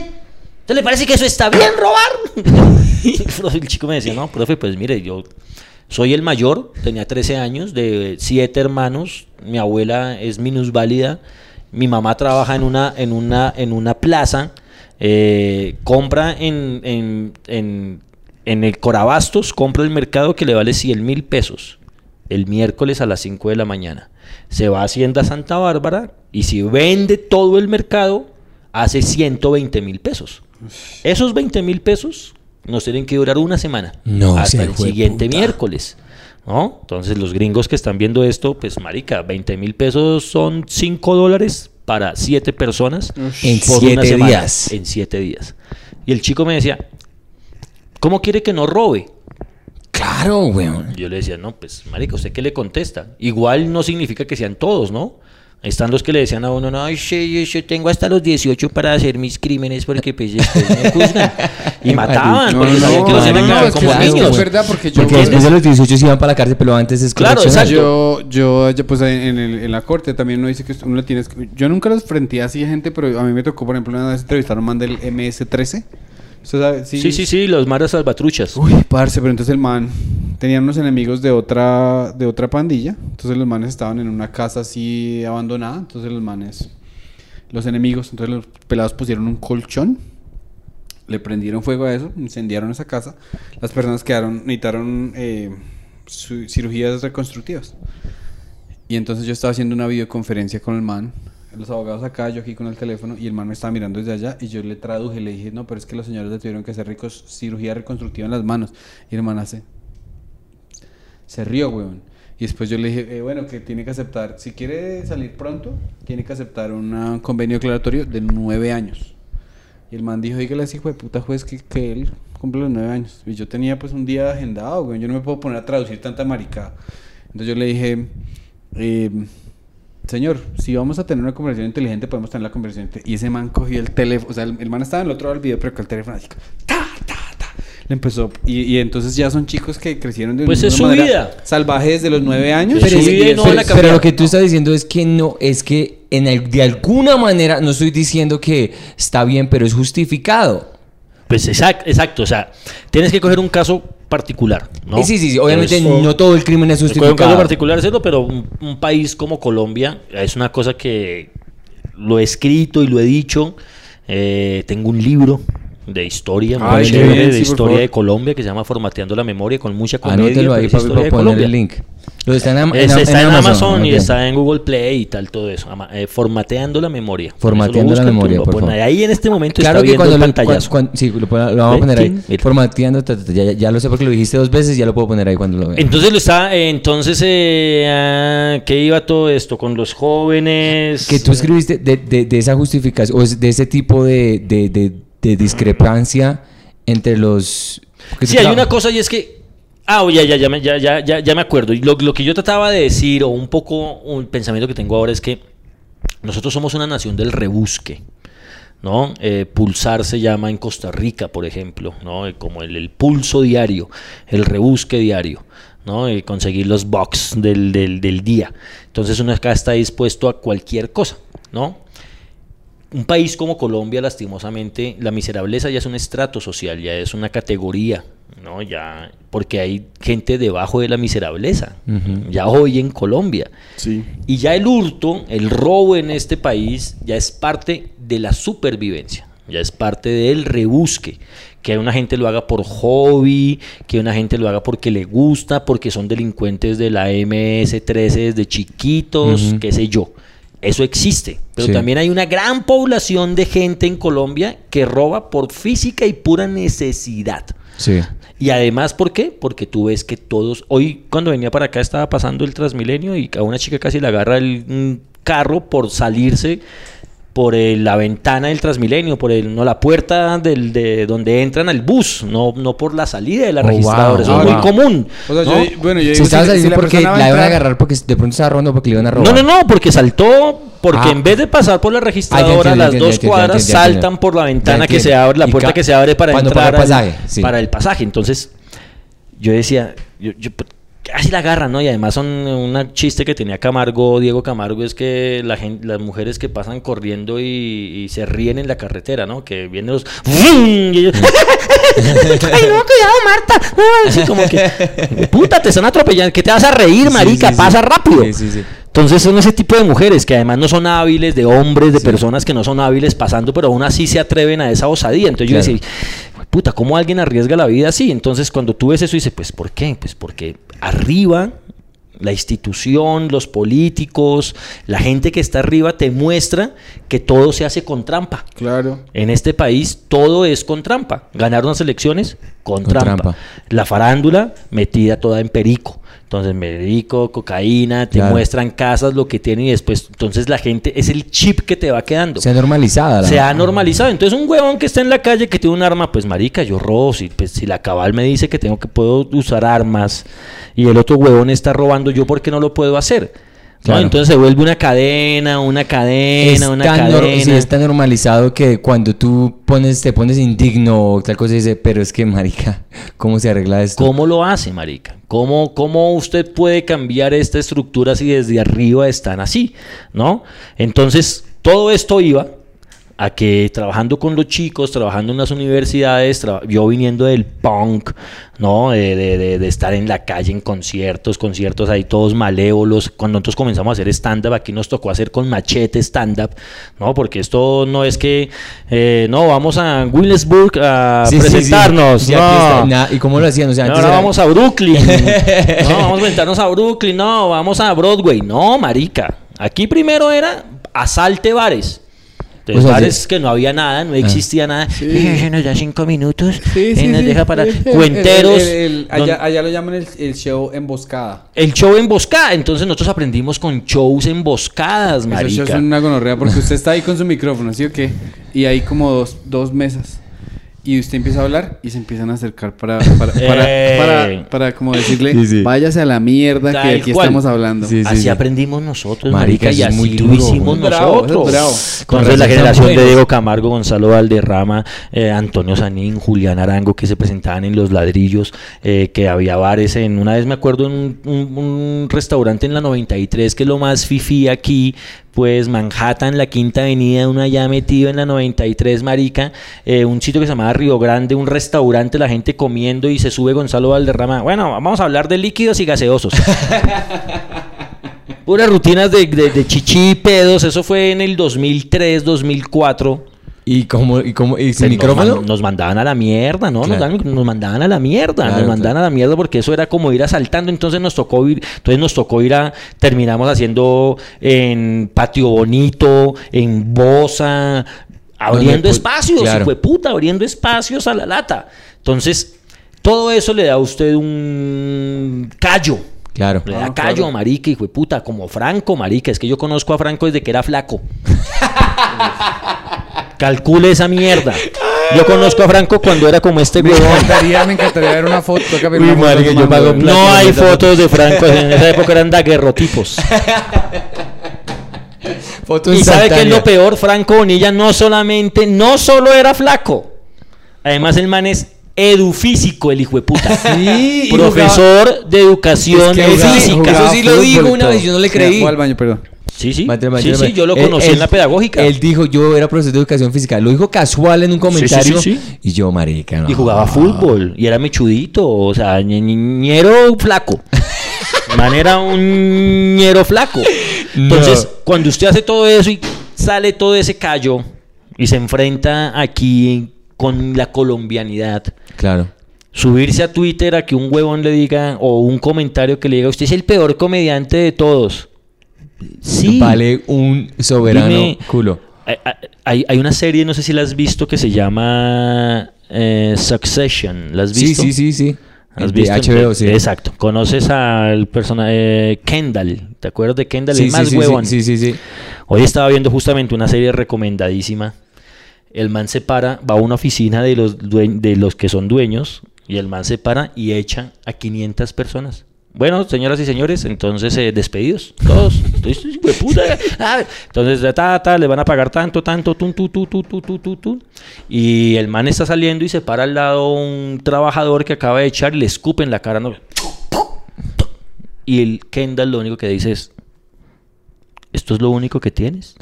Speaker 3: ¿Usted le parece que eso está bien, robar? el chico me decía, no, profe, pues mire, yo soy el mayor, tenía 13 años, de siete hermanos, mi abuela es minusválida, mi mamá trabaja en una, en una, en una plaza, eh, compra en, en, en, en el Corabastos, compra el mercado que le vale 100 mil pesos el miércoles a las 5 de la mañana. Se va a Hacienda Santa Bárbara y si vende todo el mercado, hace 120 mil pesos. Esos 20 mil pesos nos tienen que durar una semana.
Speaker 2: No,
Speaker 3: hasta el siguiente
Speaker 2: puta.
Speaker 3: miércoles. ¿No? Entonces los gringos que están viendo esto, pues marica, 20 mil pesos son 5 dólares para 7 personas
Speaker 2: En
Speaker 3: por
Speaker 2: siete
Speaker 3: una semana,
Speaker 2: días.
Speaker 3: En 7 días. Y el chico me decía, ¿cómo quiere que no robe?
Speaker 2: Claro, weón.
Speaker 3: Yo le decía, no, pues, marica, ¿usted qué le contesta? Igual no significa que sean todos, ¿no? Están los que le decían a uno, no, yo, yo tengo hasta los 18 para hacer mis crímenes porque pues después me juzgan. Y mataban,
Speaker 1: No,
Speaker 3: porque
Speaker 1: no,
Speaker 3: que los
Speaker 1: no, no,
Speaker 3: quedar
Speaker 1: es que
Speaker 3: como
Speaker 1: es- es
Speaker 3: niños.
Speaker 1: verdad porque yo...
Speaker 2: Porque después de los 18 se iban para la cárcel, pero antes es
Speaker 3: Claro, exacto.
Speaker 1: Yo, yo, yo, pues en, el- en la corte también uno dice que uno le tienes que- Yo nunca los frenté así a gente, pero a mí me tocó, por ejemplo, una vez entrevistar a un man del MS-13. ¿Usted sabe?
Speaker 3: Sí, sí, sí, los maras salvatruchas.
Speaker 1: Uy, parce, pero entonces el man tenía unos enemigos de otra, de otra pandilla. Entonces los manes estaban en una casa así abandonada. Entonces los manes, los enemigos, entonces los pelados pusieron un colchón. Le prendieron fuego a eso, incendiaron esa casa. Las personas quedaron, necesitaron eh, cirugías reconstructivas. Y entonces yo estaba haciendo una videoconferencia con el man, los abogados acá, yo aquí con el teléfono, y el man me estaba mirando desde allá, y yo le traduje, le dije, no, pero es que los señores le tuvieron que hacer ricos, cirugía reconstructiva en las manos. Y el man hace, se rió, weón. Y después yo le dije, eh, bueno, que tiene que aceptar, si quiere salir pronto, tiene que aceptar un convenio declaratorio de nueve años. Y el man dijo, dígale a ese hijo de puta juez que, que él cumple los nueve años. Y yo tenía pues un día agendado, güey. Yo no me puedo poner a traducir tanta maricada. Entonces yo le dije, eh, señor, si vamos a tener una conversación inteligente, podemos tener la conversación. inte-". Y ese man cogió el teléfono, o sea, el, el man estaba en el otro lado del video, pero con el teléfono así, ta, ta, ta. le empezó. Y, y entonces ya son chicos que crecieron de
Speaker 3: Pues
Speaker 1: una
Speaker 3: es su
Speaker 1: manera
Speaker 3: vida.
Speaker 1: salvaje desde los nueve años.
Speaker 3: Pero
Speaker 2: es-
Speaker 3: vida no
Speaker 2: pero-
Speaker 3: van a
Speaker 2: pero lo que tú estás diciendo es que no, es que en el- de alguna manera, no estoy diciendo que está bien, pero es justificado.
Speaker 3: Pues exacto, exacto, o sea, tienes que coger un caso particular, ¿no?
Speaker 2: Sí, sí, sí, obviamente
Speaker 3: Entonces,
Speaker 2: no todo el crimen es
Speaker 3: Coger un caso
Speaker 2: justificado.
Speaker 3: particular, ¿cierto? Pero un, un país como Colombia es una cosa que lo he escrito y lo he dicho. Eh, tengo un libro de historia, muy
Speaker 1: Ay,
Speaker 3: chévere,
Speaker 1: bien,
Speaker 3: de
Speaker 1: sí,
Speaker 3: historia de Colombia que se llama Formateando la Memoria con mucha comedia.
Speaker 2: Anótelo ahí para poner
Speaker 3: Colombia.
Speaker 2: el link. Lo está en, Am-
Speaker 3: Es- está en Amazon, y está en Google Play y tal, todo eso. Ama- eh, formateando la memoria.
Speaker 2: Formateando la memoria, por favor.
Speaker 3: Ahí en este momento
Speaker 2: Claro
Speaker 3: está
Speaker 2: que
Speaker 3: viendo
Speaker 2: cuando
Speaker 3: el pantallazo.
Speaker 2: sí, lo, vamos a poner ahí.
Speaker 3: Mira.
Speaker 2: Formateando, ta, ta, ta, ya, lo sé porque lo dijiste dos veces, ya lo puedo poner ahí cuando lo vea.
Speaker 3: Entonces lo está, eh, entonces, eh, ah, ¿qué iba todo esto? Con los jóvenes.
Speaker 2: que tú escribiste de, de- de esa justificación, o de ese tipo de, de- de- discrepancia entre los...
Speaker 3: Sí, hay una cosa y es que. Ah, ya, ya, ya, ya, ya, ya me acuerdo. Y lo, lo que yo trataba de decir, o un poco un pensamiento que tengo ahora, es que nosotros somos una nación del rebusque. ¿no? Eh, pulsar se llama en Costa Rica, por ejemplo, ¿no? Eh, como el, el pulso diario, el rebusque diario, ¿no? Eh, conseguir los box del, del, del día. Entonces uno acá está dispuesto a cualquier cosa, ¿no? Un país como Colombia, lastimosamente, la miserableza ya es un estrato social, ya es una categoría, ¿no? Ya, porque hay gente debajo de la miserableza, ya hoy en Colombia.
Speaker 1: Sí.
Speaker 3: Y ya el hurto, el robo en este país, ya es parte de la supervivencia, ya es parte del rebusque. Que una gente lo haga por hobby, que una gente lo haga porque le gusta, porque son delincuentes de la MS-13 desde chiquitos, qué sé yo. Eso existe. Pero
Speaker 2: Sí.
Speaker 3: también hay una gran población de gente en Colombia que roba por física y pura necesidad.
Speaker 2: Sí.
Speaker 3: Y además, ¿por qué? Porque tú ves que todos. Hoy, cuando venía para acá, estaba pasando el Transmilenio y a una chica casi le agarra el carro por salirse por el- la ventana del Transmilenio, por el, no la puerta del, de donde entran al bus, no, no por la salida de la
Speaker 2: Oh,
Speaker 3: registradora.
Speaker 2: wow.
Speaker 3: Eso
Speaker 1: Ah,
Speaker 3: es muy
Speaker 1: wow.
Speaker 3: común.
Speaker 1: O sea,
Speaker 3: ¿no?
Speaker 1: yo, bueno, yo
Speaker 2: Se estaba
Speaker 1: si- si
Speaker 2: saliendo porque la iban a agarrar porque de pronto estaba robando porque le iban a robar.
Speaker 3: No, no, no, porque saltó, porque
Speaker 2: Ah.
Speaker 3: en vez de pasar por la registradora,
Speaker 2: entiendo,
Speaker 3: las
Speaker 2: entiendo,
Speaker 3: dos
Speaker 2: entiendo,
Speaker 3: cuadras saltan por la ventana que se abre, la puerta que se abre para entrar
Speaker 2: paga
Speaker 3: al-
Speaker 2: pasaje, sí.
Speaker 3: para el pasaje. Entonces, yo decía, yo, yo, casi la agarran, ¿no? Y además son un chiste que tenía Camargo, Diego Camargo, es que la gente, las mujeres que pasan corriendo y, y se ríen en la carretera, ¿no? Que vienen los... Y ellos, Ay, no, cuidado, Marta. Así como que, puta, te están atropellando. ¿Qué te vas a reír, marica?
Speaker 2: sí, sí.
Speaker 3: Pasa rápido.
Speaker 2: Sí, sí, sí.
Speaker 3: Entonces son ese tipo de mujeres que además no son hábiles, de hombres, de personas que no son hábiles pasando, pero aún así se atreven a esa osadía. Entonces yo
Speaker 2: Claro.
Speaker 3: decía, puta, ¿cómo alguien arriesga la vida así? Entonces cuando tú ves eso dices, pues ¿por qué? Pues porque arriba la institución, los políticos, la gente que está arriba te muestra que todo se hace con trampa.
Speaker 1: Claro.
Speaker 3: En este país todo es con trampa. Ganar unas elecciones con,
Speaker 2: Con
Speaker 3: trampa.
Speaker 2: trampa.
Speaker 3: La farándula metida toda en perico. Entonces, perico, cocaína, te
Speaker 2: Claro.
Speaker 3: muestran casas, lo que tienen y después, entonces la gente es el chip que te va quedando.
Speaker 2: Se ha normalizado.
Speaker 3: Se ha normalizado. Entonces, un huevón que está en la calle que tiene un arma, pues marica, yo robo. Si, pues, si la cabal me dice que tengo que puedo usar armas y el otro huevón está robando, yo por qué no lo puedo hacer. Entonces se vuelve una cadena, una cadena, una
Speaker 2: tan
Speaker 3: cadena.
Speaker 2: sí, está normalizado que cuando tú pones, te pones indigno o tal cosa, dice, pero es que, marica, ¿cómo se arregla esto?
Speaker 3: ¿Cómo lo hace, marica? ¿Cómo, ¿Cómo usted puede cambiar esta estructura si desde arriba están así? ¿No? Entonces, todo esto iba a que trabajando con los chicos, trabajando en las universidades, yo viniendo del punk, ¿no? De, de- de- de estar en la calle en conciertos, conciertos ahí todos malévolos. Cuando nosotros comenzamos a hacer stand-up, aquí nos tocó hacer con machete stand-up, ¿no? Porque esto no es que, eh, no, vamos a Williamsburg a
Speaker 2: Sí, sí, sí.
Speaker 3: presentarnos. No.
Speaker 2: ¿Y cómo lo hacían? O sea,
Speaker 3: No, ahora
Speaker 2: era-
Speaker 3: vamos a Brooklyn. no, vamos a meternos a Brooklyn. No, vamos a Broadway. No, marica. Aquí primero era asalte bares. Entonces,
Speaker 2: O sea,
Speaker 3: bares
Speaker 2: sí.
Speaker 3: que no había nada, no existía nada.
Speaker 1: Sí.
Speaker 3: Eh, nos da cinco minutos.
Speaker 1: Sí,
Speaker 3: eh, nos
Speaker 1: sí.
Speaker 3: deja para
Speaker 1: El- el-
Speaker 3: cuenteros.
Speaker 1: el- el-
Speaker 3: don-
Speaker 1: allá, allá lo llaman el, el show emboscada.
Speaker 3: el show emboscada. Entonces nosotros aprendimos con shows emboscadas,
Speaker 1: Eso
Speaker 3: marica.
Speaker 1: es una gonorrea porque usted está ahí con su micrófono, ¿sí o qué? Y hay como dos, dos mesas. Y usted empieza a hablar y se empiezan a acercar para, para, para, para, para como decirle,
Speaker 2: Sí, sí.
Speaker 1: váyase a la mierda
Speaker 3: Tal
Speaker 1: que aquí
Speaker 3: cual.
Speaker 1: estamos hablando.
Speaker 2: Sí, sí.
Speaker 3: Así aprendimos nosotros,
Speaker 2: Marica,
Speaker 3: marica, y así
Speaker 2: muy
Speaker 3: lo
Speaker 2: duro,
Speaker 3: hicimos
Speaker 1: muy bravo,
Speaker 3: nosotros.
Speaker 1: bravo.
Speaker 2: Con
Speaker 3: Entonces la generación de. Diego Camargo, Gonzalo Valderrama, eh, Antonio Sanín, Julián Arango, que se presentaban en Los Ladrillos, eh, que había bares en, una vez me acuerdo, en un, un- un restaurante en la 93, que es lo más fifí aquí, pues Manhattan, la Quinta Avenida, uno allá metido en la 93, marica, eh, un sitio que se llamaba Río Grande, un restaurante, la gente comiendo y se sube Gonzalo Valderrama. Bueno, vamos a hablar de líquidos y gaseosos. Puras rutinas de, de, de chichi y pedos, eso fue en el 2003, 2004.
Speaker 2: ¿Y cómo? ¿Y cómo? ¿Y sin
Speaker 3: Nos
Speaker 2: micrófono?
Speaker 3: man- Nos, mandaban a la mierda, ¿no? Nos,
Speaker 2: Claro.
Speaker 3: dan- nos mandaban a la mierda,
Speaker 2: Claro,
Speaker 3: nos mandaban
Speaker 2: claro.
Speaker 3: a la mierda porque eso era como ir asaltando, entonces nos tocó ir, entonces nos tocó ir a, terminamos haciendo en Patio Bonito, en Bosa, abriendo
Speaker 2: pu-
Speaker 3: espacios,
Speaker 2: claro.
Speaker 3: fue puta, abriendo espacios a la lata. Entonces, todo eso le da a usted un callo.
Speaker 2: Claro.
Speaker 3: Le da
Speaker 1: Ah,
Speaker 3: callo,
Speaker 1: claro.
Speaker 3: marica, hijo de puta, como Franco, marica. Es que yo conozco a Franco desde que era flaco. Calcule esa mierda. Yo conozco a Franco cuando era como este
Speaker 1: Me
Speaker 3: huevón.
Speaker 1: encantaría, me encantaría ver una foto.
Speaker 2: Uy,
Speaker 1: una foto
Speaker 2: marica, yo pago plata.
Speaker 3: No hay fotos de Franco. En esa época eran daguerrotipos.
Speaker 2: Foto
Speaker 3: Y sabe que es lo peor, Franco Bonilla no solamente, no solo era flaco. Además el man es edufísico, el hijo de puta.
Speaker 1: Sí,
Speaker 3: Profesor de educación
Speaker 1: Es que jugaba-
Speaker 3: física.
Speaker 1: jugaba
Speaker 2: Eso sí lo dijo una
Speaker 1: todo.
Speaker 2: vez, yo no le creí.
Speaker 1: Fue al baño, perdón.
Speaker 3: Sí, sí.
Speaker 2: Mate, mate,
Speaker 3: sí,
Speaker 2: mate.
Speaker 3: sí, yo lo
Speaker 2: Él-
Speaker 3: conocí
Speaker 2: él-
Speaker 3: en la pedagógica.
Speaker 2: Él dijo, yo era profesor de educación física. Lo dijo casual en un comentario.
Speaker 3: sí, sí.
Speaker 2: Y yo, marica, no.
Speaker 3: Y jugaba fútbol. Y era mechudito. O sea, ñe- ñe- ñero flaco. Man era un ñero flaco. Entonces,
Speaker 2: No.
Speaker 3: cuando usted hace todo eso y sale todo ese callo y se enfrenta aquí con la colombianidad,
Speaker 2: Claro.
Speaker 3: subirse a Twitter a que un huevón le diga o un comentario que le diga, usted es el peor comediante de todos. Sí.
Speaker 2: Vale un soberano
Speaker 3: Dime-
Speaker 2: culo.
Speaker 3: Hay- Hay, hay una serie, no sé si la has visto, que se llama eh, Succession. ¿La has
Speaker 2: Sí,
Speaker 3: visto?
Speaker 2: sí, sí, sí.
Speaker 3: ¿Has
Speaker 2: De
Speaker 3: visto?
Speaker 2: HBO, sí.
Speaker 3: Exacto. Conoces al personaje Kendall. ¿Te acuerdas de Kendall?
Speaker 2: Sí,
Speaker 3: el
Speaker 2: sí,
Speaker 3: más
Speaker 2: sí,
Speaker 3: huevón.
Speaker 2: Sí, sí, sí.
Speaker 3: Hoy estaba viendo justamente una serie recomendadísima. El man se para, va a una oficina de los, de los que son dueños y el man se para y echa a 500 personas. Bueno, señoras y señores, entonces eh, despedidos, todos. Entonces, ah, entonces, ta, ta, le van a pagar tanto, tanto, tun, tu, tu, tu, tu, tu, tu, tu. Y el man está saliendo y se para al lado un trabajador que acaba de echar y le escupe en la cara. ¿no? Y el Kendall lo único que dice es, ¿esto es lo único que tienes?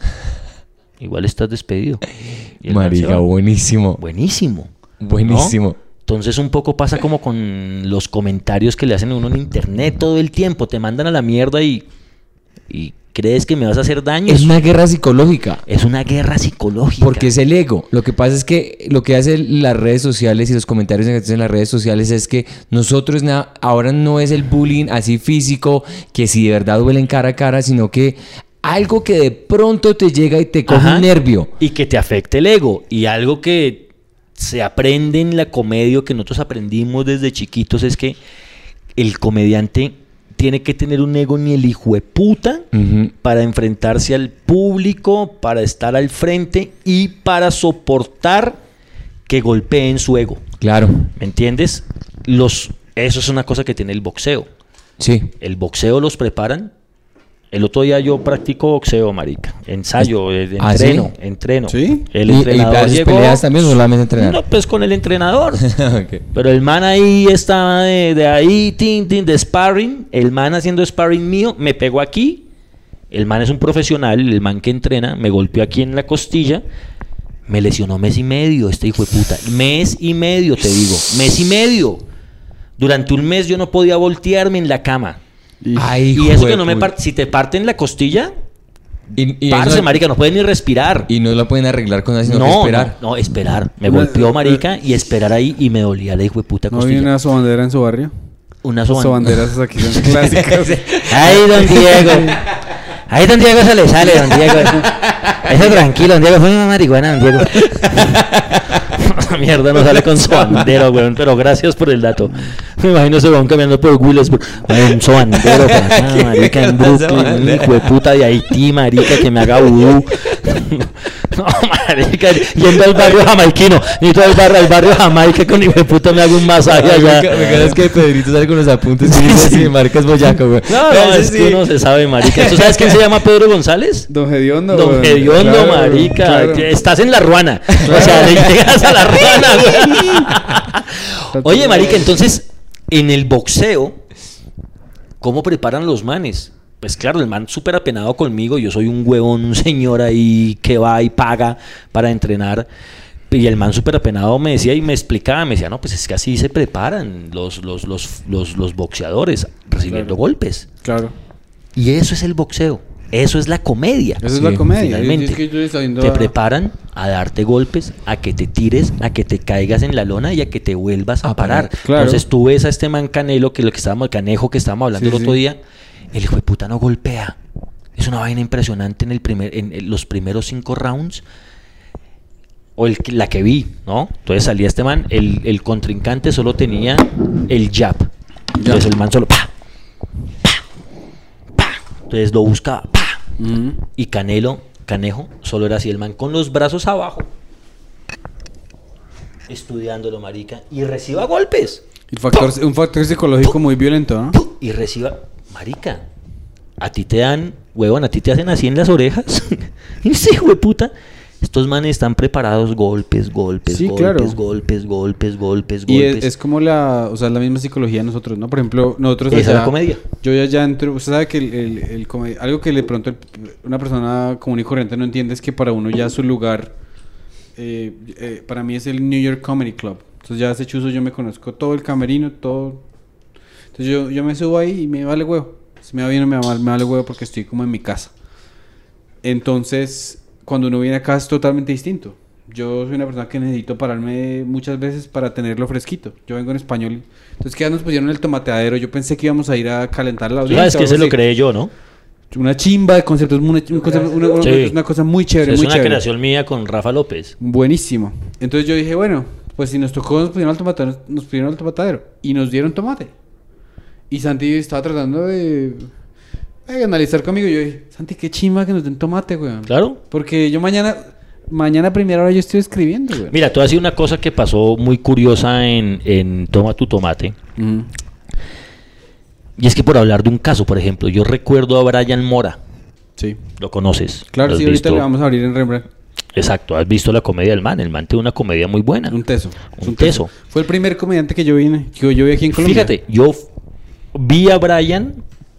Speaker 3: Igual estás despedido. Y el
Speaker 2: Marica, buenísimo.
Speaker 3: Buenísimo.
Speaker 2: Buenísimo.
Speaker 3: ¿no? Entonces un poco pasa como con los comentarios que le hacen a uno en internet todo el tiempo. Te mandan a la mierda y, y crees que me vas a hacer daño.
Speaker 2: Es una guerra psicológica.
Speaker 3: es una guerra psicológica.
Speaker 2: Porque es el ego. Lo que pasa es que lo que hacen las redes sociales y los comentarios negativos en las redes sociales es que nosotros ahora no es el bullying así físico, que si de verdad duelen cara a cara, sino que algo que de pronto te llega y te coge
Speaker 3: Ajá.
Speaker 2: un nervio.
Speaker 3: Y que te afecte el ego. Y algo que se aprende en la comedia, o que nosotros aprendimos desde chiquitos, es que el comediante tiene que tener un ego ni el hijo de puta para enfrentarse al público, para estar al frente y para soportar que golpeen su ego.
Speaker 2: Claro.
Speaker 3: ¿Me entiendes? Los, eso es una cosa que tiene el boxeo.
Speaker 2: Sí.
Speaker 3: El boxeo los preparan. El otro día yo practico boxeo, marica. Ensayo, eh,
Speaker 2: ¿Ah,
Speaker 3: entreno,
Speaker 2: sí?
Speaker 3: entreno.
Speaker 1: ¿Sí?
Speaker 3: El
Speaker 2: ¿Y- y
Speaker 3: entrenador llegó-
Speaker 2: peleas también solamente entrenar?
Speaker 3: No, pues con el entrenador. Pero el man ahí estaba de, de ahí, tin, tin, de sparring. El man haciendo sparring mío, me pegó aquí. El man es un profesional, el man que entrena, me golpeó aquí en la costilla. Me lesionó mes y medio, este hijo de puta. Mes y medio, te digo. Mes y medio. Durante un mes yo no podía voltearme en la cama.
Speaker 1: Y-
Speaker 2: Ay,
Speaker 3: Y eso que no me
Speaker 2: uy.
Speaker 3: par- si te parten la costilla,
Speaker 2: Y, y
Speaker 3: parce,
Speaker 2: eso-
Speaker 3: marica, no puedes ni respirar.
Speaker 2: y no lo pueden arreglar con nada, sino que
Speaker 3: no,
Speaker 2: esperar.
Speaker 3: no, no, esperar. Me golpeó, marica, y esperar ahí y me dolía la hijo de puta
Speaker 1: ¿No
Speaker 3: costilla.
Speaker 1: había una sobandera en su barrio?
Speaker 3: Una
Speaker 1: Esas
Speaker 3: soban-
Speaker 1: sobanderas esas aquí son clásicas.
Speaker 3: Ay, don Diego. Ay, don Diego se le sale, don Diego. Eso tranquilo, don Diego. Fue una marihuana, don Diego. Mierda, no sale con sobandero, weón. Pero gracias por el dato. Me imagino ese weón caminando por Willisburg. Un sobandero para acá, marica, en Brooklyn. Un hijo de puta de Haití, marica, que me haga vudú. No, marica, yendo al barrio jamaiquino. Necesito al barrio, al barrio Jamaica con hijo de puta me hago un masaje
Speaker 2: Me
Speaker 3: allá.
Speaker 2: me encanta es que Pedrito sale con los apuntes y dice así, marcas boyaco, güey.
Speaker 3: No, no, es que uno se sabe, marica. ¿Tú sabes quién se llama Pedro González?
Speaker 1: Don Hediondo.
Speaker 3: Don
Speaker 1: weón. Claro,
Speaker 3: marica.
Speaker 1: claro.
Speaker 3: Estás en la ruana. O sea, le llegas a la ruana, güey. Oye, marica, entonces, en el boxeo, ¿cómo preparan los manes? Pues claro, el man súper apenado conmigo. Yo soy un huevón, un señor ahí que va y paga para entrenar. Y el man súper apenado me decía y me explicaba, me decía, no, pues es que así se preparan los, los, los, los, los boxeadores, recibiendo
Speaker 1: Claro.
Speaker 3: golpes.
Speaker 1: Claro.
Speaker 3: Y eso es el boxeo. Eso es la comedia.
Speaker 1: Esa es la comedia.
Speaker 3: Finalmente,
Speaker 1: Es que yo estoy viendo
Speaker 3: te
Speaker 1: a-
Speaker 3: preparan a darte golpes, a que te tires, a que te caigas en la lona y a que te vuelvas a,
Speaker 2: A
Speaker 3: parar.
Speaker 2: parar,
Speaker 1: claro.
Speaker 3: Entonces tú ves a este man Canelo, que lo que estábamos, Canejo, que estábamos hablando
Speaker 1: Sí,
Speaker 3: el otro
Speaker 1: sí.
Speaker 3: día, el hijo de puta no golpea. Es una vaina impresionante en el primer, en, los primeros cinco rounds. O el, la que vi, ¿no? Entonces salía este man, el, el contrincante solo tenía el jab. Entonces el man solo pa, pa, pa. Entonces lo buscaba, pa, Y Canelo, Canejo, solo era así, el man con los brazos abajo, estudiándolo, marica, y reciba golpes.
Speaker 1: Factor, un factor psicológico muy violento, ¿no?
Speaker 3: ¡pum! Y reciba, marica, a ti te dan, huevón, a ti te hacen así en las orejas. y hijo de puta. Estos manes están preparados, golpes, golpes,
Speaker 1: Sí,
Speaker 3: golpes,
Speaker 1: claro.
Speaker 3: golpes, golpes, golpes,
Speaker 1: Y
Speaker 3: golpes.
Speaker 1: es, es como la, o sea, la misma psicología de nosotros, ¿no? Por ejemplo, nosotros
Speaker 3: Esa es la comedia.
Speaker 1: Yo ya, ya entro, usted sabe que el, el- el come- algo que de pronto el- una persona común y corriente no entiende es que para uno ya su lugar, eh, eh, para mí es el New York Comedy Club. Entonces ya ese chuzo yo me conozco todo el camerino, todo. Entonces yo, yo me subo ahí y me vale huevo. Si me va bien o me va mal, me vale huevo porque estoy como en mi casa. Entonces, cuando uno viene acá es totalmente distinto. Yo soy una persona que necesito pararme muchas veces para tenerlo fresquito. Yo vengo en español. Entonces, que ya nos pusieron el tomateadero. Yo pensé que íbamos a ir a calentar la audiencia.
Speaker 3: sabes que se lo creé yo, ¿no?
Speaker 1: Una chimba de conceptos. Una, un concepto- una- una-
Speaker 3: Sí.
Speaker 1: es una cosa muy chévere,
Speaker 3: es
Speaker 1: muy
Speaker 3: una
Speaker 1: chévere.
Speaker 3: creación mía con Rafa López.
Speaker 1: Buenísimo. Entonces yo dije, bueno, pues si nos tocó, nos pusieron al tomatadero, nos pusieron al tomatadero. Y nos dieron tomate. Y Santi estaba tratando de, de analizar conmigo. Y yo dije, Santi, qué chimba que nos den tomate, weón.
Speaker 3: Claro.
Speaker 1: Porque yo mañana, mañana a primera hora yo estoy escribiendo, weón.
Speaker 3: Mira, tú has sido una cosa que pasó muy curiosa en, en Toma tu tomate. Y es que por hablar de un caso, por ejemplo, yo recuerdo a Brian Mora.
Speaker 1: Sí.
Speaker 3: ¿Lo conoces?
Speaker 1: Claro,
Speaker 3: ¿Lo
Speaker 1: sí, ahorita le vamos a abrir en Rembrandt.
Speaker 3: Exacto, has visto la comedia del man. El man tiene una comedia muy buena.
Speaker 1: Un teso. Es
Speaker 3: Un teso.
Speaker 1: Fue el primer comediante que yo vine, que yo vi aquí en Colombia.
Speaker 3: Fíjate, yo vi a Brian,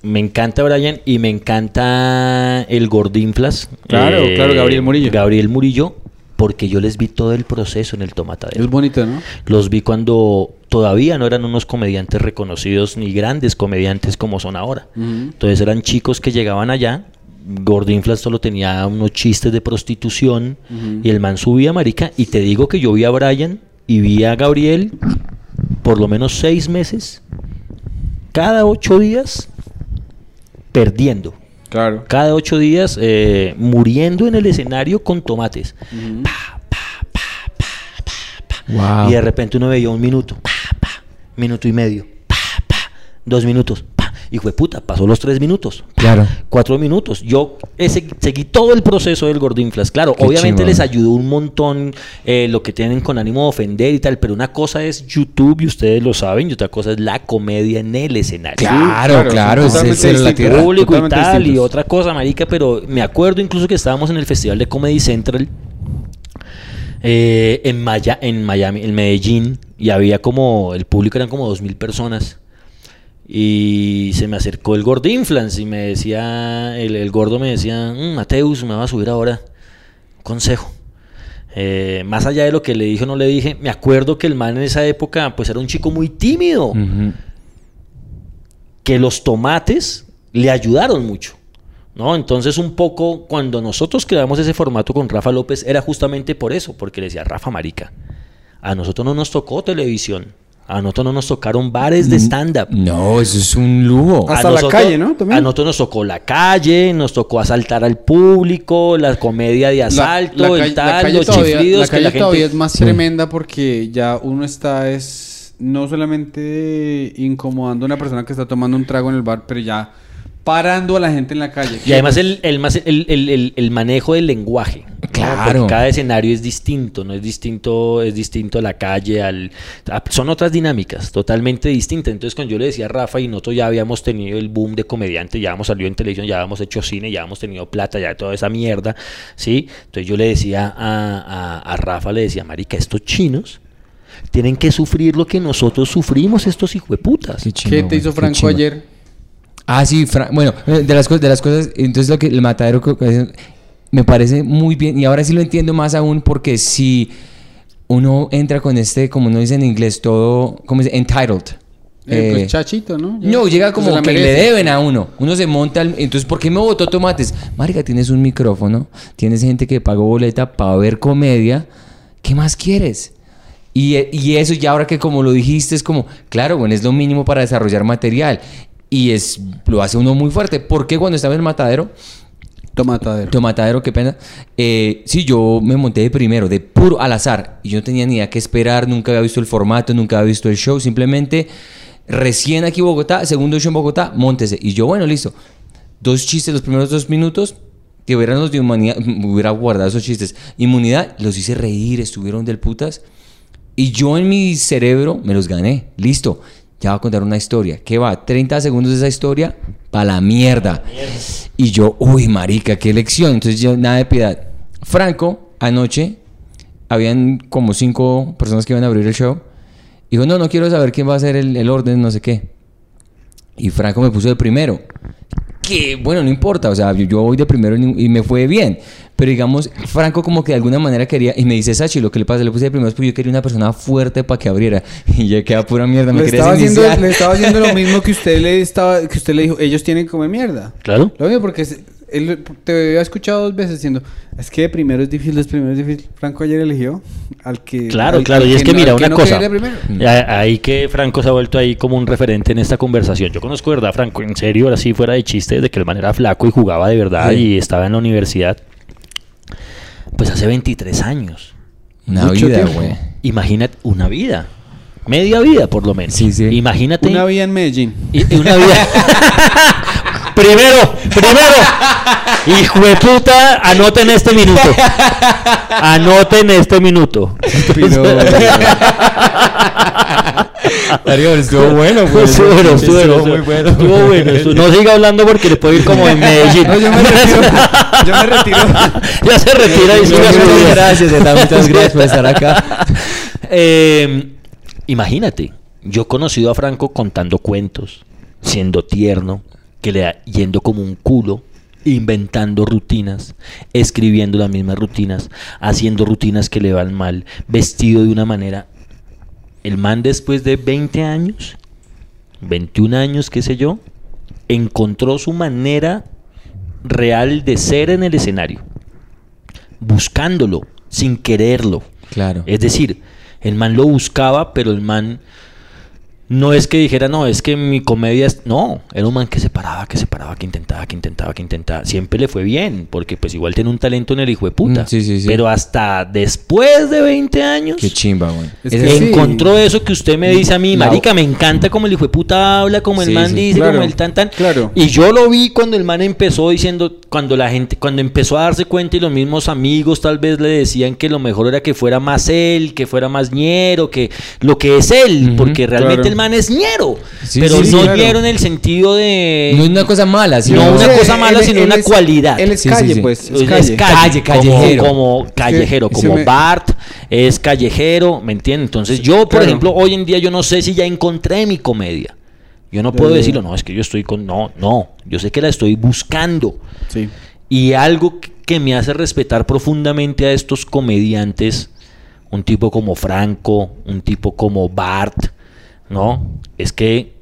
Speaker 3: me encanta Brian y me encanta el Gordinflas. eh,
Speaker 1: Claro, claro, Gabriel Murillo.
Speaker 3: Gabriel Murillo, porque yo les vi todo el proceso en el tomatadero.
Speaker 1: Es bonito, ¿no?
Speaker 3: Los vi cuando todavía no eran unos comediantes reconocidos ni grandes comediantes como son ahora. Entonces eran chicos que llegaban allá. Gordinflas solo tenía unos chistes de prostitución y el man subía, marica. Y te digo que yo vi a Brian y vi a Gabriel por lo menos seis meses, cada ocho días, perdiendo.
Speaker 1: Claro.
Speaker 3: Cada ocho días eh, muriendo en el escenario con tomates.
Speaker 1: Ujú.
Speaker 2: Wow.
Speaker 3: Y de repente uno veía un minuto, pa, pa, minuto y medio, pa, pa, dos minutos, pa, y fue puta, pasó los tres minutos,
Speaker 2: Claro.
Speaker 3: cuatro minutos. Yo seguí todo el proceso del Gordinflas. Claro,
Speaker 2: Qué
Speaker 3: obviamente
Speaker 2: chingón.
Speaker 3: les ayudó un montón eh, lo que tienen con ánimo de ofender y tal, pero una cosa es YouTube y ustedes lo saben, y otra cosa es la comedia en el escenario.
Speaker 2: Claro,
Speaker 1: claro,
Speaker 2: es el
Speaker 1: totalmente
Speaker 2: y
Speaker 1: distintos.
Speaker 3: público y tal, y otra cosa, marica, pero me acuerdo incluso que estábamos en el Festival de Comedy Central eh, en, Maya, en Miami, en Medellín, y había como, el público eran como dos mil personas. Y se me acercó el Gordinflans y me decía, el, el gordo me decía, "Mm, Mateus, me va a subir ahora. Un consejo. Eh, más allá de lo que le dije o no le dije, me acuerdo que el man en esa época pues era un chico muy tímido que los tomates le ayudaron mucho. ¿No? Entonces un poco cuando nosotros creamos ese formato con Rafa López era justamente por eso, porque le decía, Rafa Marica, a nosotros no nos tocó televisión. A nosotros no nos tocaron bares de stand-up.
Speaker 2: No, eso es un lujo.
Speaker 1: Hasta la calle, ¿no? También.
Speaker 3: A nosotros nos tocó la calle, nos tocó asaltar al público, la comedia de asalto, el tal, los
Speaker 1: todavía,
Speaker 3: chiflidos
Speaker 1: la
Speaker 3: que
Speaker 1: calle
Speaker 3: la gente...
Speaker 1: todavía es más tremenda porque ya uno está es no solamente incomodando a una persona que está tomando un trago en el bar, pero ya parando a la gente en la calle.
Speaker 3: Y además el, el, más- el, el- el- el manejo del lenguaje. Porque cada escenario es distinto, no es distinto, es distinto a la calle, al, a- son otras dinámicas, totalmente distintas. Entonces cuando yo le decía a Rafa y nosotros ya habíamos tenido el boom de comediante, ya habíamos salido en televisión, ya habíamos hecho cine, ya habíamos tenido plata, ya toda esa mierda, ¿sí? Entonces yo le decía a, a- a Rafa, le decía, marica, estos chinos tienen que sufrir lo que nosotros sufrimos, estos hijueputas.
Speaker 2: Qué chimba,
Speaker 1: ¿Qué te hizo Franco ayer?
Speaker 2: Ah, sí, Fra- bueno, eh, de las, cosas, de las cosas, entonces lo que el matadero me parece muy bien y ahora sí lo entiendo más aún porque si uno entra con este, como uno dice en inglés, todo, ¿cómo dice? Entitled.
Speaker 1: Eh,
Speaker 2: Eh,
Speaker 1: pues chachito, ¿no? Ya.
Speaker 2: no, llega como que le deben a uno. Uno se monta, al- entonces, ¿por qué me votó tomates? Marica, tienes un micrófono, tienes gente que pagó boleta para ver comedia. ¿Qué más quieres? Y, y eso ya ahora que como lo dijiste es como, claro, bueno, es lo mínimo para desarrollar material. Y es, lo hace uno muy fuerte. ¿Por qué cuando estaba en el matadero?
Speaker 1: Tomatadero.
Speaker 2: Tomatadero, qué pena. Eh, sí, yo me monté de primero, de puro al azar. Y yo no tenía ni idea qué esperar, nunca había visto el formato, nunca había visto el show. Simplemente, recién aquí en Bogotá, segundo show en Bogotá, montese. Y yo, bueno, listo. Dos chistes los primeros dos minutos, que hubieran los de humanidad, hubiera guardado esos chistes. Inmunidad, los hice reír, estuvieron del putas. Y yo en mi cerebro me los gané. Listo. Ya va a contar una historia. ¿Qué va? 30 segundos de esa historia para la mierda. Y yo, uy, marica, qué lección. Entonces yo, nada de piedad. Franco, anoche, habían como cinco personas que iban a abrir el show. Dijo, no, no quiero saber quién va a hacer el, el orden, no sé qué. Y Franco me puso de primero. Que bueno, no importa, o sea, yo, yo voy de primero y y me fue bien. Pero digamos, Franco como que de alguna manera quería, y me dice Sachi, lo que le pasa, le puse de primero, es porque yo quería una persona fuerte para que abriera. Y ya queda pura mierda, me
Speaker 1: Le
Speaker 2: quería
Speaker 1: estaba, haciendo, le estaba haciendo lo mismo que usted le estaba, que usted le dijo, ellos tienen que comer mierda.
Speaker 3: Claro.
Speaker 1: Lo mismo porque se- él te había escuchado dos veces diciendo, es que primero es difícil, de primero es difícil. Franco ayer eligió al que...
Speaker 3: Claro,
Speaker 1: al-
Speaker 3: claro,
Speaker 1: al
Speaker 3: y es que
Speaker 1: no-
Speaker 3: mira una
Speaker 1: no
Speaker 3: cosa. Ya, Ahí que Franco se ha vuelto ahí como un referente en esta conversación. Yo conozco, ¿verdad, Franco? En serio, ahora sí, fuera de chiste, de que el man era flaco y jugaba de verdad
Speaker 2: Sí.
Speaker 3: y estaba en la universidad. Pues hace 23 años.
Speaker 2: Una
Speaker 1: Mucho
Speaker 2: vida, güey.
Speaker 3: Imagínate, una vida. Media vida, por lo menos.
Speaker 2: Sí, sí.
Speaker 3: Imagínate.
Speaker 1: Una vida en Medellín.
Speaker 3: y- y una vida. primero, primero. Hijo de puta, anoten este minuto. Anoten este minuto.
Speaker 2: Darío, estuvo bueno, güey.
Speaker 3: Estuvo bueno, estuvo bueno,
Speaker 2: Estuvo muy bueno.
Speaker 3: Estuvo bueno. estuvo- No siga hablando porque le puedo ir como en Medellín.
Speaker 1: No, yo me retiro. yo me retiro.
Speaker 3: ya se retira y
Speaker 2: Muchas
Speaker 3: siga su vida.
Speaker 2: gracias, muchas gracias por estar acá.
Speaker 3: Eh, imagínate, yo he conocido a Franco contando cuentos, siendo tierno, que le da- yendo como un culo, inventando rutinas, escribiendo las mismas rutinas, haciendo rutinas que le van mal, vestido de una manera. El man después de 20 años, 21 años, qué sé yo, encontró su manera real de ser en el escenario, buscándolo, sin quererlo.
Speaker 2: Claro.
Speaker 3: Es decir, el man lo buscaba, pero el man no es que dijera, no, es que mi comedia es... No, era un man que se paraba, que se paraba, que intentaba, que intentaba, que intentaba. Siempre le fue bien, porque pues igual tiene un talento en el hijo de puta.
Speaker 2: Mm, sí, sí, sí.
Speaker 3: Pero hasta después de 20 años...
Speaker 2: Qué chimba, güey.
Speaker 1: Es que.
Speaker 3: Encontró eso que usted me dice a mí, marica, me encanta como el hijo de puta habla, como el
Speaker 2: Sí,
Speaker 3: man
Speaker 2: sí.
Speaker 3: dice,
Speaker 1: Claro,
Speaker 3: como el tan tan.
Speaker 1: claro.
Speaker 3: Y yo lo vi cuando el man empezó diciendo, cuando la gente, cuando empezó a darse cuenta y los mismos amigos tal vez le decían que lo mejor era que fuera más él, que fuera más ñero, que lo que es él, porque realmente
Speaker 1: claro.
Speaker 3: el man es ñero.
Speaker 2: Sí,
Speaker 3: pero
Speaker 2: sí,
Speaker 3: no
Speaker 1: claro.
Speaker 3: ñero en el sentido de...
Speaker 2: No es una cosa mala, sino
Speaker 3: No, una cosa mala,
Speaker 1: él-
Speaker 3: sino
Speaker 1: él
Speaker 3: una
Speaker 1: es-
Speaker 3: cualidad.
Speaker 1: Él es calle, pues.
Speaker 3: Es
Speaker 1: Es calle.
Speaker 3: Como-
Speaker 2: callejero.
Speaker 3: Como, callejero, como
Speaker 1: me-
Speaker 3: Bart es callejero, ¿me entiendes? Entonces yo, por
Speaker 1: Claro.
Speaker 3: ejemplo, hoy en día yo no sé si ya encontré mi comedia. Yo no puedo
Speaker 1: ya,
Speaker 3: decirlo, no, es que yo estoy con... No, no, yo sé que la estoy buscando.
Speaker 1: Sí.
Speaker 3: Y algo que- que me hace respetar profundamente a estos comediantes, un tipo como Franco, un tipo como Bart, ¿no? Es que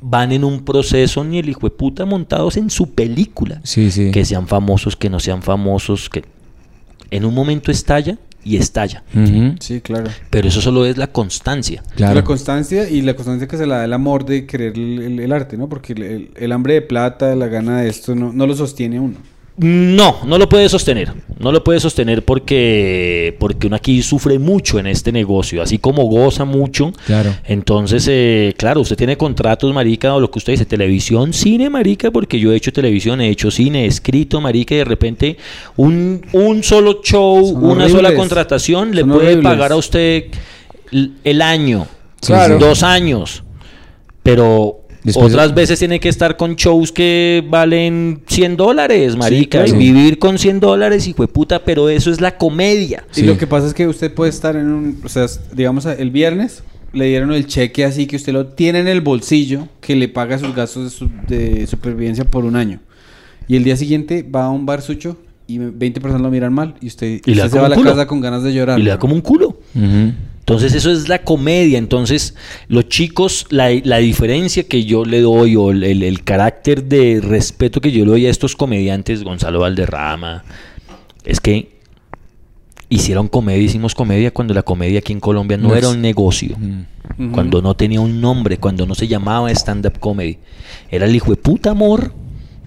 Speaker 3: van en un proceso ni el hijo de puta montados en su película
Speaker 2: Sí, sí.
Speaker 3: que sean famosos, que no sean famosos, que en un momento estalla y estalla.
Speaker 1: Sí, claro.
Speaker 3: Pero eso solo es la constancia.
Speaker 2: Claro.
Speaker 1: La constancia y la constancia que se la da el amor de querer el, el- el arte, ¿no? Porque el, el- el hambre de plata, la gana de esto, no, no lo sostiene uno.
Speaker 3: No, no lo puede sostener. No lo puede sostener porque, porque uno aquí sufre mucho en este negocio, así como goza mucho.
Speaker 2: Claro.
Speaker 3: Entonces, eh, claro, usted tiene contratos, marica, o lo que usted dice, televisión, cine, marica, porque yo he hecho televisión, he hecho cine, he escrito, marica, y de repente un, un solo show,
Speaker 1: Son
Speaker 3: una sola contratación le
Speaker 1: Son
Speaker 3: puede
Speaker 1: horribles.
Speaker 3: pagar a usted el, el año,
Speaker 1: Claro.
Speaker 3: dos años, pero...
Speaker 2: Después-
Speaker 3: Otras veces tiene que estar con shows que valen 100 dólares, marica,
Speaker 1: claro.
Speaker 3: y vivir con 100 dólares, hijo de puta, pero eso es la comedia.
Speaker 1: Y lo que pasa es que usted puede estar en un, o sea, digamos el viernes le dieron el cheque así que usted lo tiene en el bolsillo que le paga sus gastos de, su- de supervivencia por un año. Y el día siguiente va a un bar sucho y 20 personas lo miran mal y usted,
Speaker 3: Y
Speaker 1: se va a la
Speaker 3: culo.
Speaker 1: casa con ganas de llorar.
Speaker 3: Y le da
Speaker 1: ¿no?
Speaker 3: como un culo.
Speaker 2: Ujú.
Speaker 3: Entonces eso es la comedia. Entonces los chicos, la, la diferencia que yo le doy o el, el- el carácter de respeto que yo le doy a estos comediantes, Gonzalo Valderrama, es que hicieron comedia, hicimos comedia cuando la comedia aquí en Colombia no
Speaker 2: No
Speaker 3: era un negocio. Cuando no tenía un nombre, cuando no se llamaba stand-up comedy. Era el hijo de puta amor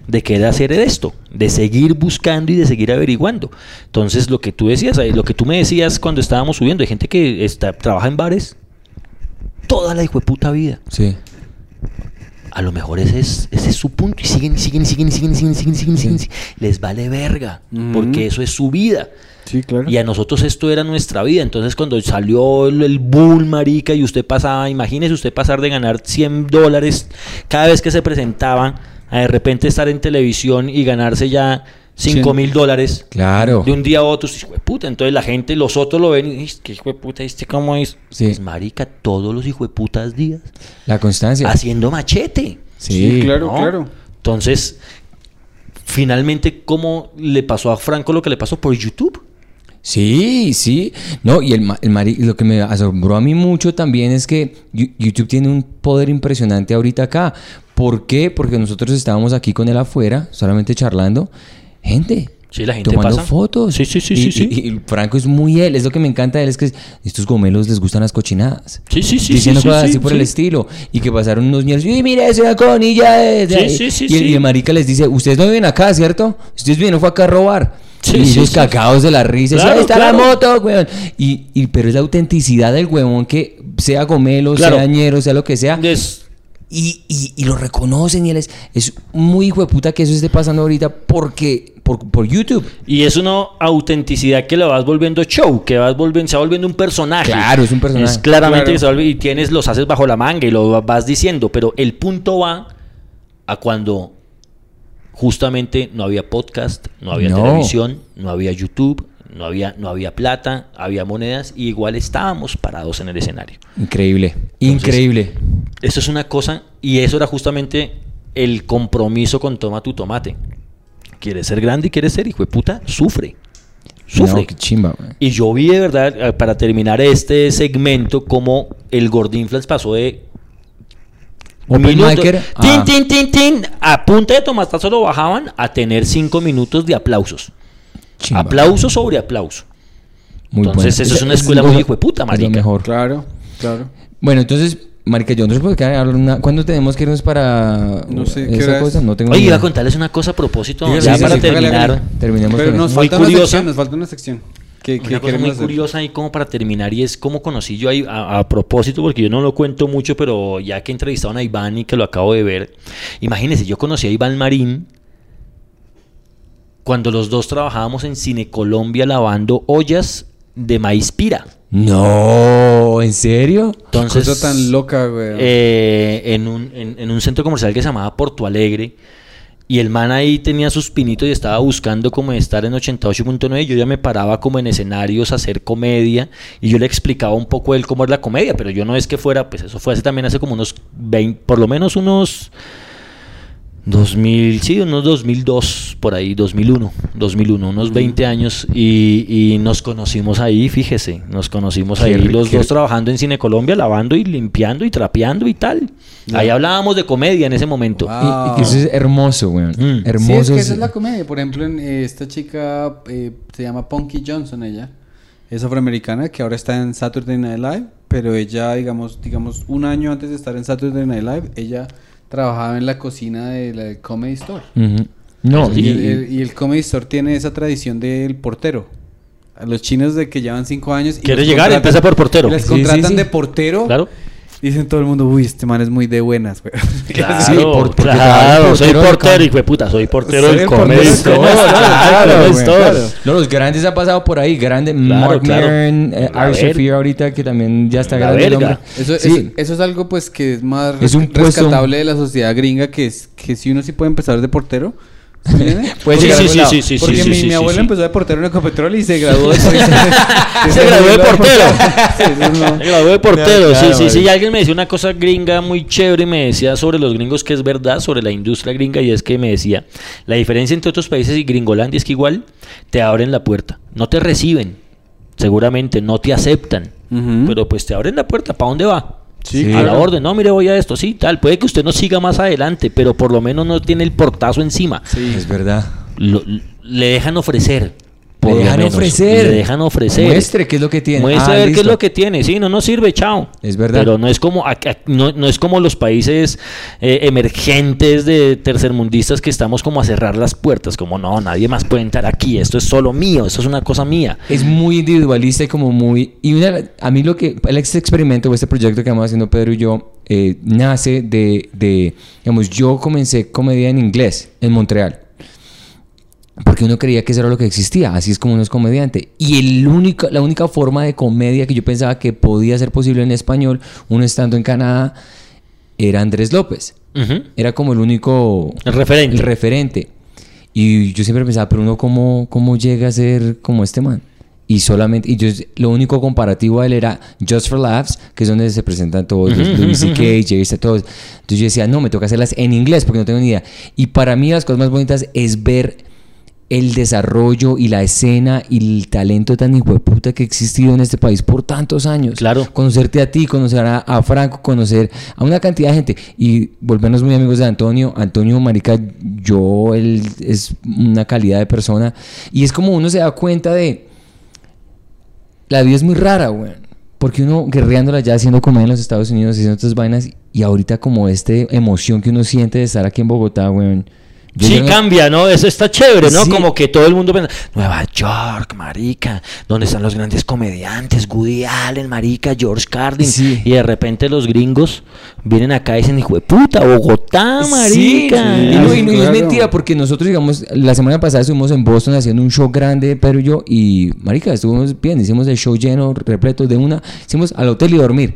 Speaker 3: de querer hacer esto, de seguir buscando y de seguir averiguando. Entonces, lo que tú decías, lo que tú me decías cuando estábamos subiendo, hay gente que está, trabaja en bares toda la hijo de puta vida.
Speaker 2: Sí.
Speaker 3: A lo mejor ese es, ese es su punto. Y siguen, siguen, siguen, siguen, siguen, siguen, siguen, Les vale verga. Porque eso es su vida.
Speaker 1: Sí, claro.
Speaker 3: Y a nosotros esto era nuestra vida. Entonces, cuando salió el, el, bull, marica, y usted pasaba, imagínese usted pasar de ganar 100 dólares cada vez que se presentaban a de repente estar en televisión y ganarse ya 5
Speaker 1: Cien.
Speaker 3: mil dólares.
Speaker 2: Claro.
Speaker 3: De un día a otro, hijo de puta. Entonces la gente, los otros lo ven y dicen, ¿qué hijo de puta este cómo es?
Speaker 2: Sí.
Speaker 3: Pues, marica, todos los hijo de putas días
Speaker 2: La constancia.
Speaker 3: haciendo machete.
Speaker 1: Sí, claro,
Speaker 3: ¿no?
Speaker 1: claro.
Speaker 3: Entonces, finalmente, ¿cómo le pasó a Franco lo que le pasó por YouTube?
Speaker 2: Sí, sí. No, y el, el mari- lo que me asombró a mí mucho también es que YouTube tiene un poder impresionante ahorita acá. ¿Por qué? Porque nosotros estábamos aquí con él afuera, solamente charlando. Gente.
Speaker 3: Sí, la gente
Speaker 2: tomando
Speaker 3: pasa.
Speaker 2: fotos.
Speaker 3: Sí, sí, sí,
Speaker 2: Y-
Speaker 3: sí, sí.
Speaker 2: Y, y Franco es muy él. Es lo que me encanta de él, es que estos gomelos les gustan las cochinadas.
Speaker 3: Sí, sí, sí,
Speaker 2: Diciendo
Speaker 3: sí,
Speaker 2: cosas
Speaker 3: sí,
Speaker 2: así por el estilo. Y que pasaron unos niños. Y mira, esa conilla es.
Speaker 3: Sí,
Speaker 2: ahí".
Speaker 3: sí, sí,
Speaker 2: y, el,
Speaker 3: sí.
Speaker 2: y el marica les dice: Ustedes no viven acá, ¿cierto? Ustedes vienen fue acá a robar.
Speaker 3: Sí,
Speaker 2: y
Speaker 3: sí,
Speaker 2: ellos
Speaker 3: sí.
Speaker 2: cagados de la risa.
Speaker 3: Claro,
Speaker 2: Ahí está
Speaker 3: claro.
Speaker 2: la moto, weón. Y, y, pero es la autenticidad del huevón que sea gomelo,
Speaker 3: Claro.
Speaker 2: sea ñero, sea lo que sea.
Speaker 3: Es-
Speaker 2: Y, y, y lo reconocen y él es, es muy hijo de puta que eso esté pasando ahorita porque por, por YouTube.
Speaker 3: y es una autenticidad que lo vas volviendo show, que vas volviendo, se va volviendo un personaje.
Speaker 2: Claro, es un personaje.
Speaker 3: Es claramente
Speaker 1: Claro.
Speaker 3: que se y tienes, los haces bajo la manga y lo vas diciendo, pero el punto va a cuando justamente no había podcast, no había
Speaker 2: No.
Speaker 3: televisión, no había YouTube, no había, no había plata, había monedas y igual estábamos parados en el escenario.
Speaker 2: Increíble,
Speaker 3: Entonces-
Speaker 2: increíble.
Speaker 3: Eso es una cosa, y eso era justamente el compromiso con Toma tu Tomate. Quieres ser grande y quieres ser hijo de puta, sufre. Sufre.
Speaker 2: No, qué chimba, güey.
Speaker 3: Y yo vi de verdad, eh, para terminar este segmento, como el Gordinflas pasó de.
Speaker 2: Open ah.
Speaker 3: tin, tin, tin, a punta de tomatazo lo bajaban a tener cinco minutos de aplausos.
Speaker 2: Chimba.
Speaker 3: Aplauso sobre aplauso.
Speaker 2: Muy
Speaker 3: Entonces,
Speaker 2: bueno.
Speaker 3: eso es una
Speaker 2: Es-
Speaker 3: escuela
Speaker 2: es
Speaker 3: muy hijo de puta,
Speaker 2: es lo
Speaker 3: marica.
Speaker 2: mejor.
Speaker 1: Claro, claro.
Speaker 2: Bueno, entonces, marica, yo no sé por qué hablar una... ¿Cuándo tenemos que irnos para
Speaker 1: No sé, ¿qué
Speaker 2: esa
Speaker 1: es?
Speaker 2: cosa? No tengo
Speaker 3: Oye,
Speaker 2: ni
Speaker 3: iba
Speaker 2: idea.
Speaker 3: a contarles una cosa a propósito,
Speaker 1: Dígale,
Speaker 3: ya
Speaker 1: sí,
Speaker 3: para
Speaker 1: sí,
Speaker 3: terminar.
Speaker 2: Terminemos
Speaker 1: Pero
Speaker 2: con
Speaker 1: nos.
Speaker 3: Muy
Speaker 1: falta una
Speaker 3: curiosa.
Speaker 1: sección, nos falta una sección. ¿Qué, qué
Speaker 3: Una cosa muy
Speaker 1: hacer?
Speaker 3: curiosa ahí como para terminar y es cómo conocí yo ahí a, a propósito, porque yo no lo cuento mucho, pero ya que entrevistaron a Iván y que lo acabo de ver, imagínense, yo conocí a Iván Marín cuando los dos trabajábamos en Cine Colombia lavando ollas de maíz pira.
Speaker 2: No, ¿en serio?
Speaker 3: Entonces,
Speaker 1: Cosa tan loca, güey.
Speaker 3: eh, en, un, en, en un centro comercial que se llamaba Porto Alegre. Y el man ahí tenía sus pinitos y estaba buscando como estar en 88.9. Yo ya me paraba como en escenarios a hacer comedia. Y yo le explicaba un poco a él cómo es la comedia. Pero yo no es que fuera, pues eso fue hace también hace como unos 20, por lo menos unos 2000, sí, unos 2002, por ahí, 2001, 2001, unos 20 años y, y nos conocimos ahí, fíjese, nos conocimos
Speaker 2: Qué
Speaker 3: ahí
Speaker 2: ri-
Speaker 3: los
Speaker 2: qué-
Speaker 3: dos trabajando en Cine Colombia, lavando y limpiando y trapeando y tal. Ahí hablábamos de comedia en ese momento.
Speaker 1: Wow.
Speaker 2: Y, y que eso es hermoso, güey.
Speaker 3: Mm.
Speaker 1: Sí,
Speaker 2: Hermoso.
Speaker 1: es que
Speaker 2: es-
Speaker 1: esa es la comedia. Por ejemplo, en, eh, esta chica eh, se llama Punky Johnson, ella. es afroamericana que ahora está en Saturday Night Live, pero ella, digamos, digamos, un año antes de estar en Saturday Night Live, ella trabajaba en la cocina de la del Comedy Store.
Speaker 2: No,
Speaker 1: y,
Speaker 2: y-
Speaker 1: el, y el Comedy Store tiene esa tradición del portero. A los chinos de que llevan cinco años. y
Speaker 3: ¿Quiere llegar? Empieza por portero.
Speaker 1: Les
Speaker 2: Sí,
Speaker 1: contratan
Speaker 2: sí, sí.
Speaker 1: de portero.
Speaker 3: Claro.
Speaker 1: Dicen todo el mundo, uy, este man es muy de buenas, güey.
Speaker 3: Claro,
Speaker 2: Sí, por- porque
Speaker 3: claro, soy
Speaker 2: portero
Speaker 3: de puta, soy portero
Speaker 1: Soy
Speaker 3: del Store, Claro,
Speaker 1: claro.
Speaker 2: No, los grandes han pasado por ahí. Grande, Mark. Maron, eh, ahorita que también ya está
Speaker 3: La
Speaker 2: grande el
Speaker 3: verga.
Speaker 2: hombre.
Speaker 1: Eso,
Speaker 2: Sí.
Speaker 1: eso, eso es algo pues que es más
Speaker 2: Es un puesto-
Speaker 1: rescatable de la sociedad gringa que es que si uno sí puede empezar de portero.
Speaker 2: Puede
Speaker 3: Sí, sí, sí, sí, sí,
Speaker 1: Porque
Speaker 3: sí,
Speaker 1: mi,
Speaker 3: sí,
Speaker 1: mi
Speaker 3: sí.
Speaker 1: empezó de portero en Ecopetrol y se graduó de
Speaker 3: Se graduó de portero. Me gradué de portero, sí, sí, sí. Y alguien me decía una cosa gringa muy chévere y me decía sobre los gringos que es verdad, sobre la industria gringa, y es que me decía, la diferencia entre otros países y Gringolandia es que igual te abren la puerta, no te reciben, seguramente no te aceptan, pero pues te abren la puerta, ¿para dónde va?
Speaker 1: Sí,
Speaker 2: Sí.
Speaker 3: A la orden, no, mire, voy a esto, sí, tal, puede que usted no siga más adelante, pero por lo menos no tiene el portazo encima.
Speaker 1: Sí.
Speaker 2: Es verdad.
Speaker 3: Lo- le dejan ofrecer. Por
Speaker 2: Le dejan
Speaker 3: menos.
Speaker 2: ofrecer.
Speaker 3: Le dejan ofrecer.
Speaker 2: Muestre qué es lo que tiene.
Speaker 3: Muestra
Speaker 2: Ah,
Speaker 3: qué es lo que tiene. Sí, no nos sirve, chao.
Speaker 2: Es verdad.
Speaker 3: Pero no es como, no, no es como los países eh, emergentes de tercermundistas que estamos como a cerrar las puertas. Como no, nadie más puede entrar aquí. Esto es solo mío. Esto es una cosa mía.
Speaker 2: Es muy individualista y como muy... Y una, a mí lo que... El este experimento o este proyecto que vamos haciendo Pedro y yo eh, nace de, de... Digamos, yo comencé comedia en inglés en Montreal. Porque uno creía que eso era lo que existía. Así es como uno es comediante. Y el único, la única forma de comedia que yo pensaba que podía ser posible en español, uno estando en Canadá, era Andrés López.
Speaker 3: Ujú.
Speaker 2: Era como el único...
Speaker 3: El referente.
Speaker 2: El referente. Y yo siempre pensaba, pero uno cómo, cómo llega a ser como este man. Y solamente, y yo lo único comparativo a él era Just for Laughs, que es donde se presentan todos,
Speaker 3: Ujú,
Speaker 2: Louis
Speaker 3: ujú,
Speaker 2: C.K., Jerry todos. Entonces yo decía, no, me toca hacerlas en inglés porque no tengo ni idea. Y para mí las cosas más bonitas es ver el desarrollo y la escena y el talento tan hijueputa que ha existido en este país por tantos años.
Speaker 3: Claro.
Speaker 2: Conocerte a ti, conocer a, a Franco, conocer a una cantidad de gente y volvernos muy amigos de Antonio. Antonio Marica, yo, él es una calidad de persona y es como uno se da cuenta de... La vida es muy rara, güey. Porque uno guerreándola ya haciendo comedia en los Estados Unidos, haciendo otras vainas y ahorita como esta emoción que uno siente de estar aquí en Bogotá, güey. Yo
Speaker 3: Sí, cambia, ¿no? Eso está chévere, ¿no?
Speaker 2: Sí.
Speaker 3: Como que todo el mundo piensa, Nueva York, marica, donde están los grandes comediantes, Woody Allen, marica, George Carlin.
Speaker 2: Sí.
Speaker 3: Y de repente los gringos vienen acá y dicen, hijo de puta, Bogotá,
Speaker 2: Sí,
Speaker 3: marica.
Speaker 2: y, no, y no- es mentira porque nosotros, digamos, la semana pasada estuvimos en Boston haciendo un show grande, Pedro y yo, y marica, estuvimos bien, hicimos el show lleno, repleto de una, hicimos al hotel y dormir.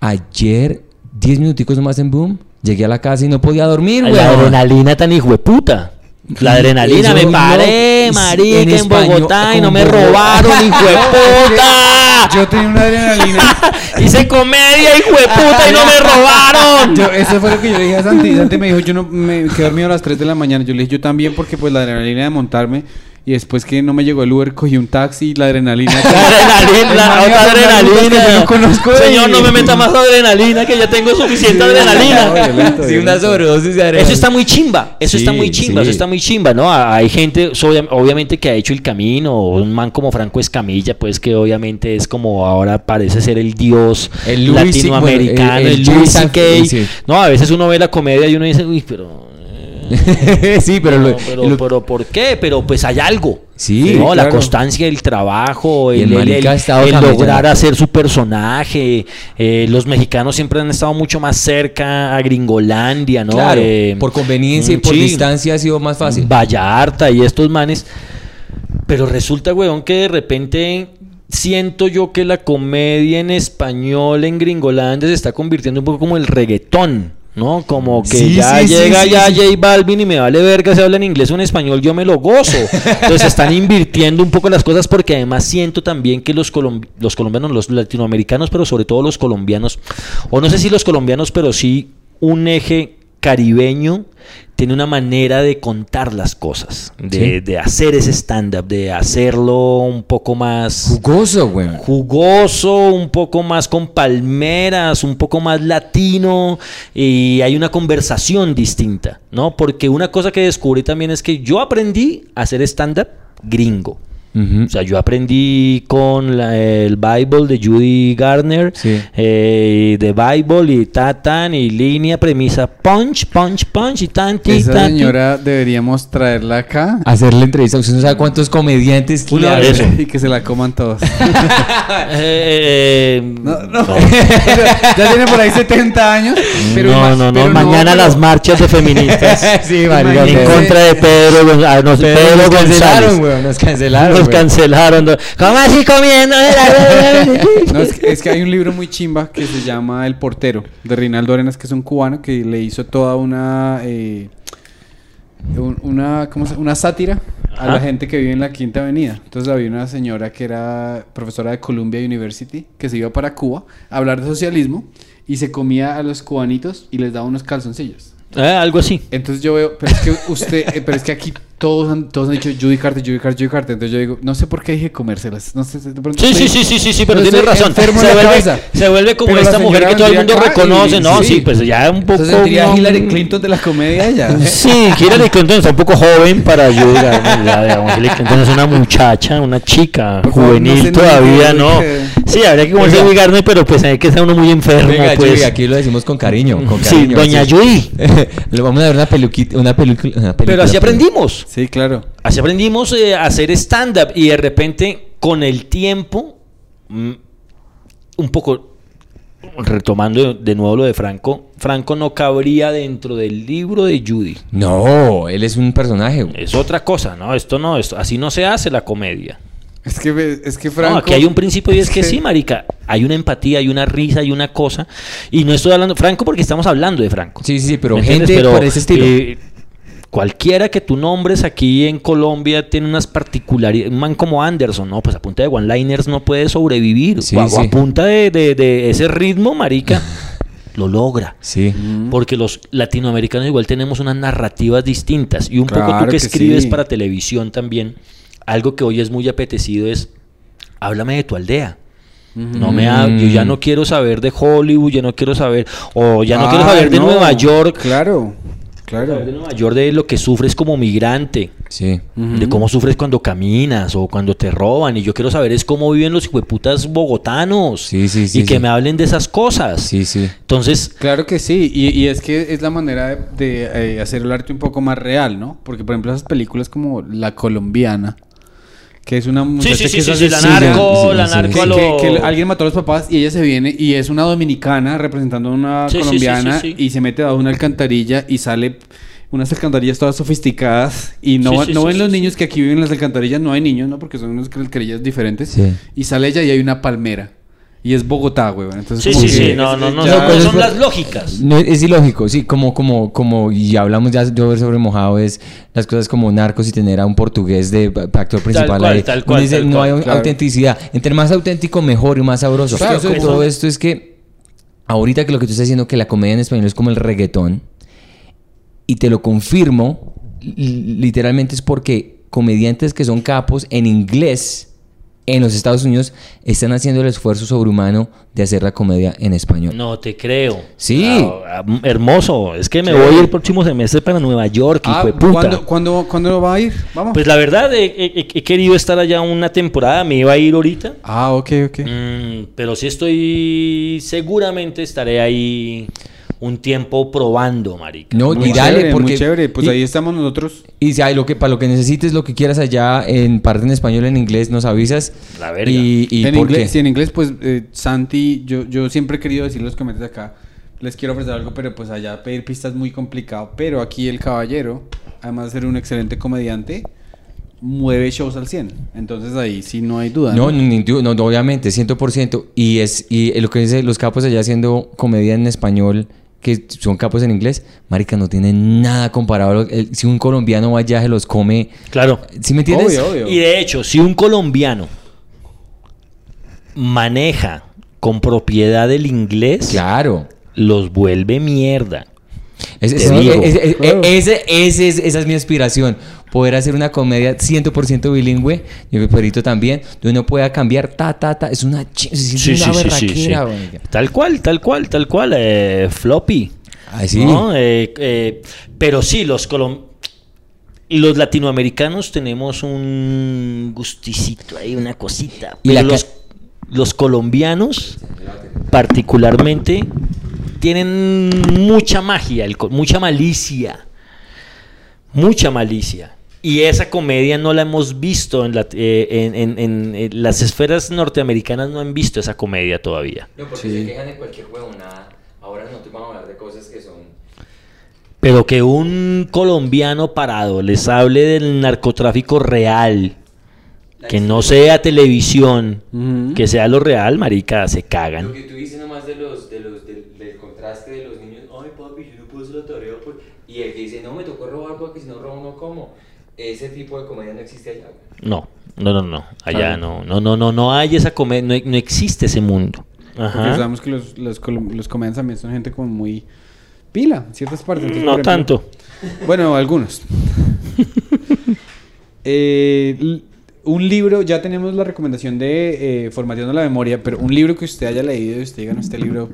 Speaker 2: Ayer, 10 minuticos nomás en Boom, llegué a la casa y no podía dormir, güey.
Speaker 3: La adrenalina tan hijo de puta. La adrenalina, me
Speaker 2: no-
Speaker 3: paré,
Speaker 2: en
Speaker 3: marica, en, Bogotá y no me robaron, hijo de puta.
Speaker 1: Yo tenía una adrenalina.
Speaker 3: Hice comedia, hijo de puta, y no me robaron.
Speaker 1: Yo, eso fue lo que yo le dije a Santi. Santi me dijo, yo no me quedé dormido a las 3 de la mañana. Yo le dije, yo también, porque pues la adrenalina de montarme. Y después que no me llegó el Uber, cogí un taxi y la adrenalina.
Speaker 3: La adrenalina, la otra
Speaker 1: que
Speaker 3: adrenalina.
Speaker 1: yo no conozco.
Speaker 3: Señor, no me meta más adrenalina, que ya tengo suficiente adrenalina.
Speaker 1: violento,
Speaker 2: Sí, una sobredosis de adrenalina.
Speaker 3: Eso está muy chimba, eso está muy chimba,
Speaker 2: sí.
Speaker 3: eso está muy chimba, ¿no? Hay gente, obviamente, que ha hecho el camino, un man como Franco Escamilla, pues que obviamente es como ahora parece ser el dios
Speaker 2: El
Speaker 3: latinoamericano,
Speaker 2: bueno, el-
Speaker 3: el,
Speaker 2: el
Speaker 3: C.K.
Speaker 2: sí.
Speaker 3: No, a veces uno ve la comedia y uno dice, uy, pero...
Speaker 2: sí, pero,
Speaker 3: no,
Speaker 2: lo-
Speaker 3: pero,
Speaker 2: lo-
Speaker 3: pero ¿por qué? Pero pues hay algo.
Speaker 2: Sí,
Speaker 3: ¿no? La constancia del trabajo,
Speaker 2: el
Speaker 3: el, el- el- el lograr hacer su personaje. eh, los mexicanos siempre han estado mucho más cerca a Gringolandia, ¿no?
Speaker 2: claro,
Speaker 3: Eh,
Speaker 2: por conveniencia y
Speaker 3: mm,
Speaker 2: por
Speaker 3: sí.
Speaker 2: distancia ha sido más fácil.
Speaker 3: Vallarta y estos manes. Pero resulta, weón, que de repente siento yo que la comedia en español en Gringolandia se está convirtiendo un poco como el reggaetón. ¿No? Como que
Speaker 2: Sí,
Speaker 3: ya
Speaker 2: sí,
Speaker 3: llega
Speaker 2: sí,
Speaker 3: ya. J Balvin y me vale verga si habla en inglés o en español, yo me lo gozo. Entonces están invirtiendo un poco las cosas porque además siento también que los, los colombianos, los latinoamericanos, pero sobre todo los colombianos, o no sé si los colombianos, pero sí un eje caribeño tiene una manera de contar las cosas, de,
Speaker 2: Sí.
Speaker 3: de hacer ese stand-up, de hacerlo un poco más
Speaker 2: Jugoso, güey.
Speaker 3: jugoso, un poco más con palmeras, un poco más latino y hay una conversación distinta, ¿no? Porque una cosa que descubrí también es que yo aprendí a hacer stand-up gringo.
Speaker 2: Ujú.
Speaker 3: O sea, yo aprendí con la- el Bible de Judy Garner,
Speaker 2: Sí.
Speaker 3: eh, de Bible y ta tan y línea, premisa, punch, punch, punch y tan, ti,
Speaker 1: Esa
Speaker 3: tan, ti.
Speaker 1: señora deberíamos traerla acá.
Speaker 2: Hacerle entrevista. Usted no sabe cuántos comediantes
Speaker 1: Una vez y que se la coman todos.
Speaker 3: Eh, eh,
Speaker 1: No, no. ya tiene por ahí 70 años. Pero
Speaker 3: no, no, no,
Speaker 1: pero
Speaker 3: mañana las marchas de feministas
Speaker 2: sí,
Speaker 3: en contra de Pedro, Gon- ah, no,
Speaker 2: Pero
Speaker 3: Pedro
Speaker 2: nos cancelaron,
Speaker 3: González.
Speaker 2: weón. Nos cancelaron.
Speaker 3: Nos cancelaron. ¿Cómo así comiendo?
Speaker 1: No, es, que, es que hay un libro muy chimba que se llama El portero, de Reinaldo Arenas, que es un cubano que le hizo toda una... eh, un- una, ¿cómo se- una sátira a
Speaker 3: Ajá.
Speaker 1: la gente que vive en la Quinta Avenida. Entonces había una señora que era profesora de Columbia University que se iba para Cuba a hablar de socialismo y se comía a los cubanitos y les daba unos calzoncillos.
Speaker 3: Eh, algo así.
Speaker 1: Entonces yo veo, pero es que usted, eh, pero es que aquí todos han, todos han dicho Judy Carter, Judy Carter, Judy Carter. Entonces yo digo, no sé por qué dije comérselas. No sé, de pronto
Speaker 3: Sí, sí,
Speaker 1: estoy-
Speaker 3: sí, sí, sí, sí, pero tienes razón. Se vuelve, se vuelve como
Speaker 1: Pero
Speaker 3: esta mujer que todo el mundo reconoce,
Speaker 1: y-
Speaker 3: ¿no? Sí,
Speaker 1: sí.
Speaker 3: pues ya un poco.
Speaker 1: Entonces sería
Speaker 3: no-
Speaker 1: Hillary Clinton de la comedia ella.
Speaker 3: Sí, Hillary Clinton está un poco joven para. Ya, digamos, Hillary Clinton es una muchacha, una chica juvenil
Speaker 1: no
Speaker 3: todavía, ¿no?
Speaker 1: que-
Speaker 3: Sí, habría que comerse. Judy Garner, pero pues hay que ser uno muy enfermo,
Speaker 2: Venga,
Speaker 3: pues.
Speaker 2: Judy, aquí lo decimos con cariño. Con
Speaker 3: Sí,
Speaker 2: cariño
Speaker 3: doña
Speaker 2: así.
Speaker 3: Judy.
Speaker 2: Le vamos a dar una peluquita, una película. una
Speaker 3: Pero así aprendimos.
Speaker 1: Sí, claro.
Speaker 3: Así aprendimos eh, a hacer stand-up y de repente con el tiempo, mm, un poco retomando de nuevo lo de Franco, Franco no cabría dentro del libro de Judy.
Speaker 2: No, él es un personaje.
Speaker 3: Es otra cosa, ¿no? Esto no, esto, así no se hace la comedia.
Speaker 1: Es que, es que Franco...
Speaker 3: No, aquí hay un principio y es que sí, marica, hay una empatía, hay una risa, hay una cosa. Y no estoy hablando Franco porque estamos hablando de Franco.
Speaker 2: Sí, sí, sí, pero
Speaker 3: ¿Me
Speaker 2: gente?
Speaker 3: Pero,
Speaker 2: por ese estilo.
Speaker 3: eh, cualquiera que tú nombres aquí en Colombia tiene unas particularidades. Un man como Anderson, ¿no? Pues a punta de one-liners no puede sobrevivir.
Speaker 2: Sí,
Speaker 3: o, a- o
Speaker 2: sí.
Speaker 3: a punta de, de- de ese ritmo, marica, lo logra.
Speaker 2: sí.
Speaker 3: Porque los latinoamericanos igual tenemos unas narrativas distintas. Y un poco tú que
Speaker 1: que
Speaker 3: escribes
Speaker 1: sí.
Speaker 3: para televisión también, algo que hoy es muy apetecido es, háblame de tu aldea. No me ha- yo ya
Speaker 2: Mm.
Speaker 3: no quiero saber de Hollywood, ya no quiero saber, o ya no quiero
Speaker 1: Ah,
Speaker 3: saber de
Speaker 1: no,
Speaker 3: Nueva York,
Speaker 1: Claro,
Speaker 3: saber de
Speaker 1: claro.
Speaker 3: Nueva York de lo que sufres como migrante,
Speaker 2: Sí.
Speaker 3: de cómo sufres cuando caminas o cuando te roban. Y yo quiero saber es cómo viven los hijueputas bogotanos.
Speaker 2: Sí, sí, sí,
Speaker 3: y que
Speaker 2: sí.
Speaker 3: me hablen de esas cosas.
Speaker 2: Sí, sí.
Speaker 3: Entonces,
Speaker 1: Claro que sí, y, y es que es la manera de, de, eh, hacer el arte un poco más real, ¿no? Porque, por ejemplo, esas películas como La Colombiana, que es una muchacha
Speaker 3: sí, sí,
Speaker 1: que
Speaker 3: sí,
Speaker 1: es
Speaker 3: sí, la narco,
Speaker 2: sí,
Speaker 3: la
Speaker 2: sí,
Speaker 3: narco
Speaker 1: que,
Speaker 3: a lo...
Speaker 1: que- que alguien mató a los papás y ella se viene y es una dominicana representando a una
Speaker 3: Sí, sí, sí,
Speaker 1: colombiana
Speaker 3: sí, sí.
Speaker 1: y se mete a una alcantarilla y sale unas alcantarillas todas sofisticadas y no,
Speaker 3: Sí,
Speaker 1: va-
Speaker 3: sí,
Speaker 1: no
Speaker 3: sí,
Speaker 1: ven
Speaker 3: sí,
Speaker 1: los
Speaker 3: sí.
Speaker 1: niños que aquí viven en las alcantarillas, no hay niños, ¿no? Porque son unas alcantarillas diferentes
Speaker 2: Sí.
Speaker 1: y sale ella y hay una palmera y es Bogotá, güey. Entonces,
Speaker 3: Sí, sí,
Speaker 1: que
Speaker 3: sí, no, no, no,
Speaker 1: ya-
Speaker 3: no,
Speaker 2: pues,
Speaker 3: son
Speaker 2: es-
Speaker 3: las lógicas.
Speaker 2: No, es ilógico, sí, como, como, como, y hablamos ya yo sobre mojado, es las cosas como narcos y tener a un portugués de actor principal
Speaker 3: cual,
Speaker 2: ahí.
Speaker 3: tal cual,
Speaker 2: dice,
Speaker 3: tal
Speaker 2: no
Speaker 3: cual,
Speaker 2: hay
Speaker 1: claro.
Speaker 2: autenticidad. Entre más auténtico, mejor y más sabroso.
Speaker 1: Claro,
Speaker 2: todo esto es que ahorita que lo que tú estás diciendo que la comedia en español es como el reggaetón, y te lo confirmo, li- literalmente es porque comediantes que son capos en inglés en los Estados Unidos están haciendo el esfuerzo sobrehumano de hacer la comedia en español.
Speaker 3: No te creo.
Speaker 2: Sí.
Speaker 3: Ah, ah, hermoso. Es que me voy el próximo semestre para Nueva York,
Speaker 1: Ah,
Speaker 3: hijo de puta.
Speaker 1: ¿cuándo, cuándo, cuándo va a ir? Vamos.
Speaker 3: Pues la verdad, he, he- he querido estar allá una temporada. Me iba a ir ahorita.
Speaker 1: ah, ok, ok.
Speaker 3: Mm, pero sí estoy. Seguramente estaré ahí un tiempo probando, marica.
Speaker 2: No,
Speaker 1: Muy
Speaker 2: y dale,
Speaker 1: chévere,
Speaker 2: porque...
Speaker 1: muy chévere. Pues
Speaker 2: y-
Speaker 1: ahí estamos nosotros.
Speaker 2: Y si hay lo que, para lo que necesites, lo que quieras allá, en parte en español, en inglés, nos avisas.
Speaker 3: La verga.
Speaker 2: Y, y
Speaker 1: en
Speaker 2: ¿por
Speaker 1: inglés,
Speaker 2: qué?
Speaker 1: sí, en inglés, pues eh, Santi, yo, yo siempre he querido decir los comentarios acá. Les quiero ofrecer algo, pero pues allá pedir pistas es muy complicado. Pero aquí el caballero, además de ser un excelente comediante, mueve shows al 100. Entonces ahí sí no hay duda.
Speaker 2: No, ni du- no, no, obviamente, 100%. Y es y lo que dice los capos allá haciendo comedia en español, que son capos en inglés, marica, no tienen nada comparado. El- si un colombiano va allá, se los come.
Speaker 3: Claro.
Speaker 2: ¿Sí me entiendes?
Speaker 1: Obvio, obvio.
Speaker 3: Y de hecho, si un colombiano maneja con propiedad el inglés,
Speaker 2: Claro.
Speaker 3: los vuelve mierda.
Speaker 2: Es-
Speaker 3: Te
Speaker 2: es-
Speaker 3: digo.
Speaker 2: es- es-
Speaker 1: Claro.
Speaker 2: ese- ese es- esa es mi aspiración. Poder hacer una comedia 100% bilingüe, y mi perrito también, donde uno pueda cambiar ta, ta, ta. Es una, siente una berraquera.
Speaker 3: Tal cual, tal cual, tal cual. eh, floppy.
Speaker 2: Sí.
Speaker 3: ¿no? Eh, eh, pero sí, los colombianos. los latinoamericanos tenemos un gusticito ahí, una cosita.
Speaker 2: Y
Speaker 3: Pero los, los colombianos, particularmente, tienen mucha magia, el mucha malicia. Mucha malicia. Y esa comedia no la hemos visto en, la- eh, en- en- en- en las esferas norteamericanas, no han visto esa comedia todavía.
Speaker 2: No, porque
Speaker 1: Sí.
Speaker 2: se quejan de cualquier huevonada. Ahora nosotros vamos a hablar de cosas que son...
Speaker 3: Pero que un colombiano parado les hable del narcotráfico real, que no sea televisión, que sea lo real, marica, se cagan.
Speaker 2: Lo que tú dices nomás de los, de los, del, del contraste de los niños, ay papi, yo no puedo hacer la tarea, pues", y el que dice, no, me tocó robar porque si no robo no como, ese tipo de comedia no existe allá.
Speaker 3: No, no, no, no. Allá
Speaker 1: Claro.
Speaker 3: no, no, no, no, no hay esa comedia, no, no existe ese mundo.
Speaker 1: Porque
Speaker 3: Ajá.
Speaker 1: sabemos que los, los, los comediantes también son gente como muy pila en ciertas partes. Entonces,
Speaker 3: No
Speaker 1: ejemplo-
Speaker 3: tanto.
Speaker 1: Bueno, algunos. Eh, un libro, ya tenemos la recomendación de eh, Formateando la Memoria, pero un libro que usted haya leído y usted diga, no, este libro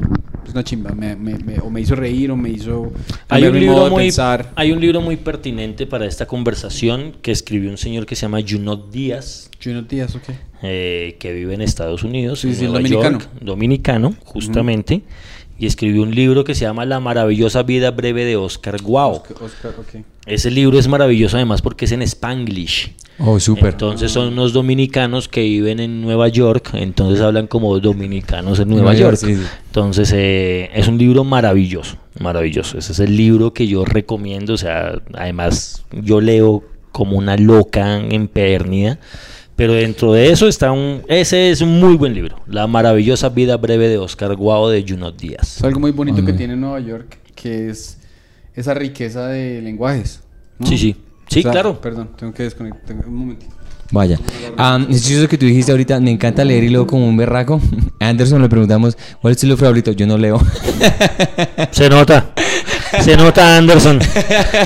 Speaker 1: es una chimba, me, me- me- o me hizo reír o me hizo
Speaker 3: Hay un,
Speaker 1: modo
Speaker 3: libro
Speaker 1: de
Speaker 3: muy,
Speaker 1: pensar.
Speaker 3: hay un libro muy pertinente para esta conversación que escribió un señor que se llama Junot Díaz,
Speaker 1: Juno Díaz, ok.
Speaker 3: eh, que vive en Estados Unidos,
Speaker 1: Sí,
Speaker 3: en
Speaker 1: sí,
Speaker 3: Nueva
Speaker 1: dominicano.
Speaker 3: York, dominicano, justamente, y escribió un libro que se llama La maravillosa vida breve de Oscar Guao.
Speaker 1: Oscar, Oscar, ok.
Speaker 3: Ese libro es maravilloso además porque es en Spanglish.
Speaker 2: Oh, súper.
Speaker 3: Entonces son unos dominicanos que viven en Nueva York, entonces hablan como dominicanos en Nueva
Speaker 2: Nueva
Speaker 3: York.
Speaker 2: York, sí, sí.
Speaker 3: Entonces eh, es un libro maravilloso, maravilloso. Ese es el libro que yo recomiendo. O sea, además yo leo como una loca empedernida. Pero dentro de eso está un... Ese es un muy buen libro. La maravillosa vida breve de Oscar Guao de Junot Díaz.
Speaker 1: Es algo muy bonito que tiene Nueva York, que es esa riqueza de lenguajes. ¿no?
Speaker 3: Sí, sí. Sí,
Speaker 1: O sea,
Speaker 3: claro.
Speaker 1: Perdón, tengo que desconectar un momentito.
Speaker 2: Vaya. Ah, es chistoso que tú dijiste ahorita, me encanta leer y luego como un berraco. A Anderson le preguntamos, ¿cuál es tu libro favorito? Yo no leo.
Speaker 3: Se nota. Se nota, Anderson.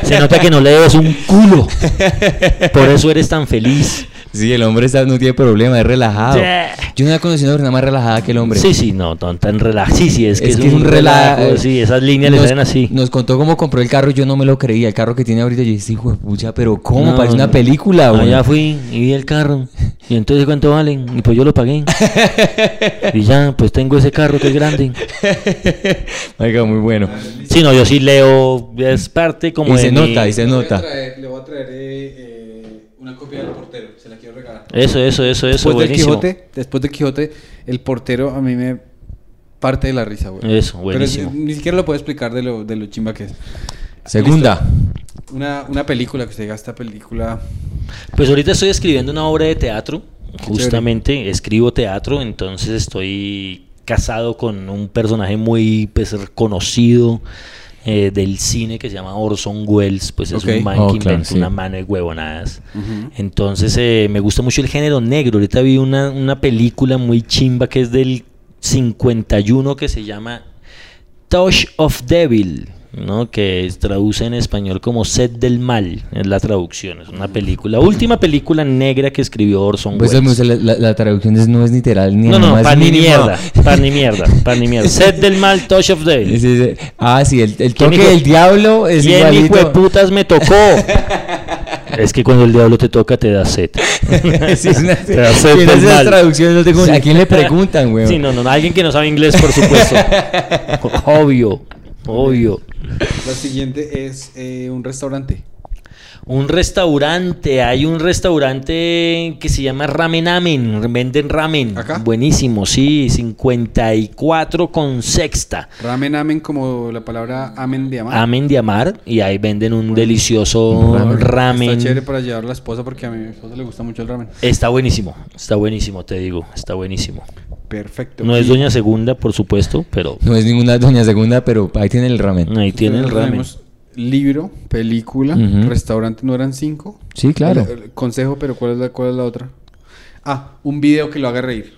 Speaker 3: Se nota que no lees un culo. Por eso eres tan feliz.
Speaker 2: Sí, el hombre está, no tiene problema, es relajado. Yo no he conocido a una persona más relajada que el hombre.
Speaker 3: Sí, sí, no, tan, tan relajo. Sí, sí, es que es,
Speaker 2: que
Speaker 3: un relajo. Sí, esas líneas le
Speaker 2: Nos-
Speaker 3: salen así.
Speaker 2: Nos contó cómo compró el carro y yo no me lo creía. El carro que tiene ahorita, yo dije, hijo de pucha, pero ¿cómo?
Speaker 3: No,
Speaker 2: Parece una
Speaker 3: no.
Speaker 2: película, güey.
Speaker 3: Allá fui y vi el carro. Y entonces, ¿cuánto valen? Y pues yo lo pagué. y ya, pues tengo ese carro que es grande.
Speaker 2: Oiga, muy bueno.
Speaker 3: Sí, no, yo sí leo, es parte como
Speaker 2: Y
Speaker 3: de
Speaker 2: se
Speaker 3: mi-
Speaker 2: nota, y se nota.
Speaker 1: le voy a traer eh, una copia del portero, se la quiero regalar.
Speaker 3: Eso, eso, eso, eso,
Speaker 1: después del
Speaker 3: buenísimo.
Speaker 1: Quijote, después del Quijote, el portero a mí me parte de la risa, güey.
Speaker 3: Eso,
Speaker 1: Pero
Speaker 3: buenísimo.
Speaker 1: es- ni siquiera lo puedo explicar de lo, de lo chimba que es.
Speaker 2: Segunda.
Speaker 1: Una, una película que usted diga, esta película.
Speaker 3: Pues ahorita estoy escribiendo una obra de teatro, justamente escribo teatro, entonces estoy casado con un personaje muy pues, conocido eh, del cine que se llama Orson Welles, pues es un man
Speaker 2: Oh,
Speaker 3: que
Speaker 2: claro,
Speaker 3: inventó
Speaker 2: sí.
Speaker 3: una mano de huevonadas. Entonces eh, me gusta mucho el género negro. Ahorita vi una, una película muy chimba que es del 51 que se llama Touch of Devil, ¿no? que es- traduce en español como Sed del Mal, es la traducción. Es una película, última película negra que escribió Orson
Speaker 2: Pues
Speaker 3: Welles.
Speaker 2: la, la- la traducción es- no es literal ni
Speaker 3: No, no, pan ni mierda, pan ni mierda, pan ni mierda. Sed del Mal, Touch of
Speaker 2: Sí,
Speaker 3: Devil.
Speaker 2: sí, sí. Ah, sí, el, el
Speaker 3: ¿Quién
Speaker 2: toque del diablo es
Speaker 3: ¿Quién hijo de
Speaker 2: igualito.
Speaker 3: putas me tocó? es que cuando el diablo te toca te da sed.
Speaker 2: Sí, es una-
Speaker 3: Te da sed
Speaker 2: ¿Quién
Speaker 3: del
Speaker 2: hace las
Speaker 3: mal.
Speaker 2: traducciones? No tengo-
Speaker 3: Sí.
Speaker 2: ¿A quién le preguntan, güey?
Speaker 3: Sí, no, no, alguien que no sabe inglés, por supuesto. obvio, obvio.
Speaker 1: La siguiente es eh, un restaurante.
Speaker 3: Un restaurante, hay un restaurante que se llama Ramen Amen, venden ramen.
Speaker 1: ¿Acá?
Speaker 3: Buenísimo, sí, 54 con sexta.
Speaker 1: Ramen amen como la palabra amen de amar.
Speaker 3: Amen de amar y ahí venden un delicioso
Speaker 2: Ramen.
Speaker 3: ramen.
Speaker 1: Está chévere para llevar a la esposa porque a mi esposa le gusta mucho el ramen.
Speaker 3: Está buenísimo, está buenísimo, te digo, está buenísimo.
Speaker 1: Perfecto.
Speaker 3: No es Doña Segunda, por supuesto, pero
Speaker 2: No es ninguna doña segunda, pero ahí tiene el ramen.
Speaker 3: ahí tiene el ramen.
Speaker 1: tenemos libro, película, restaurante, ¿no eran cinco?
Speaker 2: Sí, claro.
Speaker 1: El- el consejo, pero ¿cuál es, la, ¿cuál es la otra? Ah, un video que lo haga reír.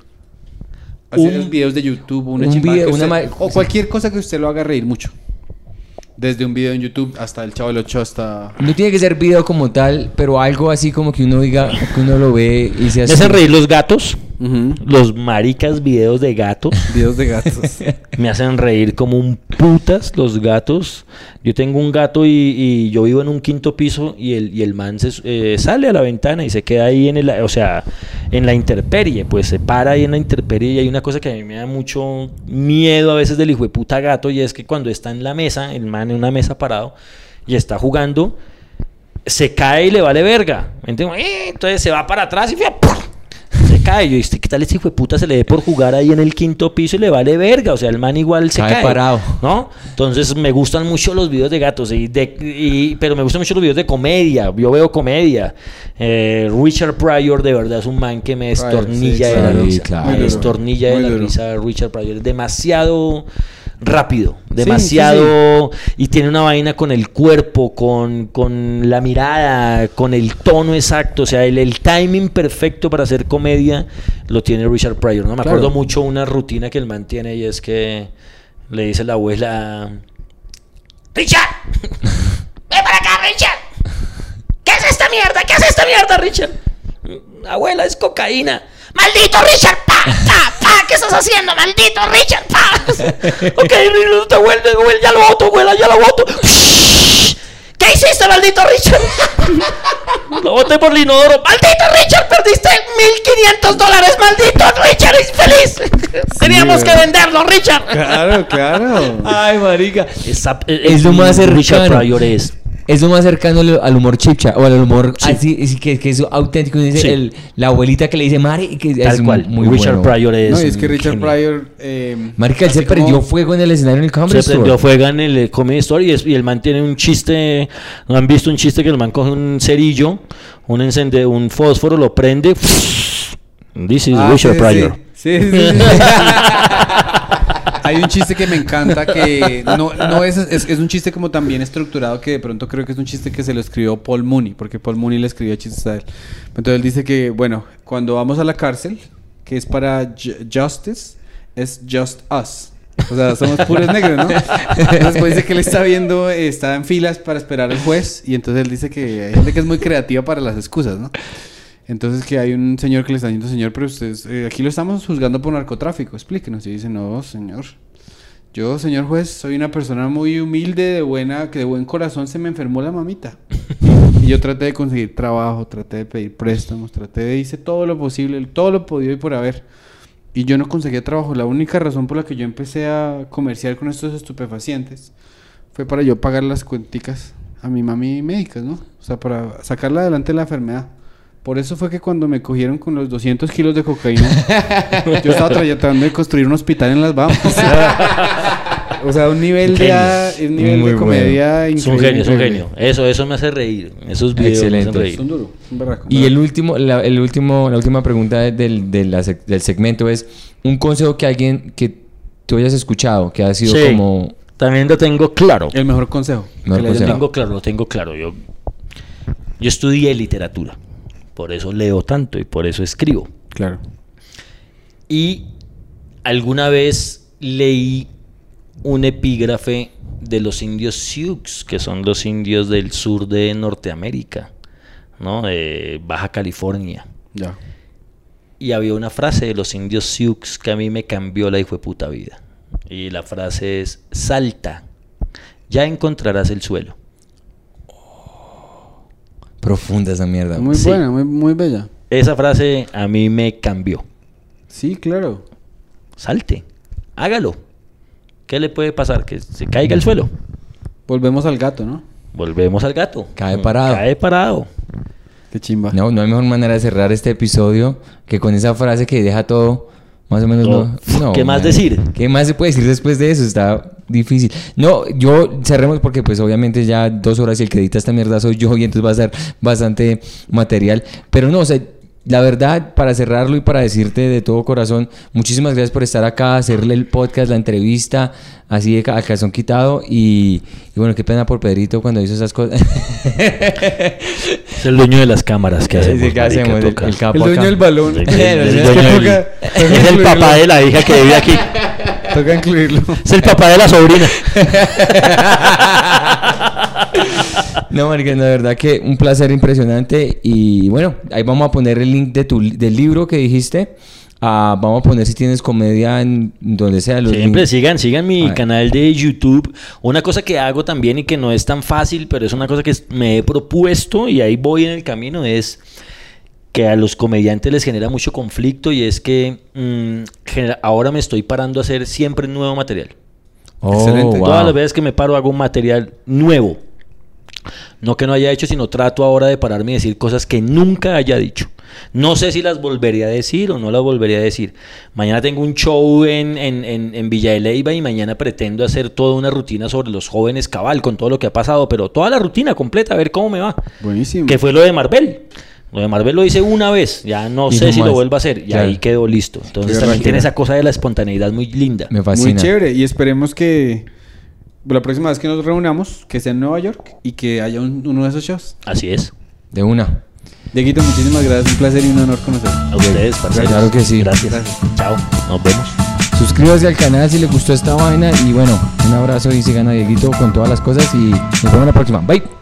Speaker 1: Hacer
Speaker 3: Un-
Speaker 1: videos de YouTube, una
Speaker 2: un video, una
Speaker 1: o cualquier cosa que usted lo haga reír mucho. Desde un video en YouTube hasta el Chavo del Ocho hasta...
Speaker 2: No tiene que ser video como tal, pero algo así como que uno diga, que uno lo ve y se
Speaker 3: ¿Me
Speaker 2: hace.
Speaker 3: hacen reír los gatos? Los maricas videos de gatos.
Speaker 1: Videos de gatos.
Speaker 3: Me hacen reír como un putas los gatos. Yo tengo un gato y, y yo vivo en un quinto piso y el, y el man se, eh, sale a la ventana y se queda ahí en el, o sea, en la intemperie, pues se para ahí en la intemperie y hay una cosa que a mí me da mucho miedo a veces del hijo de puta gato y es que cuando está en la mesa, el man en una mesa parado y está jugando, se cae y le vale verga. ¿me entiendes? Eh, Entonces se va para atrás y. ¡pum! Se cae. Yo dije, ¿qué tal ese hijo de puta se le dé por jugar ahí en el quinto piso y le vale verga? O sea, el man igual se
Speaker 2: Cae
Speaker 3: cae.
Speaker 2: parado.
Speaker 3: ¿No? Entonces me gustan mucho los videos de gatos, y de- y- pero me gustan mucho los videos de comedia. Yo veo comedia. Eh, Richard Pryor, de verdad, es un man que me destornilla
Speaker 1: sí,
Speaker 3: de la risa.
Speaker 2: Claro.
Speaker 3: Me destornilla de la risa Richard Pryor. Es demasiado rápido,
Speaker 1: sí,
Speaker 3: demasiado y tiene una vaina con el cuerpo, con, con la mirada, con el tono exacto, o sea, el, el timing perfecto para hacer comedia lo tiene Richard Pryor, ¿no? Me
Speaker 1: Claro.
Speaker 3: acuerdo mucho una rutina que el man tiene y es que le dice la abuela, Richard, ven para acá, Richard. ¿Qué es esta mierda? ¿Qué es esta mierda, Richard? Abuela, es cocaína. ¡Maldito Richard! ¡Pa! ¡Pa! ¡Pa! ¿Qué estás haciendo? ¡Maldito Richard! ¡Pa! ok, Richard, te vuelve, vuelve, ya lo voto, abuela, ya lo voto. ¿Qué hiciste, maldito Richard? lo voté por Linodoro. ¡Maldito Richard! ¡Perdiste 1500 dólares! ¡Maldito Richard! ¡Infeliz! Teníamos que
Speaker 1: güey.
Speaker 3: venderlo, Richard.
Speaker 1: claro, claro.
Speaker 2: Ay, marica.
Speaker 3: Esa-
Speaker 2: Es lo más
Speaker 3: Richard
Speaker 2: cercano.
Speaker 3: Pryor es.
Speaker 2: Es lo más cercano al, humor chipcha o al humor
Speaker 3: Sí.
Speaker 2: así, así que, que es auténtico. Dice
Speaker 3: Sí.
Speaker 2: el- la abuelita que le dice Mari, que
Speaker 3: Tal
Speaker 2: es
Speaker 3: cual.
Speaker 2: muy
Speaker 3: Richard
Speaker 2: bueno.
Speaker 3: Pryor es.
Speaker 1: No, es que Richard
Speaker 3: genio.
Speaker 1: Pryor. eh,
Speaker 2: Marica, él se
Speaker 1: como-
Speaker 2: prendió fuego en el escenario en el Comedy
Speaker 3: Se
Speaker 2: Store.
Speaker 3: prendió fuego en el eh, Comedy Story y, es- y el man tiene un chiste. ¿No han visto un chiste que el man coge un cerillo, un encende, un fósforo, lo prende? This is
Speaker 1: Ah,
Speaker 3: Richard
Speaker 1: sí, sí,
Speaker 3: Pryor.
Speaker 1: Sí, sí, sí, sí. Hay un chiste que me encanta que no, no es, es, un chiste como tan bien estructurado que de pronto creo que es un chiste que se lo escribió Paul Mooney, porque Paul Mooney le escribió chistes a él. Entonces él dice que, bueno, cuando vamos a la cárcel, que es para ju- justice, es just us. O sea, somos puros negros, ¿no? Después dice que él está viendo, está en filas para esperar al juez y entonces él dice que hay gente que es muy creativa para las excusas, ¿no? Entonces que hay un señor que le está diciendo, señor, pero ustedes, eh, aquí lo estamos juzgando por narcotráfico, explíquenos. Y dice, no, señor. Yo, señor juez, soy una persona muy humilde, de buena, que de buen corazón se me enfermó la mamita. y yo traté de conseguir trabajo, traté de pedir préstamos, traté de hice todo lo posible, todo lo podido y por haber. Y yo no conseguía trabajo. La única razón por la que yo empecé a comerciar con estos estupefacientes fue para yo pagar las cuenticas a mi mami médicas, ¿no? O sea, para sacarla adelante de la enfermedad. Por eso fue que cuando me cogieron con los 200 kilos de cocaína, yo estaba tratando de construir un hospital en las Bahamas. o sea, un nivel de, un nivel de comedia
Speaker 3: Es un genio, es un genio. Eso, eso me hace reír. Esos videos me
Speaker 2: Excelente.
Speaker 3: hacen reír.
Speaker 1: Es un duro, un.
Speaker 2: Y el último, la, el último, la última pregunta de- del, del segmento es un consejo que alguien que tú hayas escuchado, que ha sido
Speaker 3: Sí.
Speaker 2: como
Speaker 3: También lo tengo claro.
Speaker 1: El mejor consejo.
Speaker 2: Mejor
Speaker 1: que
Speaker 3: Lo
Speaker 2: consejo.
Speaker 1: dado.
Speaker 3: tengo claro, lo tengo claro. Yo, yo estudié literatura. Por eso leo tanto y por eso escribo.
Speaker 1: Claro.
Speaker 3: Y alguna vez leí un epígrafe de los indios Sioux, que son los indios del sur de Norteamérica, ¿no? De Baja California.
Speaker 1: Ya.
Speaker 3: Y había una frase de los indios Sioux que a mí me cambió la hijo de puta vida. Y la frase es: Salta, ya encontrarás el suelo.
Speaker 2: Profunda esa mierda.
Speaker 1: Muy
Speaker 3: Sí.
Speaker 1: buena, muy, muy bella.
Speaker 3: Esa frase a mí me cambió.
Speaker 1: Sí, claro.
Speaker 3: Salte, hágalo. ¿Qué le puede pasar? Que se caiga al suelo.
Speaker 1: Volvemos al gato, ¿no?
Speaker 3: Volvemos al gato.
Speaker 2: Cae parado.
Speaker 3: Cae parado.
Speaker 1: Qué chimba.
Speaker 2: No, no hay mejor manera de cerrar este episodio que con esa frase que deja todo más o menos.
Speaker 3: No.
Speaker 2: No, no,
Speaker 3: ¿Qué más
Speaker 2: man.
Speaker 3: decir?
Speaker 2: ¿Qué más se puede decir después de eso? Está difícil. No, yo cerremos porque pues obviamente ya dos horas y el que edita esta mierda soy yo y entonces va a ser bastante material. Pero no, o sea, la verdad, para cerrarlo y para decirte de todo corazón, muchísimas gracias por estar acá, hacerle el podcast, la entrevista, así de ca- a calzón quitado. Y, y bueno, qué pena por Pedrito cuando hizo esas cosas.
Speaker 3: Es el dueño de las cámaras que hacemos.
Speaker 2: Sí. El-
Speaker 3: toca.
Speaker 2: el capo
Speaker 1: El dueño del balón.
Speaker 3: El-
Speaker 2: el-
Speaker 3: el
Speaker 2: el-
Speaker 3: dueño
Speaker 1: es toca-
Speaker 3: el papá de la hija que vive aquí.
Speaker 1: Toca incluirlo.
Speaker 3: Es el papá de la sobrina.
Speaker 2: No, marica, la verdad que un placer impresionante y bueno, ahí vamos a poner el link de tu, del libro que dijiste a, vamos a poner si tienes comedia en donde sea. Los
Speaker 3: Siempre
Speaker 2: links.
Speaker 3: sigan, sigan mi canal de YouTube. Una cosa que hago también y que no es tan fácil, pero es una cosa que me he propuesto y ahí voy en el camino, es que a los comediantes les genera mucho conflicto y es que mm, genera- ahora me estoy parando a hacer siempre nuevo material.
Speaker 2: Oh,
Speaker 1: Excelente.
Speaker 2: wow.
Speaker 3: Todas las veces que me paro hago un material nuevo. No que no haya hecho, sino trato ahora de pararme y decir cosas que nunca haya dicho. No sé si las volvería a decir o no las volvería a decir. Mañana tengo un show en, en, en, en Villa de Leyva y mañana pretendo hacer toda una rutina sobre los jóvenes cabal, con todo lo que ha pasado, pero toda la rutina completa, a ver cómo me va.
Speaker 1: Buenísimo.
Speaker 3: Que fue lo de Marvel. Lo de Marvel lo hice una vez, ya no
Speaker 2: Y
Speaker 3: sé
Speaker 2: no
Speaker 3: si lo vuelvo a hacer, y
Speaker 2: Claro.
Speaker 3: ahí quedó listo. Entonces
Speaker 1: Qué
Speaker 3: también tiene esa cosa de la espontaneidad muy linda.
Speaker 2: Me fascina.
Speaker 1: Muy chévere. Y esperemos que la próxima vez que nos reunamos, que sea en Nueva York y que haya un- uno de esos shows.
Speaker 3: Así es.
Speaker 2: De una.
Speaker 1: Dieguito, muchísimas gracias. Un placer y un honor conocer.
Speaker 3: A ustedes, parceros.
Speaker 2: Claro que sí.
Speaker 3: Gracias. Chao. Nos vemos.
Speaker 2: Suscríbase al canal si le gustó esta vaina. Y bueno, un abrazo y sigan a Dieguito con todas las cosas. Y nos vemos la próxima. Bye.